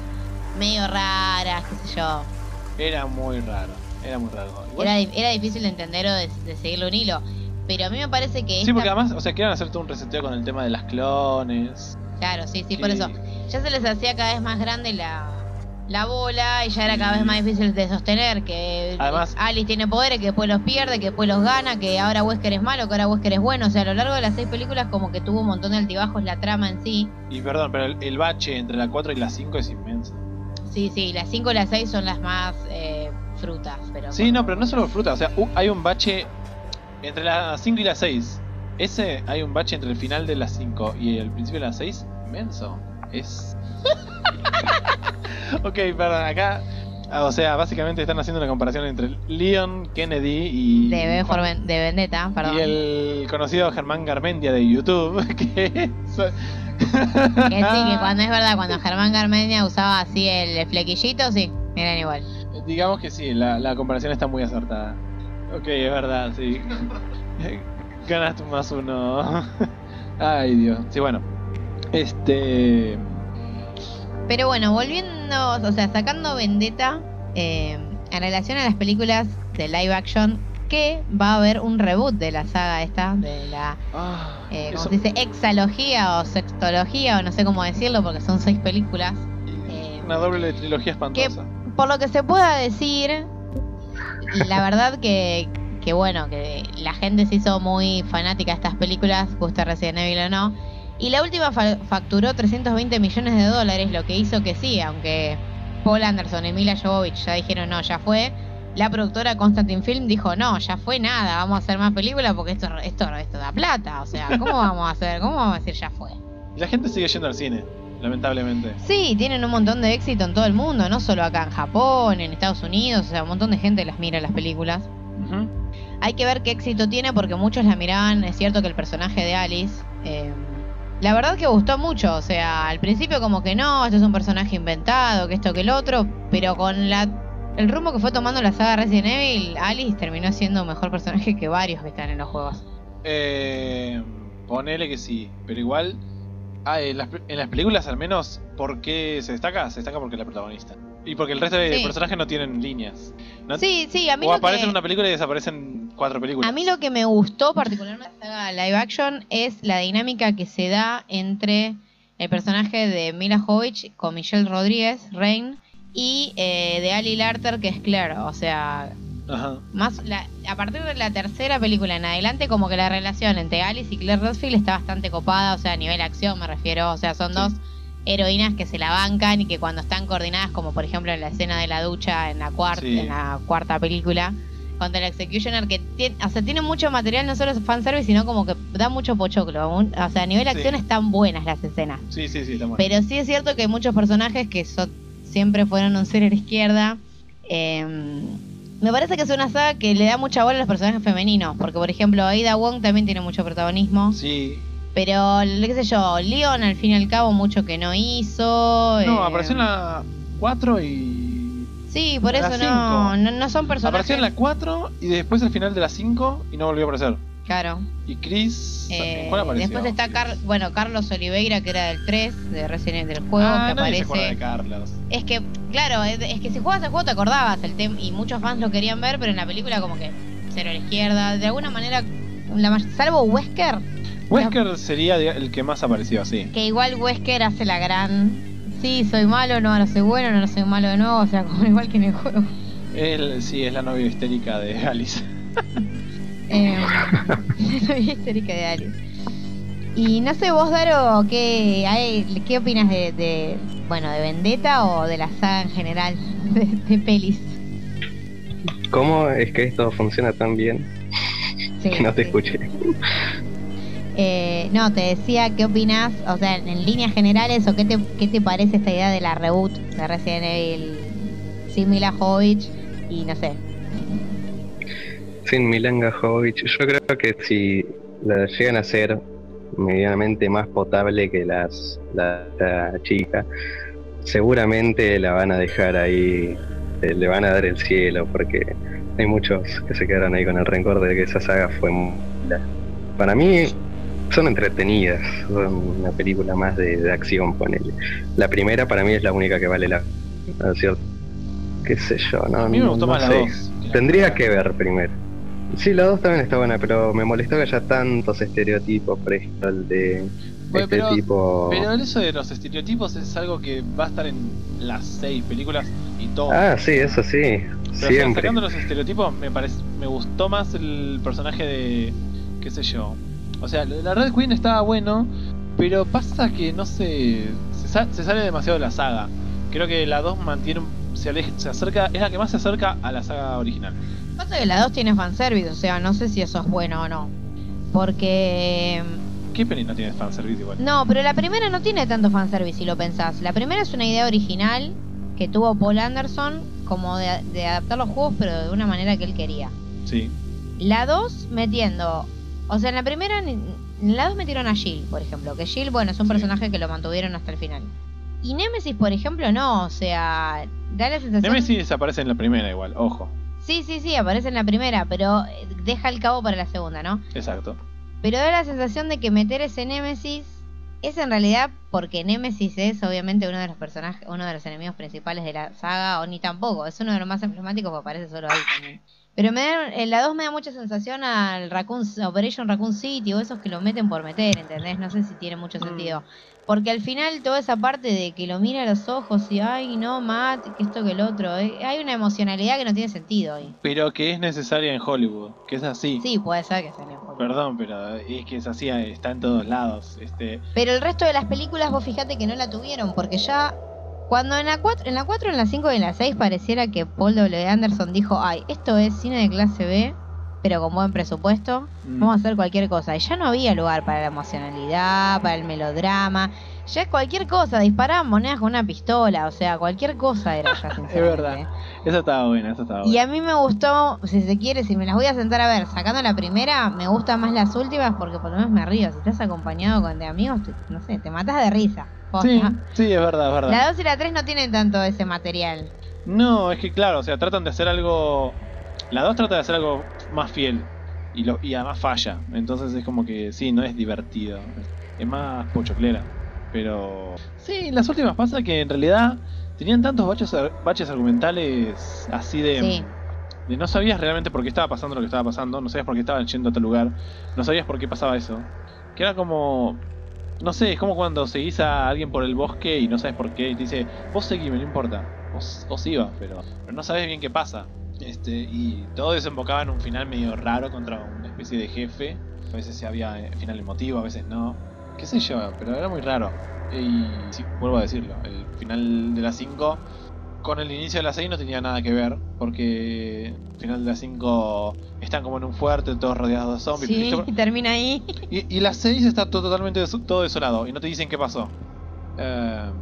S1: medio raras, qué sé yo.
S4: Era muy raro. Era muy raro.
S1: Era, di- era difícil de entender o de, de seguirle un hilo. Pero a mí me parece que
S4: Sí,
S1: esta-
S4: porque además, o sea, quieren hacer todo un reseteo con el tema de las clones.
S1: Claro, sí, sí, por eso. Ya se les hacía cada vez más grande la, la bola y ya era cada vez más difícil de sostener. Que
S4: Además-
S1: Alice tiene poderes, que después los pierde, que después los gana, que ahora Wesker es malo, que ahora Wesker es bueno. O sea, a lo largo de las seis películas, como que tuvo un montón de altibajos la trama en sí.
S4: Y perdón, pero el, el bache entre la 4 y la 5 es inmenso.
S1: Sí, sí, las cinco y las seis son las más eh, frutas. pero
S4: Sí, no, pero no solo fruta, o sea, u- hay un bache entre la 5 y la 6. Ese hay un bache entre el final de la 5 y el principio de la 6 inmenso. Es. ok, perdón, acá. ah, O sea, básicamente están haciendo una comparación entre Leon Kennedy y.
S1: De, de Vendetta, perdón.
S4: Y el conocido Germán Garmendia de YouTube, que es-
S1: Que sí, que cuando es verdad, cuando Germán Garmendia usaba así el flequillito, sí, eran igual.
S4: Digamos que sí, la, la comparación está muy acertada. Ok, es verdad, sí. Ganaste un más uno. Ay, Dios. Sí, bueno. Este.
S1: Pero bueno, volviendo, o sea, sacando Vendetta, eh, en relación a las películas de live action, que va a haber un reboot de la saga esta, de la,
S4: ah,
S1: eh, ¿cómo se dice? Exalogía o sextología, o no sé cómo decirlo, porque son seis películas. eh,
S4: Una doble trilogía espantosa.
S1: Por lo que se pueda decir, la verdad que, que bueno, que la gente se hizo muy fanática de estas películas, gusta Resident Evil o no. Y la última fa- facturó 320 millones de dólares, lo que hizo que sí, aunque Paul Anderson y Mila Jovovich ya dijeron no, ya fue. La productora Constantine Film dijo no, ya fue nada, vamos a hacer más películas porque esto, esto, esto da plata. O sea, ¿cómo vamos a hacer? ¿Cómo vamos a decir ya fue?
S4: Y la gente sigue yendo al cine, lamentablemente.
S1: Sí, tienen un montón de éxito en todo el mundo, no solo acá en Japón, en Estados Unidos, o sea, un montón de gente las mira las películas. Hay que ver qué éxito tiene porque muchos la miraban, es cierto que el personaje de Alice, eh, la verdad que gustó mucho, o sea, al principio como que no, este es un personaje inventado, que esto que el otro, pero con la el rumbo que fue tomando la saga Resident Evil, Alice terminó siendo un mejor personaje que varios que están en los juegos.
S4: Eh, ponele que sí, pero igual. Ah, en, las, en las películas al menos, ¿por qué se destaca? Se destaca porque es la protagonista. Y porque el resto de
S1: Sí.
S4: personajes no tienen líneas. ¿no?
S1: Sí, sí, a mí
S4: o
S1: lo
S4: aparecen
S1: que-
S4: una película y desaparecen cuatro películas.
S1: A mí lo que me gustó particularmente la saga live action es la dinámica que se da entre el personaje de Mila Jovovich con Michelle Rodríguez, Rain, y eh, de Ali Larter, que es Claire. O sea,
S4: Ajá.
S1: más la- a partir de la tercera película en adelante, como que la relación entre Alice y Claire Redfield está bastante copada, o sea, a nivel acción me refiero. O sea, son
S4: Sí.
S1: dos heroínas que se la bancan y que cuando están coordinadas, como por ejemplo en la escena de la ducha en la, cuarta
S4: Sí.
S1: en la cuarta película, contra el Executioner, que tiene, o sea, tiene mucho material, no solo es fanservice, sino como que da mucho pochoclo. Un- o sea, a nivel
S4: Sí.
S1: acción están buenas las escenas.
S4: Sí, sí, sí, está bueno.
S1: Pero sí es cierto que hay muchos personajes que son, siempre fueron un ser a la izquierda. Eh, me parece que es una saga que le da mucha bola a los personajes femeninos. Porque, por ejemplo, Aida Wong también tiene mucho protagonismo.
S4: Sí.
S1: Pero, qué sé yo, Leon al fin y al cabo mucho que no hizo.
S4: No,
S1: eh,
S4: apareció en la 4 y.
S1: Sí, por eso no, no, no son personajes.
S4: Apareció en la 4 y después al final de la 5 y no volvió a aparecer.
S1: Claro.
S4: Y Chris.
S1: Eh,
S4: ¿en ¿Cuál apareció?
S1: después está Car- bueno, Carlos Oliveira, que era del 3, de Resident del juego,
S4: ah,
S1: que
S4: nadie se
S1: aparece.
S4: acuerda de Carlos.
S1: Es que, claro, es, es que si jugabas el juego te acordabas el tema y muchos fans lo querían ver, pero en la película como que cero a la izquierda, de alguna manera, la salvo Wesker,
S4: Wesker sería el que más apareció, sí.
S1: que igual Wesker hace la gran, sí, soy malo, no, ahora soy bueno, no, no soy malo de nuevo, o sea, como igual que en el juego.
S4: Él sí es la novia histérica de Alice.
S1: Eh, soy histérica de Alice. Y no sé vos, Daro, ¿qué, hay- qué opinas de, de, bueno, de Vendetta o de la saga en general de, de pelis?
S3: ¿Cómo es que esto funciona tan bien?
S1: Sí,
S3: Que no te
S1: sí.
S3: escuché.
S1: Eh, no, te decía, ¿qué opinas? O sea, en líneas generales, ¿o qué te, qué te parece esta idea de la reboot de Resident Evil sin Mila Jovovich? Y no sé.
S3: Sin Milanga Jovovich, yo creo que si la llegan a ser medianamente más potable que las la, la chica, seguramente la van a dejar ahí, eh, le van a dar el cielo, porque hay muchos que se quedaron ahí con el rencor de que esa saga fue muy. Para mí son entretenidas, son una película más de, de acción, ponele. La primera para mí es la única que vale la ¿no es cierto? Qué sé yo, no,
S4: A mí me gustó
S3: no
S4: más la
S3: sé.
S4: 2.
S3: Tendría que ver primero. Sí, la 2 también está buena, pero me molestó que haya tantos estereotipos, por ejemplo, el de
S4: Bueno,
S3: este
S4: pero-
S3: tipo...
S4: Pero eso de los estereotipos es algo que va a estar en las seis películas y todo.
S3: Ah, sí, eso sí,
S4: Pero, o sea,
S3: siempre.
S4: sacando los estereotipos, me parece, me gustó más el personaje de, qué sé yo. O sea, la Red Queen estaba bueno, pero pasa que no sé, se, sa- se sale demasiado de la saga. Creo que la 2 mantiene, se, aleja- se acerca, es la que más se acerca a la saga original.
S1: Pasa que la 2 tiene fanservice, o sea, no sé si eso es bueno o no. Porque.
S4: ¿Qué peli no tiene fanservice igual?
S1: No, pero la primera no tiene tanto fanservice si lo pensás. La primera es una idea original que tuvo Paul Anderson, como de, de adaptar los juegos, pero de una manera que él quería.
S4: Sí.
S1: La 2 metiendo. O sea, en la primera. En la 2 metieron a Jill, por ejemplo. Que Jill, bueno, es un
S4: Sí.
S1: personaje que lo mantuvieron hasta el final. Y Nemesis, por ejemplo, no. O sea, da la sensación.
S4: Nemesis desaparece en la primera igual, ojo.
S1: Sí, sí, sí, aparece en la primera, pero eh, deja el cabo para la segunda, ¿no?
S4: Exacto.
S1: Pero da la sensación de que meter ese Némesis es en realidad porque Némesis es obviamente uno de los personajes, uno de los enemigos principales de la saga, o ni tampoco, es uno de los más emblemáticos que aparece solo ahí también. Pero me da, en la 2 me da mucha sensación al Raccoon, Operation Raccoon City o esos que lo meten por meter, ¿entendés? No sé si tiene mucho
S4: Mm.
S1: sentido. Porque al final toda esa parte de que lo mira a los ojos y, ay, no, Matt, que esto que el otro, eh, hay una emocionalidad que no tiene sentido ahí.
S4: Pero que es necesaria en Hollywood, que es así.
S1: Sí, puede ser que sea en juego.
S4: Perdón, pero es que es así, está en todos lados. Este,
S1: Pero el resto de las películas, vos fijate que no la tuvieron, porque ya cuando en la 4, en la 4, en la 5 y en la 6 pareciera que Paul W. Anderson dijo, ay, esto es cine de clase B, pero con buen presupuesto,
S4: mm,
S1: vamos a hacer cualquier cosa. Y ya no había lugar para la emocionalidad, para el melodrama, ya es cualquier cosa, disparaban monedas con una pistola, o sea, cualquier cosa era ya, sinceramente.
S4: verdad. Esa estaba buena, esa estaba
S1: Y
S4: buena.
S1: a mí me gustó, si se quiere, si me las voy a sentar a ver, sacando la primera, me gustan más las últimas porque por lo menos me río. Si estás acompañado con de amigos, te- no sé, te matas de risa.
S4: Sí, sí, es verdad, es verdad.
S1: La 2 y la 3 no tienen tanto ese material.
S4: No, es que claro, o sea, tratan de hacer algo. La 2 trata de hacer algo más fiel. Y, lo, y además falla. Entonces es como que sí, no es divertido. Es más pochoclera. Pero. Sí, las últimas pasa que en realidad tenían tantos baches, baches argumentales así de.
S1: Sí.
S4: de no sabías realmente por qué estaba pasando lo que estaba pasando. No sabías por qué estaban yendo a tal lugar. No sabías por qué pasaba eso. Que era como. No sé, es como cuando seguís a alguien por el bosque y no sabes por qué y te dice, vos seguime, no importa. Vos, vos ibas, pero, no sabes bien qué pasa. Este, y todo desembocaba en un final medio raro contra una especie de jefe. A veces se había eh, final emotivo, a veces no. Qué sé yo, pero era muy raro. Y sí, vuelvo a decirlo, el final de las 5 con el inicio de la 6 no tenía nada que ver, porque el final de la 5 están como en un fuerte, todos rodeados de zombies.
S1: Sí, y termina ahí.
S4: Y, y la 6 está to- totalmente des- todo desolado y no te dicen qué pasó. Eh,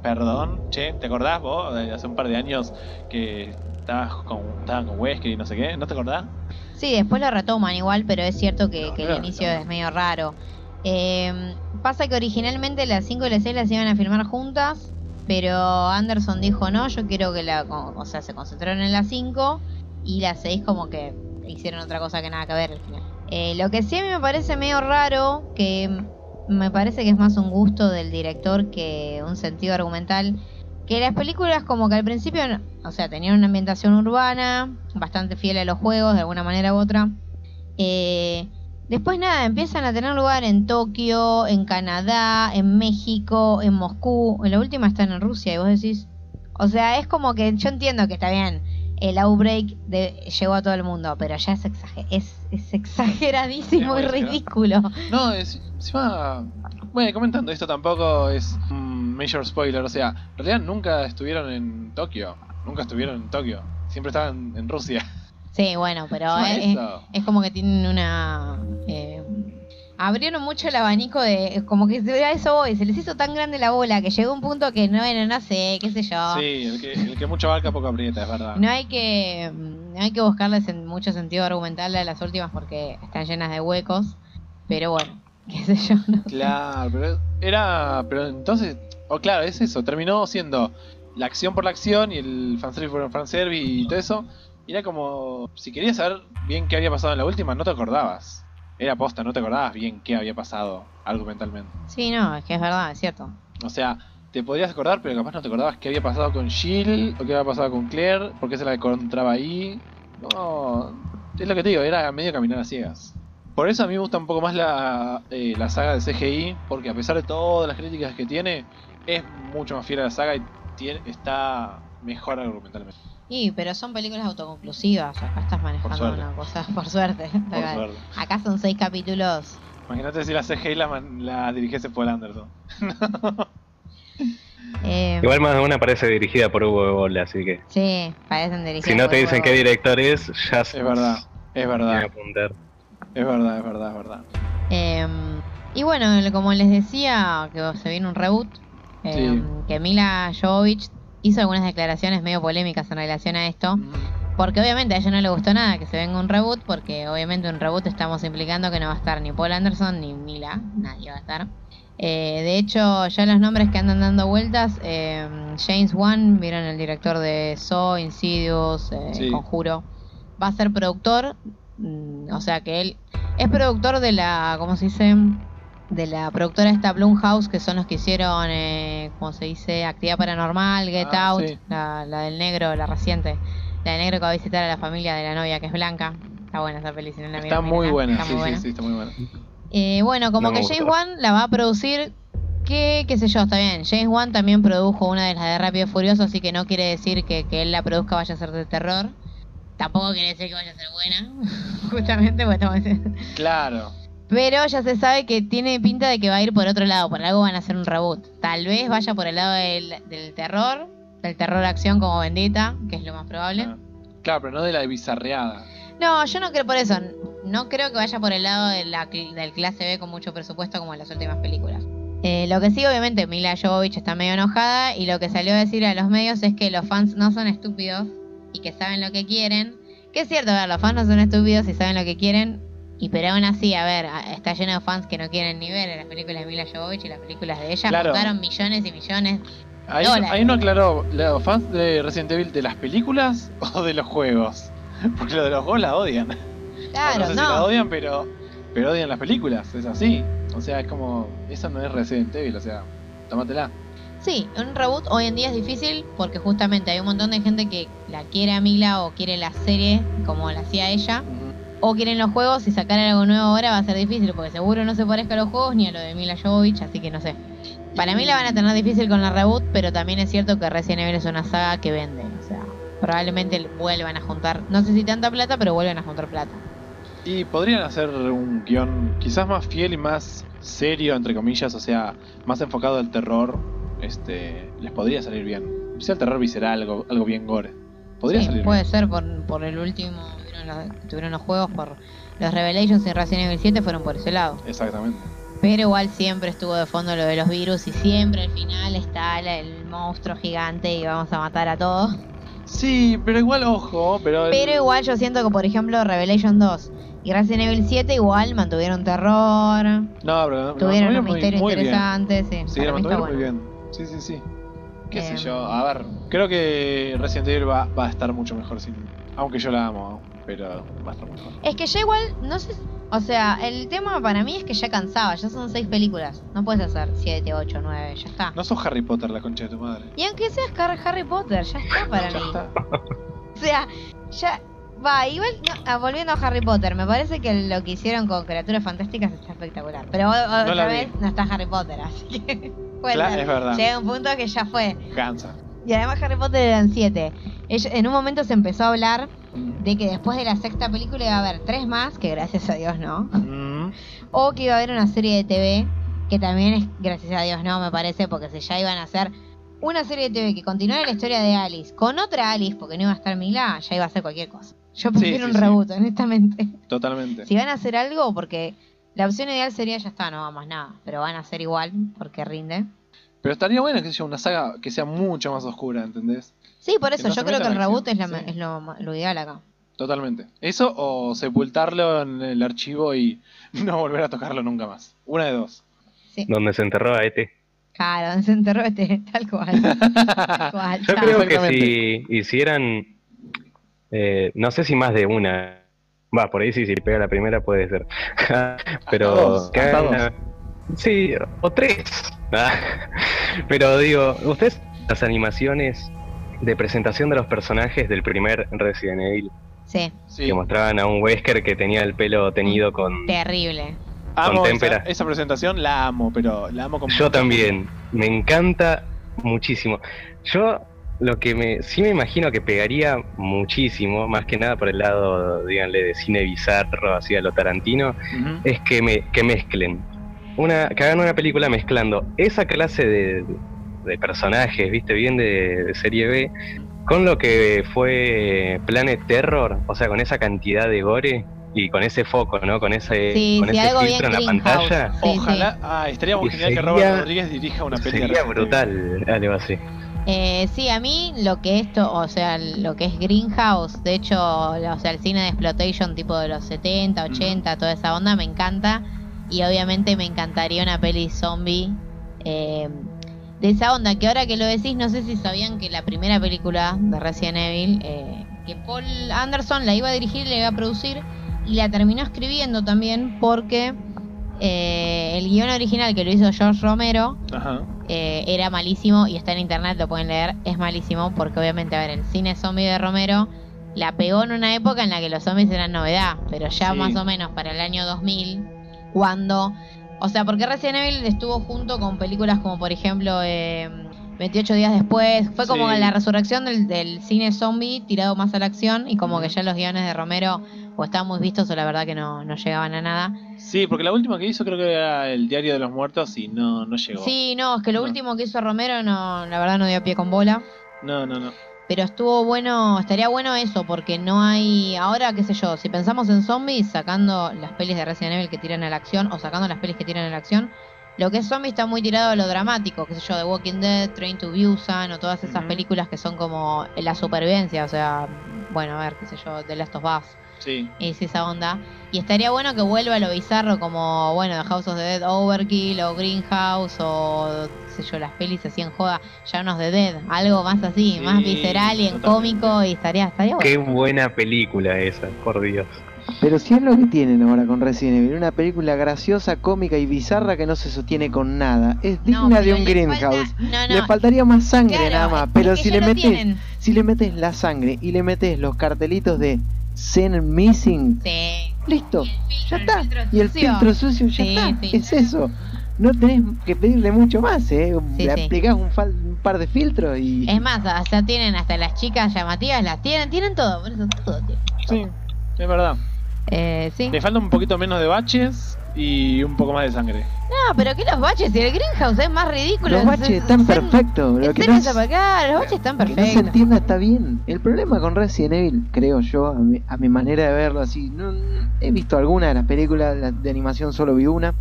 S4: perdón, che, ¿te acordás vos hace un par de años que estabas con, estaban con Wesker y no sé qué? ¿No te acordás?
S1: Sí, después lo retoman igual, pero es cierto que,
S4: No,
S1: que
S4: no,
S1: el inicio es medio raro. Eh, pasa que originalmente las 5 y las 6 las iban a filmar juntas, pero Anderson dijo no, yo quiero que la... O sea, se concentraron en las 5 y las 6 como que hicieron otra cosa que nada que ver. Eh, lo que sí a mí me parece medio raro, que me parece que es más un gusto del director que un sentido argumental, que las películas como que al principio, o sea, tenían una ambientación urbana, bastante fiel a los juegos de alguna manera u otra. Eh, después nada, empiezan a tener lugar en Tokio, en Canadá, en México, en Moscú. En la última están en Rusia y vos decís... O sea, es como que yo entiendo que está bien. El outbreak de- llegó a todo el mundo, pero ya es, exager- es, es exageradísimo y ridículo.
S4: No, es, encima... Bueno, comentando, esto tampoco es un major spoiler, o sea, en realidad nunca estuvieron en Tokio, nunca estuvieron en Tokio, siempre estaban en Rusia.
S1: Sí, bueno, pero es, como que tienen una... eh, abrieron mucho el abanico de... Como que a eso voy, se les hizo tan grande la bola que llegó un punto que no, bueno, no sé, qué sé yo.
S4: Sí, el que, el que mucho abarca poco aprieta, es verdad.
S1: No hay que no hay que buscarles en mucho sentido argumental a las últimas porque están llenas de huecos. Pero bueno, qué sé yo. ¿no?
S4: Claro, pero era. Pero entonces. O claro, es eso. Terminó siendo la acción por la acción y el fanservice por el fanservice y todo eso. Y era como. Si querías saber bien qué había pasado en la última, no te acordabas. Era posta, no te acordabas bien qué había pasado argumentalmente.
S1: Sí, no, es que es verdad, es cierto.
S4: O sea, te podrías acordar, pero capaz no te acordabas qué había pasado con Jill o qué había pasado con Claire, por qué se la encontraba ahí. No, es lo que te digo, era medio caminar a ciegas. Por eso a mí me gusta un poco más la, eh, la saga de CGI, porque a pesar de todas las críticas que tiene, es mucho más fiel a la saga y tiene, está mejor argumentalmente.
S1: Y, pero son películas autoconclusivas. Acá estás manejando una cosa, por suerte.
S4: Por
S1: Acá,
S4: suerte.
S1: acá son seis capítulos.
S4: Imagínate si la CGI la, la dirigiese Paul Anderson.
S1: Eh,
S3: Igual más de una parece dirigida por Hugo Boll, así que
S1: sí, parecen dirigidas.
S3: si no
S1: por
S3: te dicen qué director es, ya
S4: Es verdad, es verdad,
S3: apuntar.
S4: es verdad, es verdad, es verdad.
S1: Eh, y bueno, como les decía, que se viene un reboot. eh,
S4: Sí.
S1: Que Mila Jovovich hizo algunas declaraciones medio polémicas en relación a esto. Porque obviamente a ella no le gustó nada que se venga un reboot, porque obviamente un reboot estamos implicando que no va a estar ni Paul Anderson ni Mila, nadie va a estar. Eh, de hecho, ya los nombres que andan dando vueltas, eh, James Wan, vieron el director de Saw, Insidious, eh,
S4: Sí.
S1: Conjuro, va a ser productor, mm, o sea que él es productor de la, ¿cómo se dice? De la productora esta Blumhouse, que son los que hicieron, eh, ¿cómo se dice? Actividad Paranormal, Get
S4: Ah,
S1: Out,
S4: sí.
S1: la, la del negro, la reciente. La del negro que va a visitar a la familia de la novia, que es blanca. Está buena esa peli, si no la
S4: Está muy buena,
S1: está
S4: sí,
S1: muy buena.
S4: sí, sí, está muy buena.
S1: Eh, bueno, como
S3: No
S1: que
S3: me
S1: James. Wan la va a producir. Que, qué sé yo, está bien. James Wan también produjo una de las de Rápido y Furioso, así que no quiere decir que, que él la produzca vaya a ser de terror. Tampoco quiere decir que vaya a ser buena, justamente porque estamos diciendo.
S4: Claro.
S1: Pero ya se sabe que tiene pinta de que va a ir por otro lado, por algo van a hacer un reboot. Tal vez vaya por el lado del, del terror, del terror acción como Vendetta, que es lo más probable.
S4: Ah. Claro, pero no de la bizarreada.
S1: No, yo no creo por eso. No creo que vaya por el lado de la, cl- del clase B con mucho presupuesto como en las últimas películas. Eh, lo que sí, obviamente, Mila Jovovich está medio enojada y lo que salió a decir a los medios es que los fans no son estúpidos y que saben lo que quieren. Que es cierto, a ver, los fans no son estúpidos y saben lo que quieren. Y pero aún así, a ver, está lleno de fans que no quieren ni ver las películas de Mila Jovovich y las películas de ella.
S4: Claro.
S1: Costaron millones y millones.
S4: Ahí,
S1: Dólares.
S4: ahí no aclaró, ¿los fans de Resident Evil de las películas o de los juegos? Porque lo de los juegos la odian.
S1: Claro,
S4: no sé
S1: no.
S4: si la odian, pero, pero odian las películas, es así. O sea, es como, eso no es Resident Evil, o sea, tómatela.
S1: Sí, un reboot hoy en día es difícil porque justamente hay un montón de gente que la quiere a Mila o quiere la serie como la hacía ella. O quieren los juegos y sacar algo nuevo ahora va a ser difícil porque seguro no se parezca a los juegos ni a lo de Mila Jovovich, así que no sé. Para mí la van a tener difícil con la reboot, pero también es cierto que Resident Evil es una saga que vende, o sea, probablemente vuelvan a juntar, no sé si tanta plata, pero vuelven a juntar plata.
S4: Y podrían hacer un guion quizás más fiel y más serio, entre comillas, o sea, más enfocado al terror. Este, les podría salir bien. Sea el terror visceral, algo, algo bien gore. Podría
S1: Sí,
S4: salir
S1: puede
S4: bien.
S1: ser por, por el último, tuvieron los, tuvieron los juegos por los Revelations y Resident Evil 7 fueron por ese lado.
S4: Exactamente.
S1: Pero igual siempre estuvo de fondo lo de los virus y siempre al final está el monstruo gigante y vamos a matar a todos.
S4: Sí, pero igual, ojo, pero. el-
S1: Pero igual yo siento que por ejemplo Revelation 2 y Resident Evil 7 igual mantuvieron terror,
S4: No, pero.
S1: tuvieron
S4: no,
S1: un
S4: muy-
S1: misterio
S4: muy bien.
S1: interesante, sí,
S4: Sí, lo mantuvieron muy
S1: bueno.
S4: bien. Sí, sí, sí. ¿Qué sé
S1: Em.
S4: yo? A ver, creo que Resident Evil va, va a estar mucho mejor sin. Aunque yo la amo, pero va a estar mejor.
S1: Es que ya igual, no sé, o sea, el tema para mí es que ya cansaba, ya son seis películas, no puedes hacer 7, 8, 9, ya está.
S4: No sos Harry Potter, la concha de tu madre.
S1: Y aunque seas Har- Harry Potter, ya está para
S4: Ya
S1: mí.
S4: está.
S1: O sea, ya va, igual no, ah, volviendo a Harry Potter, me parece que lo que hicieron con criaturas fantásticas está espectacular. Pero o- o-
S4: No la
S1: otra
S4: vi.
S1: vez no está Harry Potter, así que
S4: Claro, es verdad.
S1: llega un punto que ya fue.
S4: Cansa.
S1: Y además Harry Potter eran siete. En un momento se empezó a hablar de que después de la sexta película iba a haber tres más, que gracias a Dios no.
S4: Mm,
S1: O que iba a haber una serie de TV, que también es gracias a Dios no, me parece, porque si ya iban a hacer una serie de TV que continuara la historia de Alice con otra Alice, porque no iba a estar Mila, ya iba a ser cualquier cosa. Yo prefiero
S4: sí,
S1: un
S4: sí.
S1: reboot, honestamente.
S4: totalmente.
S1: Si van a hacer algo, porque la opción ideal sería ya está, no va más nada. Pero van a hacer igual, porque rinde.
S4: Pero estaría bueno que sea una saga que sea mucho más oscura, ¿entendés?
S1: Sí, por eso,
S4: no
S1: yo creo que el reboot es, la-
S4: sí.
S1: es lo, ideal acá.
S4: Totalmente. Eso o sepultarlo en el archivo y no volver a tocarlo nunca más. Una de dos.
S1: Sí,
S3: Donde se enterró a Ete.
S1: claro, se enterró tal cual. Tal cual,
S3: Yo creo que si hicieran, eh, no sé si más de una, va, por ahí sí, si pega la primera puede ser, pero
S4: dos,
S3: sí, o tres, pero digo, ustedes las animaciones de presentación de los personajes del primer Resident Evil,
S1: Sí,
S4: Sí.
S3: que mostraban a un Wesker que tenía el pelo teñido con...
S1: terrible.
S4: Amo
S3: con
S4: esa, esa presentación, la amo, pero la amo como.
S3: Yo también, me encanta muchísimo. Yo lo que me sí me imagino que pegaría muchísimo, más que nada por el lado, díganle, de cine bizarro, así a lo Tarantino, es que me que mezclen. Una, que hagan una película mezclando esa clase de, de personajes, viste, bien de, de serie B, con lo que fue Planet Terror, o sea, con esa cantidad de gore y con ese foco, ¿no? Con ese,
S1: Sí,
S3: con ese filtro en la pantalla.
S1: Sí,
S4: Ojalá. Ah, estaría muy genial que Robert Rodríguez dirija una de
S3: Sería brutal, algo así.
S1: Eh, sí, a mí lo que esto, o sea, lo que es Greenhouse, de hecho, o sea, el cine de exploitation tipo de los 70, 80, toda esa onda me encanta. Y obviamente me encantaría una peli zombie eh, de esa onda. Que ahora que lo decís, no sé si sabían que la primera película de Resident Evil, eh, que Paul Anderson la iba a dirigir y la iba a producir, y la terminó escribiendo también porque eh, el guion original que lo hizo George Romero
S4: Ajá.
S1: eh, era malísimo y está en internet, lo pueden leer, es malísimo porque obviamente, a ver, el cine zombie de Romero la pegó en una época en la que los zombies eran novedad, pero ya
S4: Sí.
S1: más o menos para el año 2000, cuando, o sea, porque Resident Evil estuvo junto con películas como por ejemplo eh, 28 días después, fue como
S4: Sí.
S1: la resurrección del, del cine zombie tirado más a la acción y como que ya los guiones de Romero o estaban muy vistos o la verdad que no, no llegaban a nada.
S4: Sí, porque la última que hizo creo que era el Diario de los Muertos y no, no llegó.
S1: Sí, no, es que lo
S4: No.
S1: último que hizo Romero no, la verdad no dio pie con bola.
S4: No, no, no.
S1: Pero estuvo bueno, estaría bueno eso, porque no hay. Ahora, qué sé yo, si pensamos en zombies, sacando las pelis de Resident Evil que tiran a la acción, o sacando las pelis que tiran a la acción, lo que es zombie está muy tirado a lo dramático, qué sé yo, The Walking Dead, Train to Busan, o todas esas
S4: Ujú.
S1: películas que son como la supervivencia, o sea, bueno, a ver, qué sé yo, The Last of Us,
S4: Sí.
S1: es esa onda. Y estaría bueno que vuelva a lo bizarro como, bueno, The House of the Dead Overkill o Greenhouse o, qué sé yo, las pelis así en joda, ya unos de Dead, algo más así,
S4: Sí,
S1: más visceral y en
S4: totalmente.
S1: cómico y estaría, estaría bueno.
S3: Qué buena película esa, por Dios.
S2: Pero si es lo que tienen ahora con Resident Evil, una película graciosa, cómica y bizarra que no se sostiene con nada. Es digna
S1: No,
S2: de un Greenhouse.
S1: falta- no, no,
S2: Le faltaría más sangre
S1: claro,
S2: nada más, pero si le metes si le metes la sangre y le metes los cartelitos de Scene Missing,
S1: Sí.
S2: Listo, ya está. Y el filtro sucio ya
S1: Sí,
S2: está.
S1: sí.
S2: Es eso. No tenés que pedirle mucho más, ¿eh?
S1: Sí,
S2: Le
S1: sí.
S2: aplicás un, fal- un par de filtros y.
S1: Es más, hasta tienen hasta las chicas llamativas, las tienen, tienen todo, por eso todo tienen.
S4: Sí, es verdad.
S1: Eh, sí.
S4: Le falta un poquito menos de baches y un poco más de sangre.
S1: No, pero que los baches y el greenhouse es más ridículo.
S2: Los baches están perfectos. Lo que no,
S1: Los baches están
S2: que no se
S1: perfectos.
S2: entienda está bien. El problema con Resident Evil, creo yo, a mi, a mi manera de verlo así, no, he visto algunas de las películas la- de animación, solo vi una,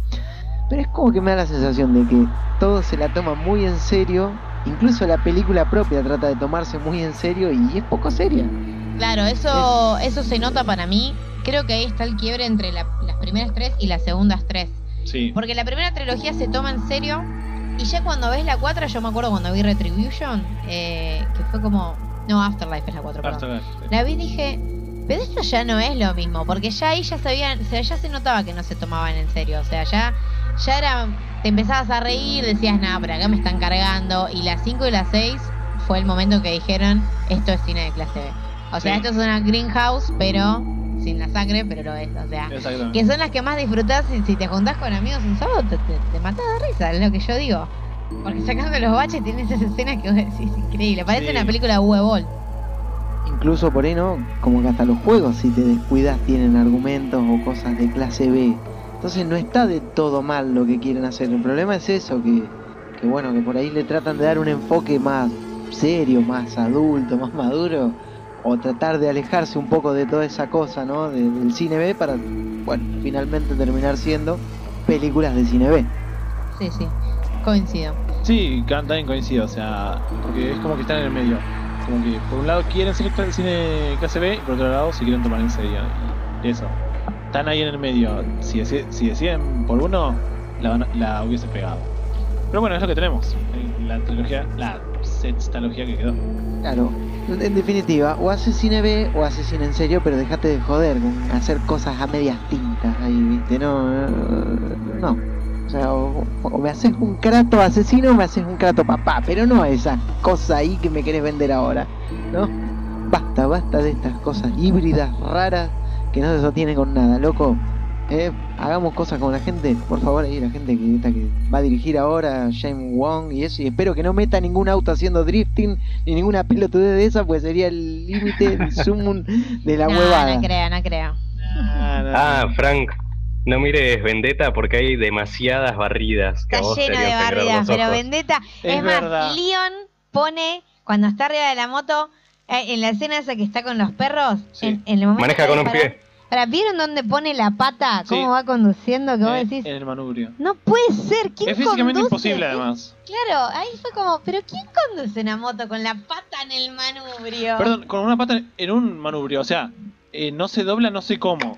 S2: pero es como que me da la sensación de que todo se la toma muy en serio, incluso la película propia trata de tomarse muy en serio y es poco seria.
S1: Claro, eso, eso se nota para mí. Creo que ahí está el quiebre entre la- las primeras tres y las segundas tres.
S4: Sí.
S1: Porque la primera trilogía se toma en serio. Y ya cuando ves la 4, yo me acuerdo cuando vi Retribution, eh, que fue como. No, Afterlife es la 4, perdón.
S4: Afterlife, sí.
S1: La vi y dije, pero esto ya no es lo mismo, porque ya ahí ya sabían, o sea, ya se notaba que no se tomaban en serio, o sea, ya, ya era, te empezabas a reír, decías, nada, pero acá me están cargando, y las 5 y las 6 fue el momento que dijeron, esto es cine de clase B. O sea,
S4: Sí.
S1: esto es una greenhouse, pero sin la sangre, pero lo es, o sea, que son las que más disfrutás y si te juntás con amigos un sábado, te, te, te matás de risa, es lo que yo digo. Porque sacando los baches tienes esas escenas que vos decís, increíble, parece
S4: Sí.
S1: una película de huevol.
S2: Incluso por ahí, ¿no? Como que hasta los juegos, si te descuidas, tienen argumentos o cosas de clase B. Entonces no está de todo mal lo que quieren hacer. El problema es eso, que, que bueno, que por ahí le tratan de dar un enfoque más serio, más adulto, más maduro. O tratar de alejarse un poco de toda esa cosa, ¿no? de- del cine B para, bueno, finalmente terminar siendo películas de cine B.
S1: Sí, sí, coincido.
S4: Sí, también coincido, o sea, porque es como que están en el medio. Como que por un lado quieren ser cine clase B y por otro lado se quieren tomar en serio. Y eso. Están ahí en el medio. Si, deci- si deciden por uno, la, van a- la hubiesen pegado. Pero bueno, es lo que tenemos. en La trilogía, la sextalogía que quedó.
S2: Claro, en definitiva, o haces cine B o haces cine en serio, pero dejate de joder hacer cosas a medias tintas ahí, ¿viste? No. O sea, o, o me haces un crato asesino o me haces un crato papá, pero no esas cosas ahí que me querés vender ahora, ¿no? Basta, basta de estas cosas híbridas, raras, que no se sostienen con nada, loco. Eh, hagamos cosas con la gente, por favor, ahí la gente que, esta que va a dirigir ahora, James Wong y eso, y espero que no meta ningún auto haciendo drifting ni ninguna pelotudez de esa, pues sería el límite, el sumum de la
S1: no,
S2: huevada.
S1: no creo, no creo.
S4: Ah, no.
S3: Ah, Frank, no mires Vendetta porque hay demasiadas barridas. Que
S1: Está
S3: vos
S1: lleno de barridas, pero. Vendetta. Es,
S4: Es
S1: más,
S4: verdad.
S1: Leon pone, cuando está arriba de la moto, eh, en la escena esa que está con los perros,
S4: Sí.
S1: en, en el momento
S3: Maneja con un pie.
S1: Ahora, ¿vieron dónde pone la pata? ¿Cómo
S4: Sí.
S1: va conduciendo? Que vos
S4: Eh,
S1: decís,
S4: en el manubrio.
S1: no puede ser, ¿quién
S4: Es físicamente
S1: conduce?
S4: imposible además.
S1: Claro, ahí fue como, ¿pero quién conduce una moto con la pata en el manubrio?
S4: Perdón, con una pata en un manubrio, o sea, eh, no se dobla, no sé cómo.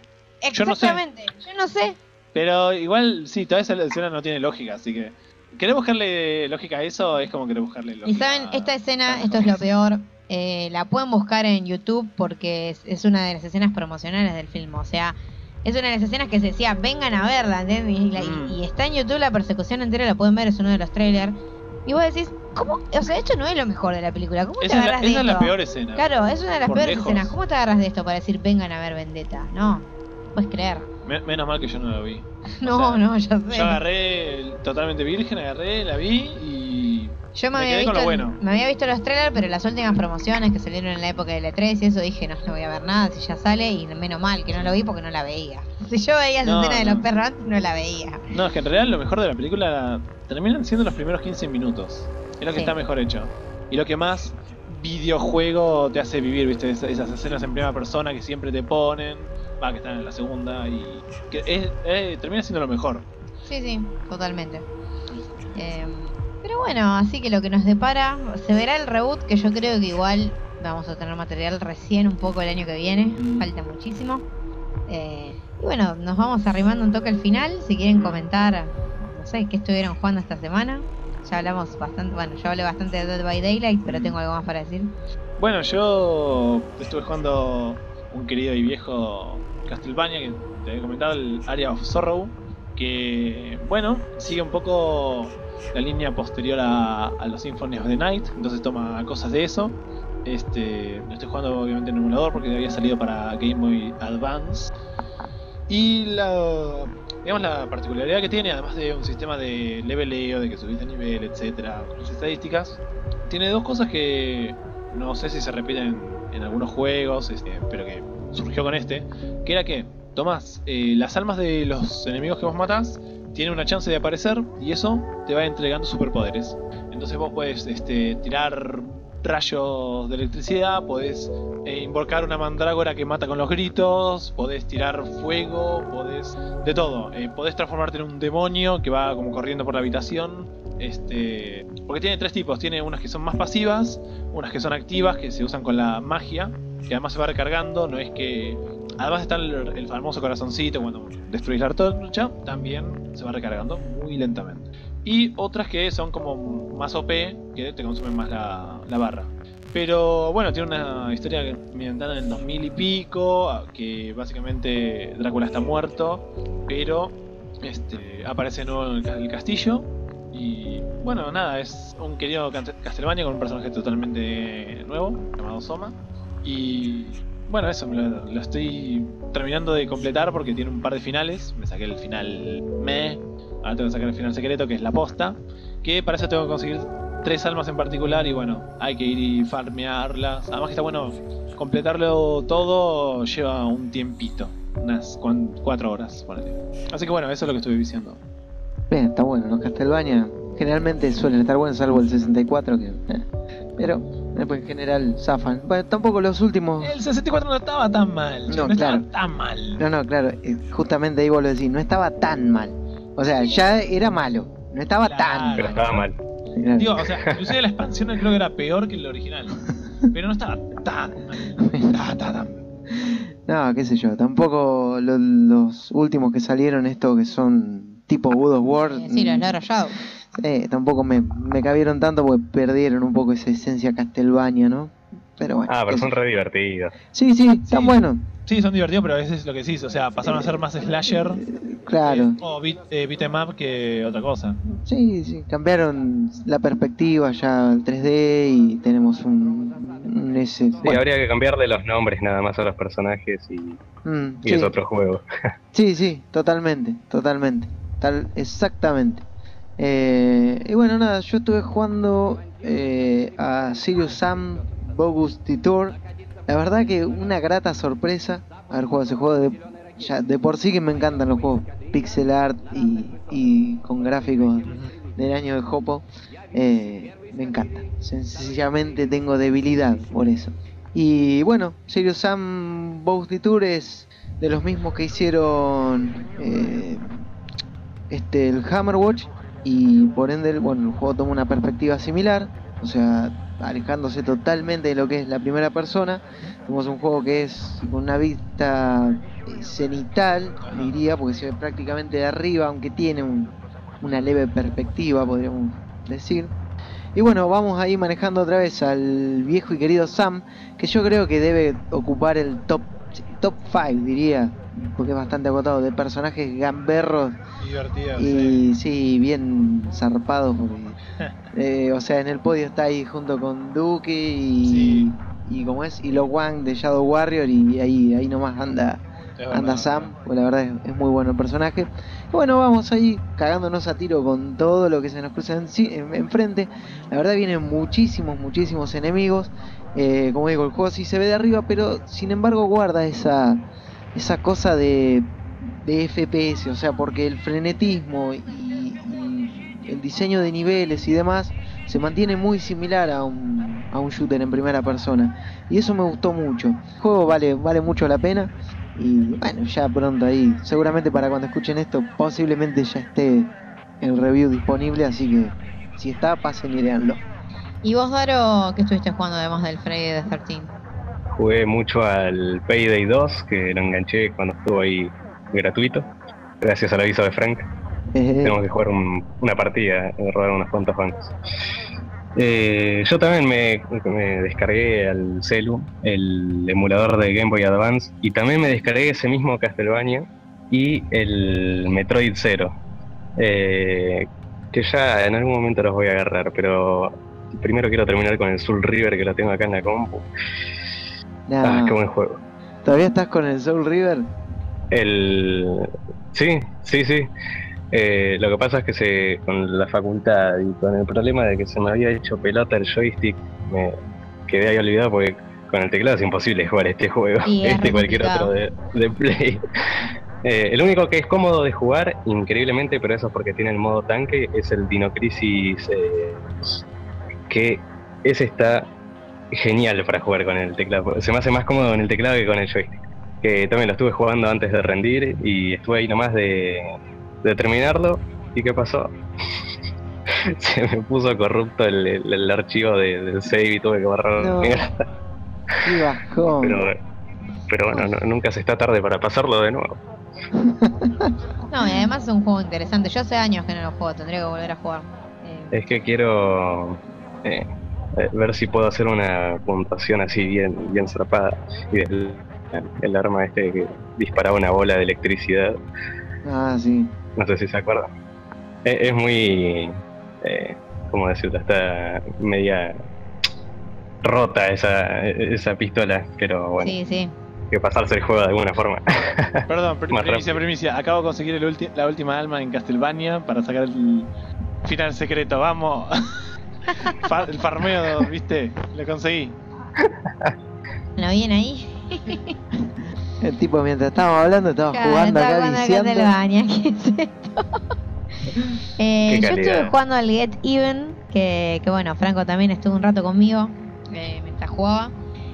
S4: yo no sé.
S1: Exactamente, yo no sé.
S4: Pero igual, sí, toda esa escena no tiene lógica, así que. ¿Querés buscarle lógica a eso? Es como querer buscarle lógica.
S1: Y saben, esta escena, esto es lo peor, eh, la pueden buscar en YouTube porque es, es una de las escenas promocionales del film. O sea, es una de las escenas que se decía, vengan a verla, ¿entendés? Y, la- y-
S4: Mm.
S1: y está en YouTube la persecución entera, la pueden ver, es uno de los trailers. Y vos decís, ¿cómo? O sea, esto no es lo mejor de la película. ¿Cómo te
S4: Esa, la,
S1: agarras de
S4: esa es la
S1: esto?
S4: peor escena.
S1: Claro, es una de las peores
S4: lejos.
S1: escenas. ¿Cómo te agarras de esto para decir, vengan a ver Vendetta? No, puedes creer.
S4: Me- menos mal que yo no lo vi.
S1: No,
S4: sea,
S1: no, ya sé.
S4: Yo agarré totalmente virgen, agarré, la vi y.
S1: Yo me,
S4: Me
S1: había visto,
S4: bueno.
S1: me había visto los trailers, pero las últimas promociones que salieron en la época del E3 y eso dije, no, no voy a ver nada si ya sale y menos mal que no lo vi porque no la veía. Si yo veía esa
S4: No,
S1: escena de los perros antes, no la veía.
S4: No, es que en realidad lo mejor de la película terminan siendo los primeros 15 minutos. Es lo que
S1: Sí.
S4: está mejor hecho. Y lo que más videojuego te hace vivir, ¿viste? Es- Esas escenas en primera persona que siempre te ponen. Va, que están en la segunda y. que es- eh, termina siendo lo mejor.
S1: Sí, sí, totalmente. Eh, pero bueno, así que lo que nos depara, se verá el reboot, que yo creo que igual vamos a tener material recién un poco el año que viene, falta muchísimo. Eh, y bueno, nos vamos arrimando un toque al final, si quieren comentar, no sé, qué estuvieron jugando esta semana. Ya hablamos bastante, bueno, yo hablé bastante de Dead by Daylight, pero tengo algo más para decir.
S4: Bueno, yo estuve jugando un querido y viejo Castlevania que te había comentado, el Area of Sorrow, que, bueno, sigue un poco la línea posterior a, los Symphony of the Night, entonces toma cosas de eso. Este, lo estoy jugando obviamente en emulador porque había salido para Game Boy Advance. Y la, digamos, la particularidad que tiene, además de un sistema de leveleo, de que subís de nivel, etcétera, con sus estadísticas, tiene dos cosas que no sé si se repiten en algunos juegos, este, pero que surgió con este, que era que tomás eh, las almas de los enemigos que vos matás, tienen una chance de aparecer y eso te va entregando superpoderes. Entonces vos puedes este, tirar rayos de electricidad, podés eh, invocar una mandrágora que mata con los gritos, podés tirar fuego, podés... de todo. Eh, podés transformarte en un demonio que va como corriendo por la habitación. Este, porque tiene tres tipos, tiene unas que son más pasivas, unas que son activas, que se usan con la magia, que además se va recargando, no es que... Además está el, famoso corazoncito cuando destruís la antorcha, también se va recargando muy lentamente. Y otras que son como más OP, que te consumen más la, la barra. Pero bueno, tiene una historia ambientada en el 2000 y pico, que básicamente Drácula está muerto, pero este, aparece nuevo en el, ca- el castillo. Y bueno, nada, es un querido Castlevania con un personaje totalmente nuevo, llamado Soma. Y bueno, eso, lo, estoy terminando de completar porque tiene un par de finales. Me saqué el final me, ahora tengo que sacar el final secreto, que es la posta. Que para eso tengo que conseguir tres almas en particular y bueno, hay que ir y farmearlas. Además que está bueno, completarlo todo lleva un tiempito, unas cuatro horas. Así que bueno, eso es lo que estoy diciendo.
S2: Bien, está bueno, los Castlevania generalmente suelen estar buenos, salvo el 64, que. eh, pero después en general zafan. Bueno, tampoco los últimos.
S4: El 64 no estaba tan mal,
S2: No,
S4: no, estaba
S2: claro.
S4: tan mal.
S2: No, no, claro, eh, justamente ahí vos lo decís, no estaba tan mal. O sea, ya era malo, no estaba tan
S3: Pero
S2: mal.
S3: estaba mal.
S2: Claro.
S4: Digo, o sea, inclusive la expansión creo que era peor que el original. Pero no estaba tan mal. Estaba tan mal.
S2: No, qué sé yo, tampoco lo- los últimos que salieron, estos que son tipo God of War,
S1: Eh, sí, los
S2: mm,
S1: Shadow.
S2: Eh, tampoco me, me cabieron tanto porque perdieron un poco esa esencia Castlevania, ¿no? Pero bueno.
S3: Ah, pero son re divertidos.
S2: Sí, sí, están
S4: Sí.
S2: buenos.
S4: Sí, son divertidos, pero a veces es lo que decís. O sea, pasaron a ser más slasher
S2: Claro.
S4: eh, o beat, eh, beat 'em up que otra cosa.
S2: Sí, sí, cambiaron la perspectiva ya al 3D y tenemos un, un ese.
S3: Sí,
S2: bueno,
S3: habría que cambiarle los nombres nada más a los personajes y,
S2: mm,
S3: y
S2: sí,
S3: es otro juego.
S2: sí, sí, totalmente, totalmente, tal, exactamente. Eh, y bueno, nada, yo estuve jugando eh, a Sirius Sam Bogus Detour. La verdad que una grata sorpresa haber jugado ese juego de, ya, de por sí que me encantan los juegos pixel art y, con gráficos del año de Hopo. Eh, me encanta. Sencillamente tengo debilidad por eso. Y bueno, Serious Sam Bounty Tour es de los mismos que hicieron este el Hammerwatch y por ende bueno, el juego toma una perspectiva similar, o sea, alejándose totalmente de lo que es la primera persona. Tenemos un juego que es con una vista eh, cenital, diría, porque se ve prácticamente de arriba, aunque tiene un- una leve perspectiva, podríamos decir. Y bueno, vamos ahí manejando otra vez al viejo y querido Sam, que yo creo que debe ocupar el top top 5, diría, porque es bastante agotado, de personajes gamberros
S4: Divertidos.
S2: y sí, bien zarpados, porque, eh, o sea, en el podio está ahí junto con Duke y,
S4: Sí.
S2: y como es, y los Wang de Shadow Warrior, y ahí, ahí nomás anda anda Sam, pues la verdad es, es muy bueno el personaje. Y bueno, vamos ahí cagándonos a tiro con todo lo que se nos cruza en, sí- en- enfrente. La verdad vienen muchísimos, muchísimos enemigos. Eh, como digo, el juego sí se ve de arriba, pero sin embargo guarda esa, esa cosa de, de FPS, o sea, porque el frenetismo y, el diseño de niveles y demás se mantiene muy similar a un, a un shooter en primera persona. Y eso me gustó mucho. El juego vale, vale mucho la pena. Y bueno, ya pronto ahí, seguramente para cuando escuchen esto, posiblemente ya esté el review disponible, así que si está, pasen y leanlo.
S1: ¿Y vos, Daro, qué estuviste jugando además del Friday the 13?
S3: Jugué mucho al Payday 2, que lo enganché cuando estuvo ahí gratuito, gracias al aviso de Frank. Tenemos que jugar un- una partida, robar unos cuantos bancos. Eh, yo también me, me descargué al celu el emulador de Game Boy Advance y también me descargué ese mismo Castlevania y el Metroid Zero. Eh, que ya en algún momento los voy a agarrar, pero primero quiero terminar con el Soul River que lo tengo acá en la compu.
S2: Nah,
S3: Ah, qué buen juego.
S2: ¿Todavía estás con el Soul River?
S3: El... Sí, sí, sí. Eh, lo que pasa es que se, con la facultad y con el problema de que se me había hecho pelota el joystick, me quedé ahí olvidado porque con el teclado es imposible jugar este juego,
S1: Y es
S3: este y cualquier otro de, de Play. Eh, el único que es cómodo de jugar, increíblemente, pero eso es porque tiene el modo tanque, es el Dino Crisis, eh, que ese está genial para jugar con el teclado. Se me hace más cómodo con el teclado que con el joystick. Que también lo estuve jugando antes de rendir y estuve ahí nomás de, de terminarlo. ¿Y qué pasó? Se me puso corrupto el, el- el archivo de- del save y tuve que borrar.
S2: No. Qué bajón.
S3: Pero, pero bueno, no- nunca se está tarde para pasarlo de nuevo.
S1: No, y además es un juego interesante. Yo hace años que no lo juego, tendría que volver a jugar. Eh,
S3: Es que quiero eh, eh, ver si puedo hacer una puntuación así bien, bien zarpada. Y el, el arma este que disparaba una bola de electricidad,
S2: Ah, sí.
S3: no sé si se acuerdan. Es, es muy, eh, ¿cómo decirlo? Está media rota esa, esa pistola, pero bueno,
S1: Sí, sí.
S3: hay que pasarse el juego de alguna forma.
S4: Perdón,
S3: Más
S4: primicia, primicia. Acabo de conseguir el ulti- la última alma en Castlevania para sacar el final secreto. Vamos. Fa- el farmeo, viste, lo conseguí.
S1: ¿Lo bien ahí?
S2: El tipo, mientras estábamos hablando, estaba
S1: Claro,
S2: jugando
S1: estaba
S2: acá,
S1: jugando acá baño. ¿Qué es esto? Eh,
S3: Qué
S1: yo estuve jugando al Get Even, que, que bueno, Franco también estuvo un rato conmigo eh, mientras jugaba.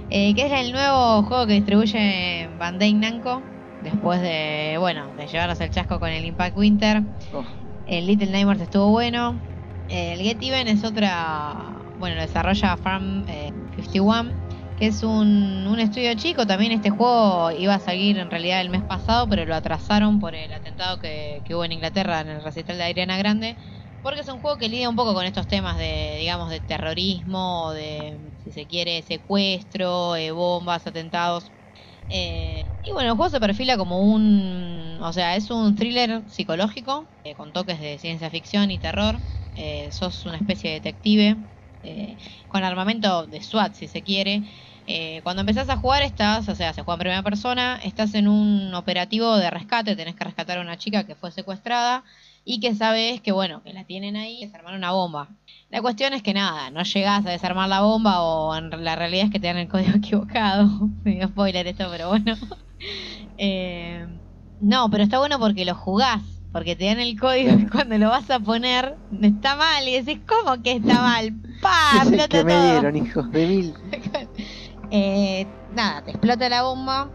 S1: eh, que es el nuevo juego que distribuye Bandai Namco después de, bueno, de llevarnos el chasco con el Impact Winter.
S2: Oh.
S1: El Little Nightmares estuvo bueno. Eh, el Get Even es otra, bueno, lo desarrolla Farm eh, 51, que es un, un estudio chico. También este juego iba a salir en realidad el mes pasado, pero lo atrasaron por el atentado que, que hubo en Inglaterra en el recital de Adriana Grande. Porque es un juego que lidia un poco con estos temas de, digamos, de terrorismo, de, si se quiere, secuestro, eh, bombas, atentados. Eh, y bueno, el juego se perfila como un. O sea, es un thriller psicológico eh, con toques de ciencia ficción y terror. Eh, sos una especie de detective eh, con armamento de SWAT, si se quiere. Eh, cuando empezás a jugar, estás, o sea, se juega en primera persona, estás en un operativo de rescate, tenés que rescatar a una chica que fue secuestrada y que sabes que, bueno, que la tienen ahí, que se armaron una bomba. La cuestión es que nada, no llegás a desarmar la bomba o en la realidad es que te dan el código equivocado. Medio spoiler esto, pero bueno. Eh, no, pero está bueno porque lo jugás, porque te dan el código y cuando lo vas a poner está mal y decís, ¿cómo que está mal? ¡Pa!
S2: Es el
S1: Explota
S2: que me
S1: todo.
S2: dieron, hijos de mil.
S1: Eh, nada, te explota la bomba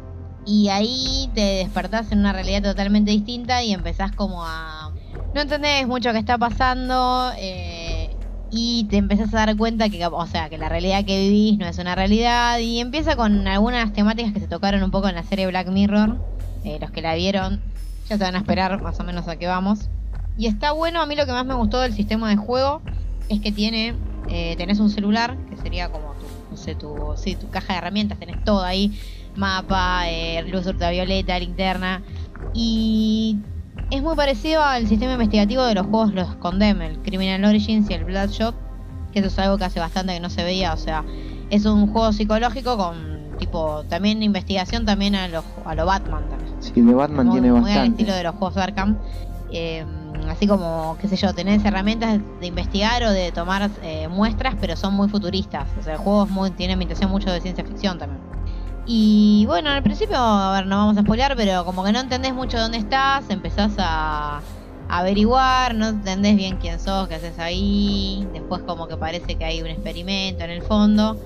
S1: y ahí te despertás en una realidad totalmente distinta y empezás como a... No entendés mucho qué está pasando eh, y te empezás a dar cuenta que, o sea, que la realidad que vivís no es una realidad y empieza con algunas temáticas que se tocaron un poco en la serie Black Mirror. Eh, los que la vieron ya se van a esperar más o menos a qué vamos. Y está bueno, a mí lo que más me gustó del sistema de juego es que tiene, eh, tenés un celular, que sería como tu, no sé, tu, sí, tu caja de herramientas, tenés todo ahí, mapa, eh, luz ultravioleta, linterna, y es muy parecido al sistema investigativo de los juegos los Condemn, el Criminal Origins y el Bloodshot, que eso es algo que hace bastante que no se veía, o sea, es un juego psicológico con tipo, también investigación también a lo, a lo Batman también
S2: Sí, de Batman tiene
S1: muy al estilo
S2: bastante.
S1: de los juegos de Arkham. Eh, así como, qué sé yo, tenés herramientas de investigar o de tomar eh, muestras, pero son muy futuristas. O sea, el juego es muy, tiene ambientación mucho de ciencia ficción también. Y bueno, al principio, a ver, no vamos a spoilear, pero como que no entendés mucho dónde estás, empezás a, averiguar, no entendés bien quién sos, qué haces ahí, después como que parece que hay un experimento en el fondo.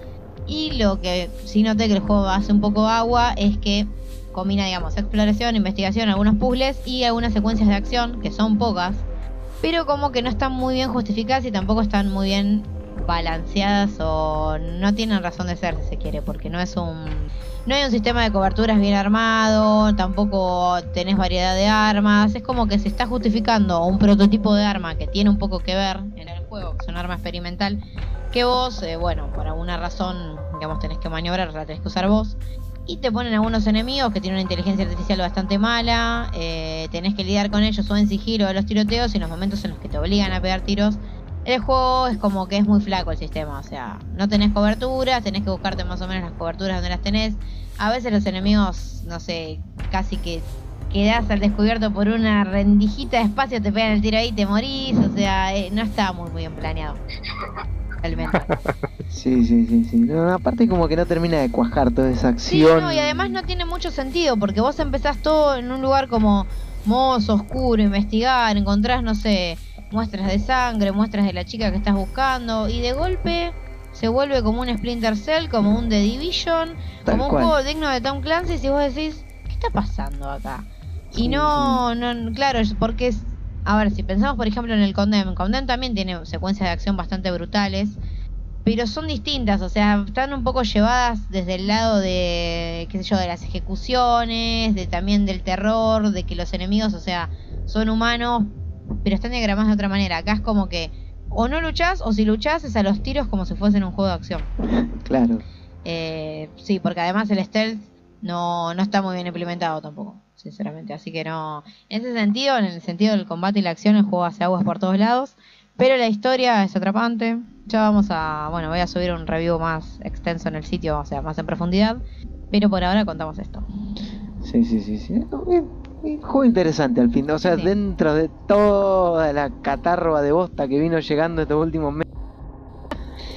S1: Y lo que sí noté que el juego hace un poco agua es que combina, digamos, exploración, investigación, algunos puzzles y algunas secuencias de acción, que son pocas, pero como que no están muy bien justificadas y tampoco están muy bien balanceadas o no tienen razón de ser, si se quiere, porque no es un... No hay un sistema de coberturas bien armado, tampoco tenés variedad de armas, es como que se está justificando un prototipo de arma que tiene un poco que ver en el juego, que es un arma experimental, que vos, eh, bueno, por alguna razón, digamos, tenés que maniobrar, la tenés que usar vos, y te ponen algunos enemigos que tienen una inteligencia artificial bastante mala, eh, tenés que lidiar con ellos o en sigilo de los tiroteos y en los momentos en los que te obligan a pegar tiros. El juego es como que es muy flaco el sistema, o sea, no tenés coberturas, tenés que buscarte más o menos las coberturas donde las tenés. A veces los enemigos, no sé, casi que quedás al descubierto por una rendijita de espacio, te pegan el tiro ahí y te morís. O sea, eh, no está muy, muy bien planeado. Realmente.
S2: Sí, sí, sí, sí. No, aparte como que no termina de cuajar toda esa
S1: Sí,
S2: acción.
S1: no, y además no tiene mucho sentido porque vos empezás todo en un lugar como mozo, oscuro, investigar, encontrás, no sé, muestras de sangre, muestras de la chica que estás buscando y de golpe se vuelve como un Splinter Cell, como un The Division,
S2: Tal
S1: como un juego digno de Tom Clancy y vos decís, ¿qué está pasando acá?
S2: Sí,
S1: Y no, no, claro, es porque es, a ver, si pensamos por ejemplo en el Condemn, Condemn también tiene secuencias de acción bastante brutales, pero son distintas, o sea, están un poco llevadas desde el lado de, qué sé yo, de las ejecuciones, de también del terror, de que los enemigos, o sea, son humanos, pero están diagramados de otra manera. Acá es como que o no luchás, o si luchás es a los tiros como si fuesen un juego de acción.
S2: Claro.
S1: Eh, sí, porque además el stealth no, no está muy bien implementado tampoco, sinceramente. Así que no. En ese sentido, en el sentido del combate y la acción, el juego hace aguas por todos lados. Pero la historia es atrapante. Ya vamos a. Bueno, voy a subir un review más extenso en el sitio, o sea, más en profundidad. Pero por ahora contamos esto.
S2: Sí, sí, sí, sí. Un juego interesante al fin. O sea,
S1: Sí.
S2: dentro de toda la catarroa de bosta que vino llegando estos últimos meses,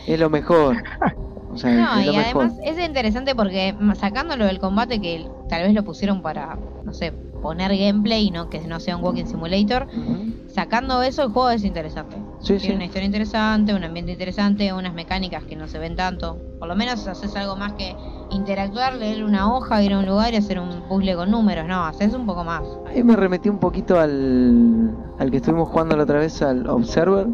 S2: es lo mejor. O sea,
S1: No,
S2: es lo
S1: y
S2: mejor.
S1: además es interesante porque mm, sacándolo del combate, que tal vez lo pusieron para, no sé, poner gameplay y no que no sea un walking simulator. Sacando eso, el juego es interesante.
S2: Sí,
S1: Tiene
S2: sí.
S1: una historia interesante, un ambiente interesante, unas mecánicas que no se ven tanto. Por lo menos haces algo más que interactuar, leer una hoja, ir a un lugar y hacer un puzzle con números. No, haces un poco más.
S2: Ahí me remetí un poquito al, al que estuvimos jugando la otra vez, al Observer.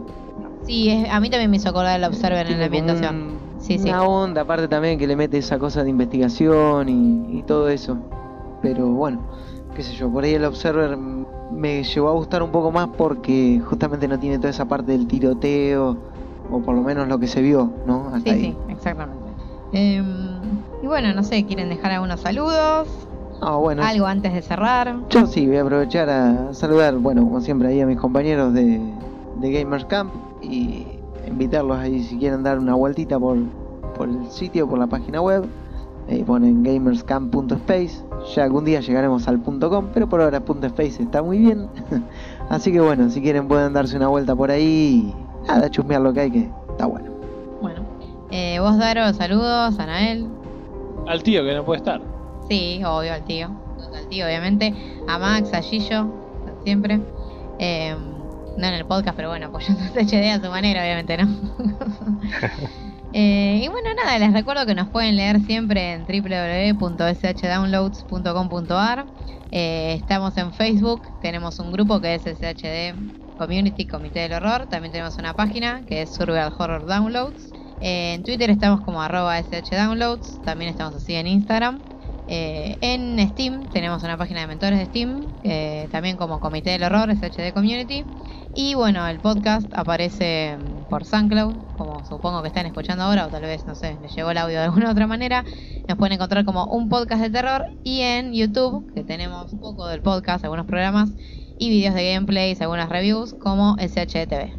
S1: Sí, es- a mí también me hizo acordar el Observer en la ambientación.
S2: un-
S1: Sí, sí.
S2: Una onda, aparte también que le mete esa cosa de investigación y, y todo eso. Pero bueno, qué sé yo, por ahí el Observer me llegó a gustar un poco más porque justamente no tiene toda esa parte del tiroteo, o por lo menos lo que se vio, ¿no? Hasta
S1: Sí,
S2: ahí.
S1: sí, exactamente. Em, y bueno, no sé, ¿quieren dejar algunos saludos?
S2: Ah, bueno,
S1: ¿Algo antes de cerrar?
S2: yo sí voy a aprovechar a saludar, bueno, como siempre, ahí a mis compañeros de, de Gamers Camp y invitarlos ahí si quieren dar una vueltita por, por el sitio, por la página web. Ahí ponen gamerscamp.space. Ya algún día llegaremos al .com, pero por ahora .space está muy bien. Así que bueno, si quieren pueden darse una vuelta por ahí y nada, chusmear lo que hay que está bueno.
S1: Bueno. Eh, vos, Daro, saludos. Anael.
S4: Al tío que no puede estar.
S1: Sí, obvio, al tío. Al tío, obviamente. A Max, a Gillo, siempre. Eh, no en el podcast, pero bueno, apoyando a HD a su manera, obviamente, ¿no? Eh, y bueno, nada, les recuerdo que nos pueden leer siempre en www.shdownloads.com.ar. Eh, estamos en Facebook, tenemos un grupo que es SHD Community Comité del Horror. También tenemos una página que es Survival Horror Downloads. Eh, en Twitter estamos como arroba shdownloads. También estamos así en Instagram. Eh, en Steam tenemos una página de mentores de Steam, también como Comité del Horror, SHD Community. Y bueno, el podcast aparece por SoundCloud, como supongo que están escuchando ahora, o tal vez, no sé, les llegó el audio de alguna otra manera. Nos pueden encontrar como un podcast de terror. Y en YouTube, que tenemos poco del podcast, algunos programas y vídeos de gameplays, algunas reviews, como SHTV.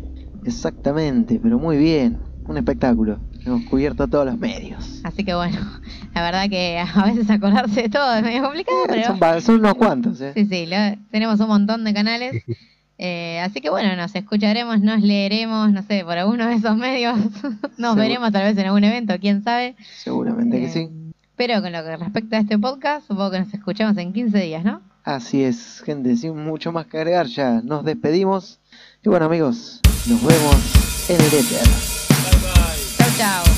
S2: Exactamente, pero muy bien. Un espectáculo. Hemos cubierto todos los medios.
S1: Así que bueno, la verdad que a veces acordarse de todo es medio complicado, pero...
S2: Son, unos cuantos, ¿eh?
S1: Sí, sí, lo- tenemos un montón de canales. Eh, así que bueno, nos escucharemos, nos leeremos, no sé, por alguno de esos medios. nos veremos tal vez en algún evento, quién sabe.
S2: Seguramente que
S1: Eh,
S2: sí.
S1: Pero con lo que respecta a este podcast, supongo que nos escuchamos en 15 días, ¿no?
S2: Así es, gente, sin mucho más que agregar, ya nos despedimos. Y bueno, amigos, nos vemos en el éter.
S5: down.